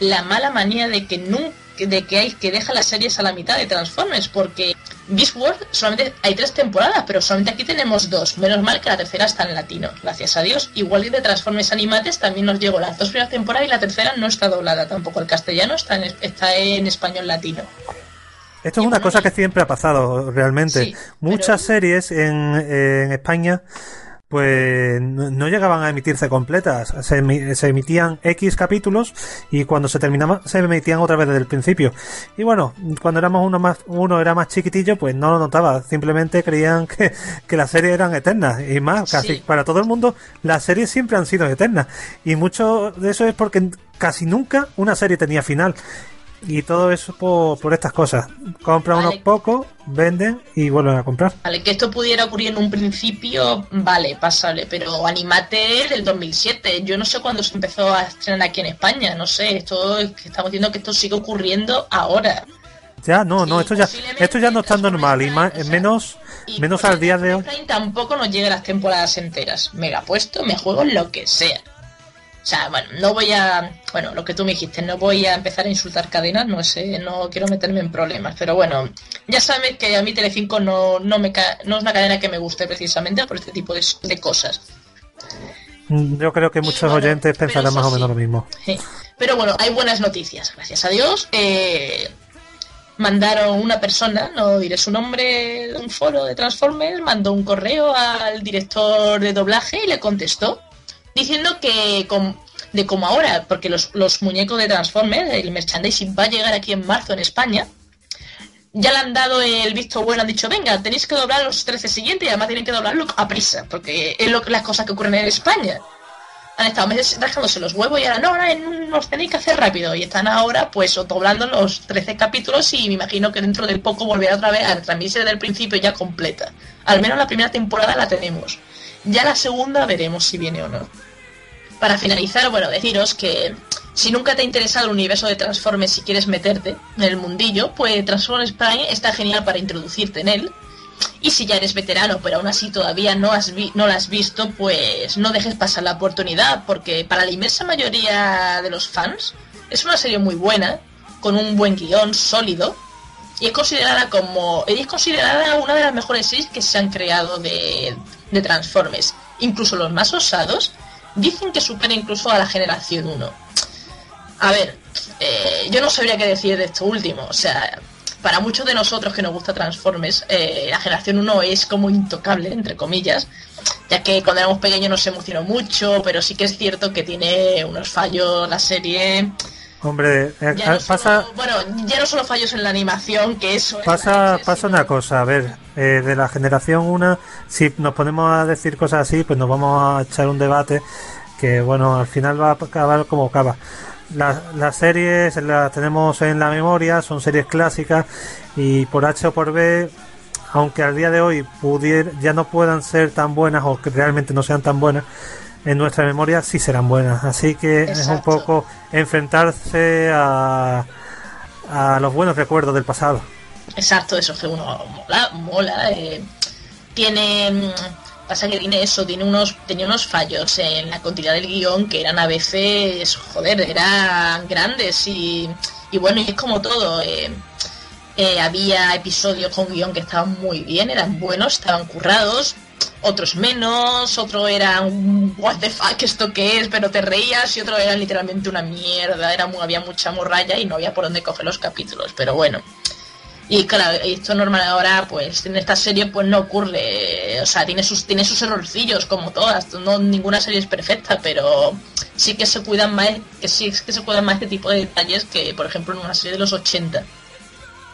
la mala manía de que nunca de que hay que deja las series a la mitad de Transformers porque Beast Wars solamente hay tres temporadas pero solamente aquí tenemos dos. Menos mal que la tercera está en latino gracias a Dios. Igual que de Transformers Animates también nos llegó las dos primeras temporadas y la tercera no está doblada tampoco el castellano está en, está en español latino Esto es una cosa que siempre ha pasado realmente. Sí, Muchas series en, en España pues no, llegaban a emitirse completas. Se, emi- se emitían X capítulos y cuando se terminaban se emitían otra vez desde el principio. Y bueno, cuando éramos uno más, uno era más chiquitillo, pues no lo notaba. Simplemente creían que, que las series eran eternas. Y más, casi Sí. para todo el mundo, las series siempre han sido eternas. Y mucho de eso es porque casi nunca una serie tenía final. Y todo eso por, por estas cosas. Compran Vale. unos pocos, venden y vuelven a comprar. Vale, que esto pudiera ocurrir en un principio, vale, pasable, pero Animate del 2007, yo no sé cuándo se empezó a estrenar aquí en España, no sé, esto estamos diciendo que esto sigue ocurriendo ahora. Ya, no, no, esto ya, esto ya no está normal y más, o sea, menos, Y menos al día de hoy. Tampoco nos llega las temporadas enteras. Me la puesto, me juego lo que sea. O sea, bueno, no voy a. Bueno, lo que tú me dijiste, no voy a empezar a insultar cadenas, no sé, no quiero meterme en problemas. Pero bueno, ya sabes que a mí Telecinco no, no, me ca- no es una cadena que me guste precisamente por este tipo de, de cosas. Mm, Yo creo que muchos bueno, oyentes pensarán más o menos sí. lo mismo. Sí. Pero bueno, hay buenas noticias, gracias a Dios. Eh, mandaron una persona, no diré su nombre, de un foro de Transformers, mandó un correo al director de doblaje y le contestó diciendo que de como ahora, porque los, los muñecos de Transformers, el merchandising va a llegar aquí en marzo en España, ya le han dado el visto bueno, han dicho, venga, tenéis que doblar los 13 siguientes y además tienen que doblarlo a prisa, porque es lo, las cosas que ocurren en España han estado meses rascándose los huevos y ahora no, ahora los tenéis que hacer rápido. Y están ahora, pues, doblando los 13 capítulos y me imagino que dentro de poco volverá otra vez a transmitirse desde el principio ya completa. Al menos la primera temporada la tenemos. Ya la segunda veremos si viene o no. Para finalizar, bueno, deciros que si nunca te ha interesado el universo de Transformers y quieres meterte en el mundillo, pues Transformers Prime está genial para introducirte en él. Y si ya eres veterano, pero aún así todavía no, has vi- no lo has visto, pues no dejes pasar la oportunidad, porque para la inmensa mayoría de los fans es una serie muy buena, con un buen guion sólido, y es considerada como y es considerada una de las mejores series que se han creado de, de Transformers. Incluso los más osados dicen que supera incluso a la generación 1. A ver, eh, yo no sabría qué decir de esto último. O sea, para muchos de nosotros que nos gusta Transformers, eh, la generación 1 es como intocable, entre comillas, ya que cuando éramos pequeños nos emocionó mucho, pero sí que es cierto que tiene unos fallos la serie. Hombre, eh, Ya no eh, pasa, solo- bueno, ya no solo fallos en la animación, que eso es pasa, leche, pasa una cosa. A ver, eh, de la generación una, si nos ponemos a decir cosas así, pues nos vamos a echar un debate que, bueno, al final va a acabar como acaba. Las, las series las tenemos en la memoria, son series clásicas y por H o por B, aunque al día de hoy pudier, ya no puedan ser tan buenas o que realmente no sean tan buenas, en nuestra memoria sí serán buenas. Así que es un poco enfrentarse a, a los buenos recuerdos del pasado. Exacto, eso que uno mola, mola. eh, tiene. mm, Pasa que tiene eso, tiene unos, tenía unos fallos en la continuidad del guion que eran a veces, joder, eran grandes y, y bueno, y es como todo. eh, eh, había episodios con guion que estaban muy bien, eran buenos, estaban currados, otros menos, otro era un what the fuck esto que es, pero te reías y otro era literalmente una mierda, era mu- había mucha morralla y no había por dónde coger los capítulos, pero bueno. Y claro, esto normal ahora, pues en esta serie pues no ocurre, o sea, tiene sus tiene sus errorcillos como todas, no ninguna serie es perfecta, pero sí que se cuidan más, que sí que se cuidan más este tipo de detalles que por ejemplo en una serie de los 80.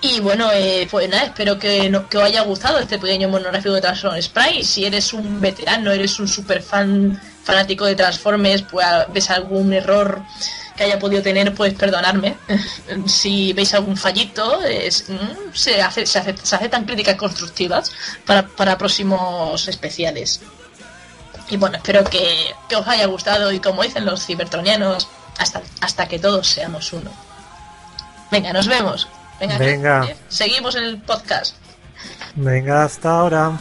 Y bueno, eh, pues nada, espero que, que os haya gustado este pequeño monográfico de Transformers Prime. Si eres un veterano, eres un super fan fanático de Transformers, pues ves algún error que haya podido tener, pues perdonarme. si veis algún fallito, mm, se, hace- se aceptan críticas constructivas para, para próximos especiales. Y bueno, espero que, que os haya gustado y como dicen los cibertronianos, hasta, hasta que todos seamos uno. Venga, nos vemos. Venga, seguimos en el podcast. Venga, hasta ahora.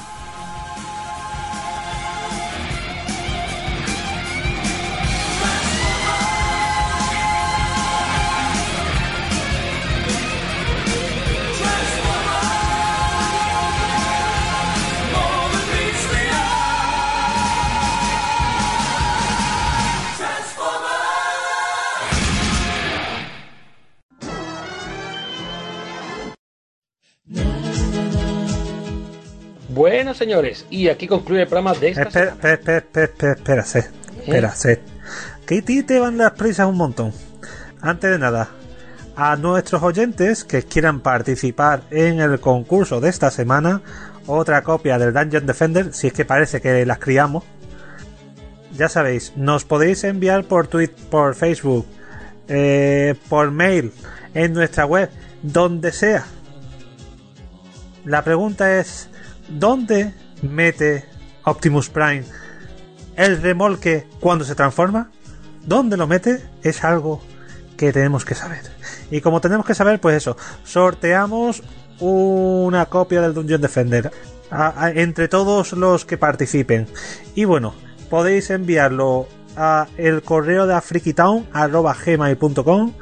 Buenas señores, y aquí concluye el programa de esta Espera, espera, espera, espera, espera, espera, Seth. Que ti te van las prisas un montón. Antes de nada, a nuestros oyentes que quieran participar en el concurso de esta semana, otra copia del Dungeon Defender, si es que parece que las criamos. Ya sabéis, nos podéis enviar por Twitter, por Facebook, eh, por mail, en nuestra web, donde sea. La pregunta es, ¿dónde mete Optimus Prime el remolque cuando se transforma? ¿Dónde lo mete? Es algo que tenemos que saber. Y como tenemos que saber, pues eso, sorteamos una copia del Dungeon Defender entre todos los que participen. Y bueno, podéis enviarlo a el correo de afrikitown arroba gmail.com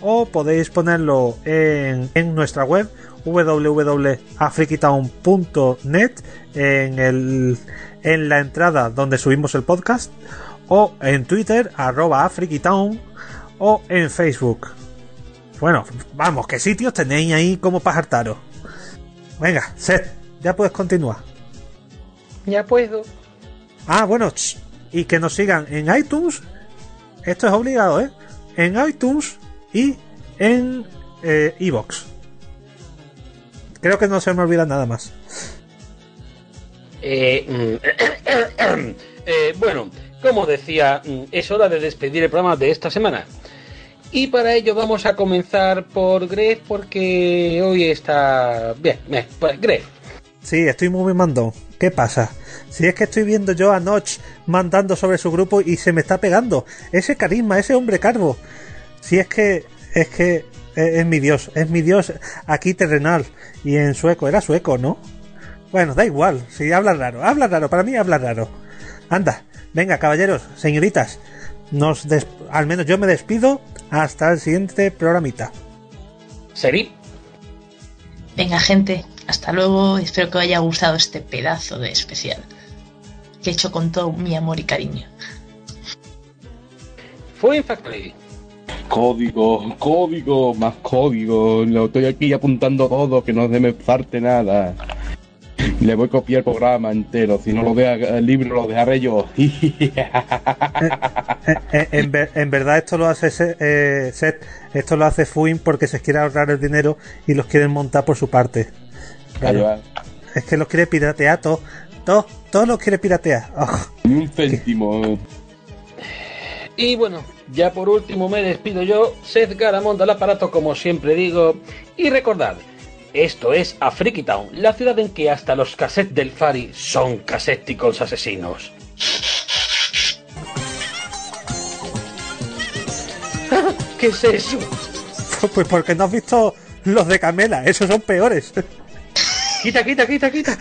o podéis ponerlo en nuestra web www.afrikitown.net en, el, en la entrada donde subimos el podcast o en Twitter arroba afrikitown o en Facebook. Bueno, vamos, ¿qué sitios tenéis ahí como para hartaros? Venga, Seth, ya puedes continuar. Ya puedo. Ah, bueno, ch, y que nos sigan en iTunes. Esto es obligado, ¿eh? En iTunes y en eh, Evox. Creo que no se me olvida nada más. Eh, mm, eh, bueno, como decía, mm, es hora de despedir el programa de esta semana. Y para ello vamos a comenzar por Greg porque hoy está... Bien, bien, pues Greg. Sí, estoy muy mandón. ¿Qué pasa? Si es que estoy viendo yo a Notch mandando sobre su grupo y se me está pegando. Ese carisma, ese hombre calvo. Si es que... Es que... Es, es mi dios. Es mi dios aquí terrenal. Y en sueco. Era sueco, ¿no? Bueno, da igual. Si habla raro. Habla raro. Para mí habla raro. Anda. Venga, caballeros, señoritas. Nos des- Al menos yo me despido hasta el siguiente programita. Seri. Venga, gente, hasta luego. Espero que os haya gustado este pedazo de especial que he hecho con todo mi amor y cariño. Fue Factory. Código, código, más código. Lo estoy aquí apuntando todo, que no se me falte nada. Le voy a copiar el programa entero. Si no lo deja el libro, lo dejaré yo. Eh, en, ver- en verdad esto lo hace Se- eh, Seth, esto lo hace Fuin porque se quiere ahorrar el dinero y los quieren montar por su parte. Va. Es que los quiere piratear todo, todo, todo lo quiere piratear. Oh, Ni un céntimo. Y bueno, ya por último me despido yo, Seth Garamond al aparato como siempre digo. Y recordad, esto es Afriki Town, la ciudad en que hasta los cassettes del Fari son casséticos asesinos. ¿Qué es eso? Pues porque no has visto los de Camela, esos son peores. Quita, quita, quita, quita.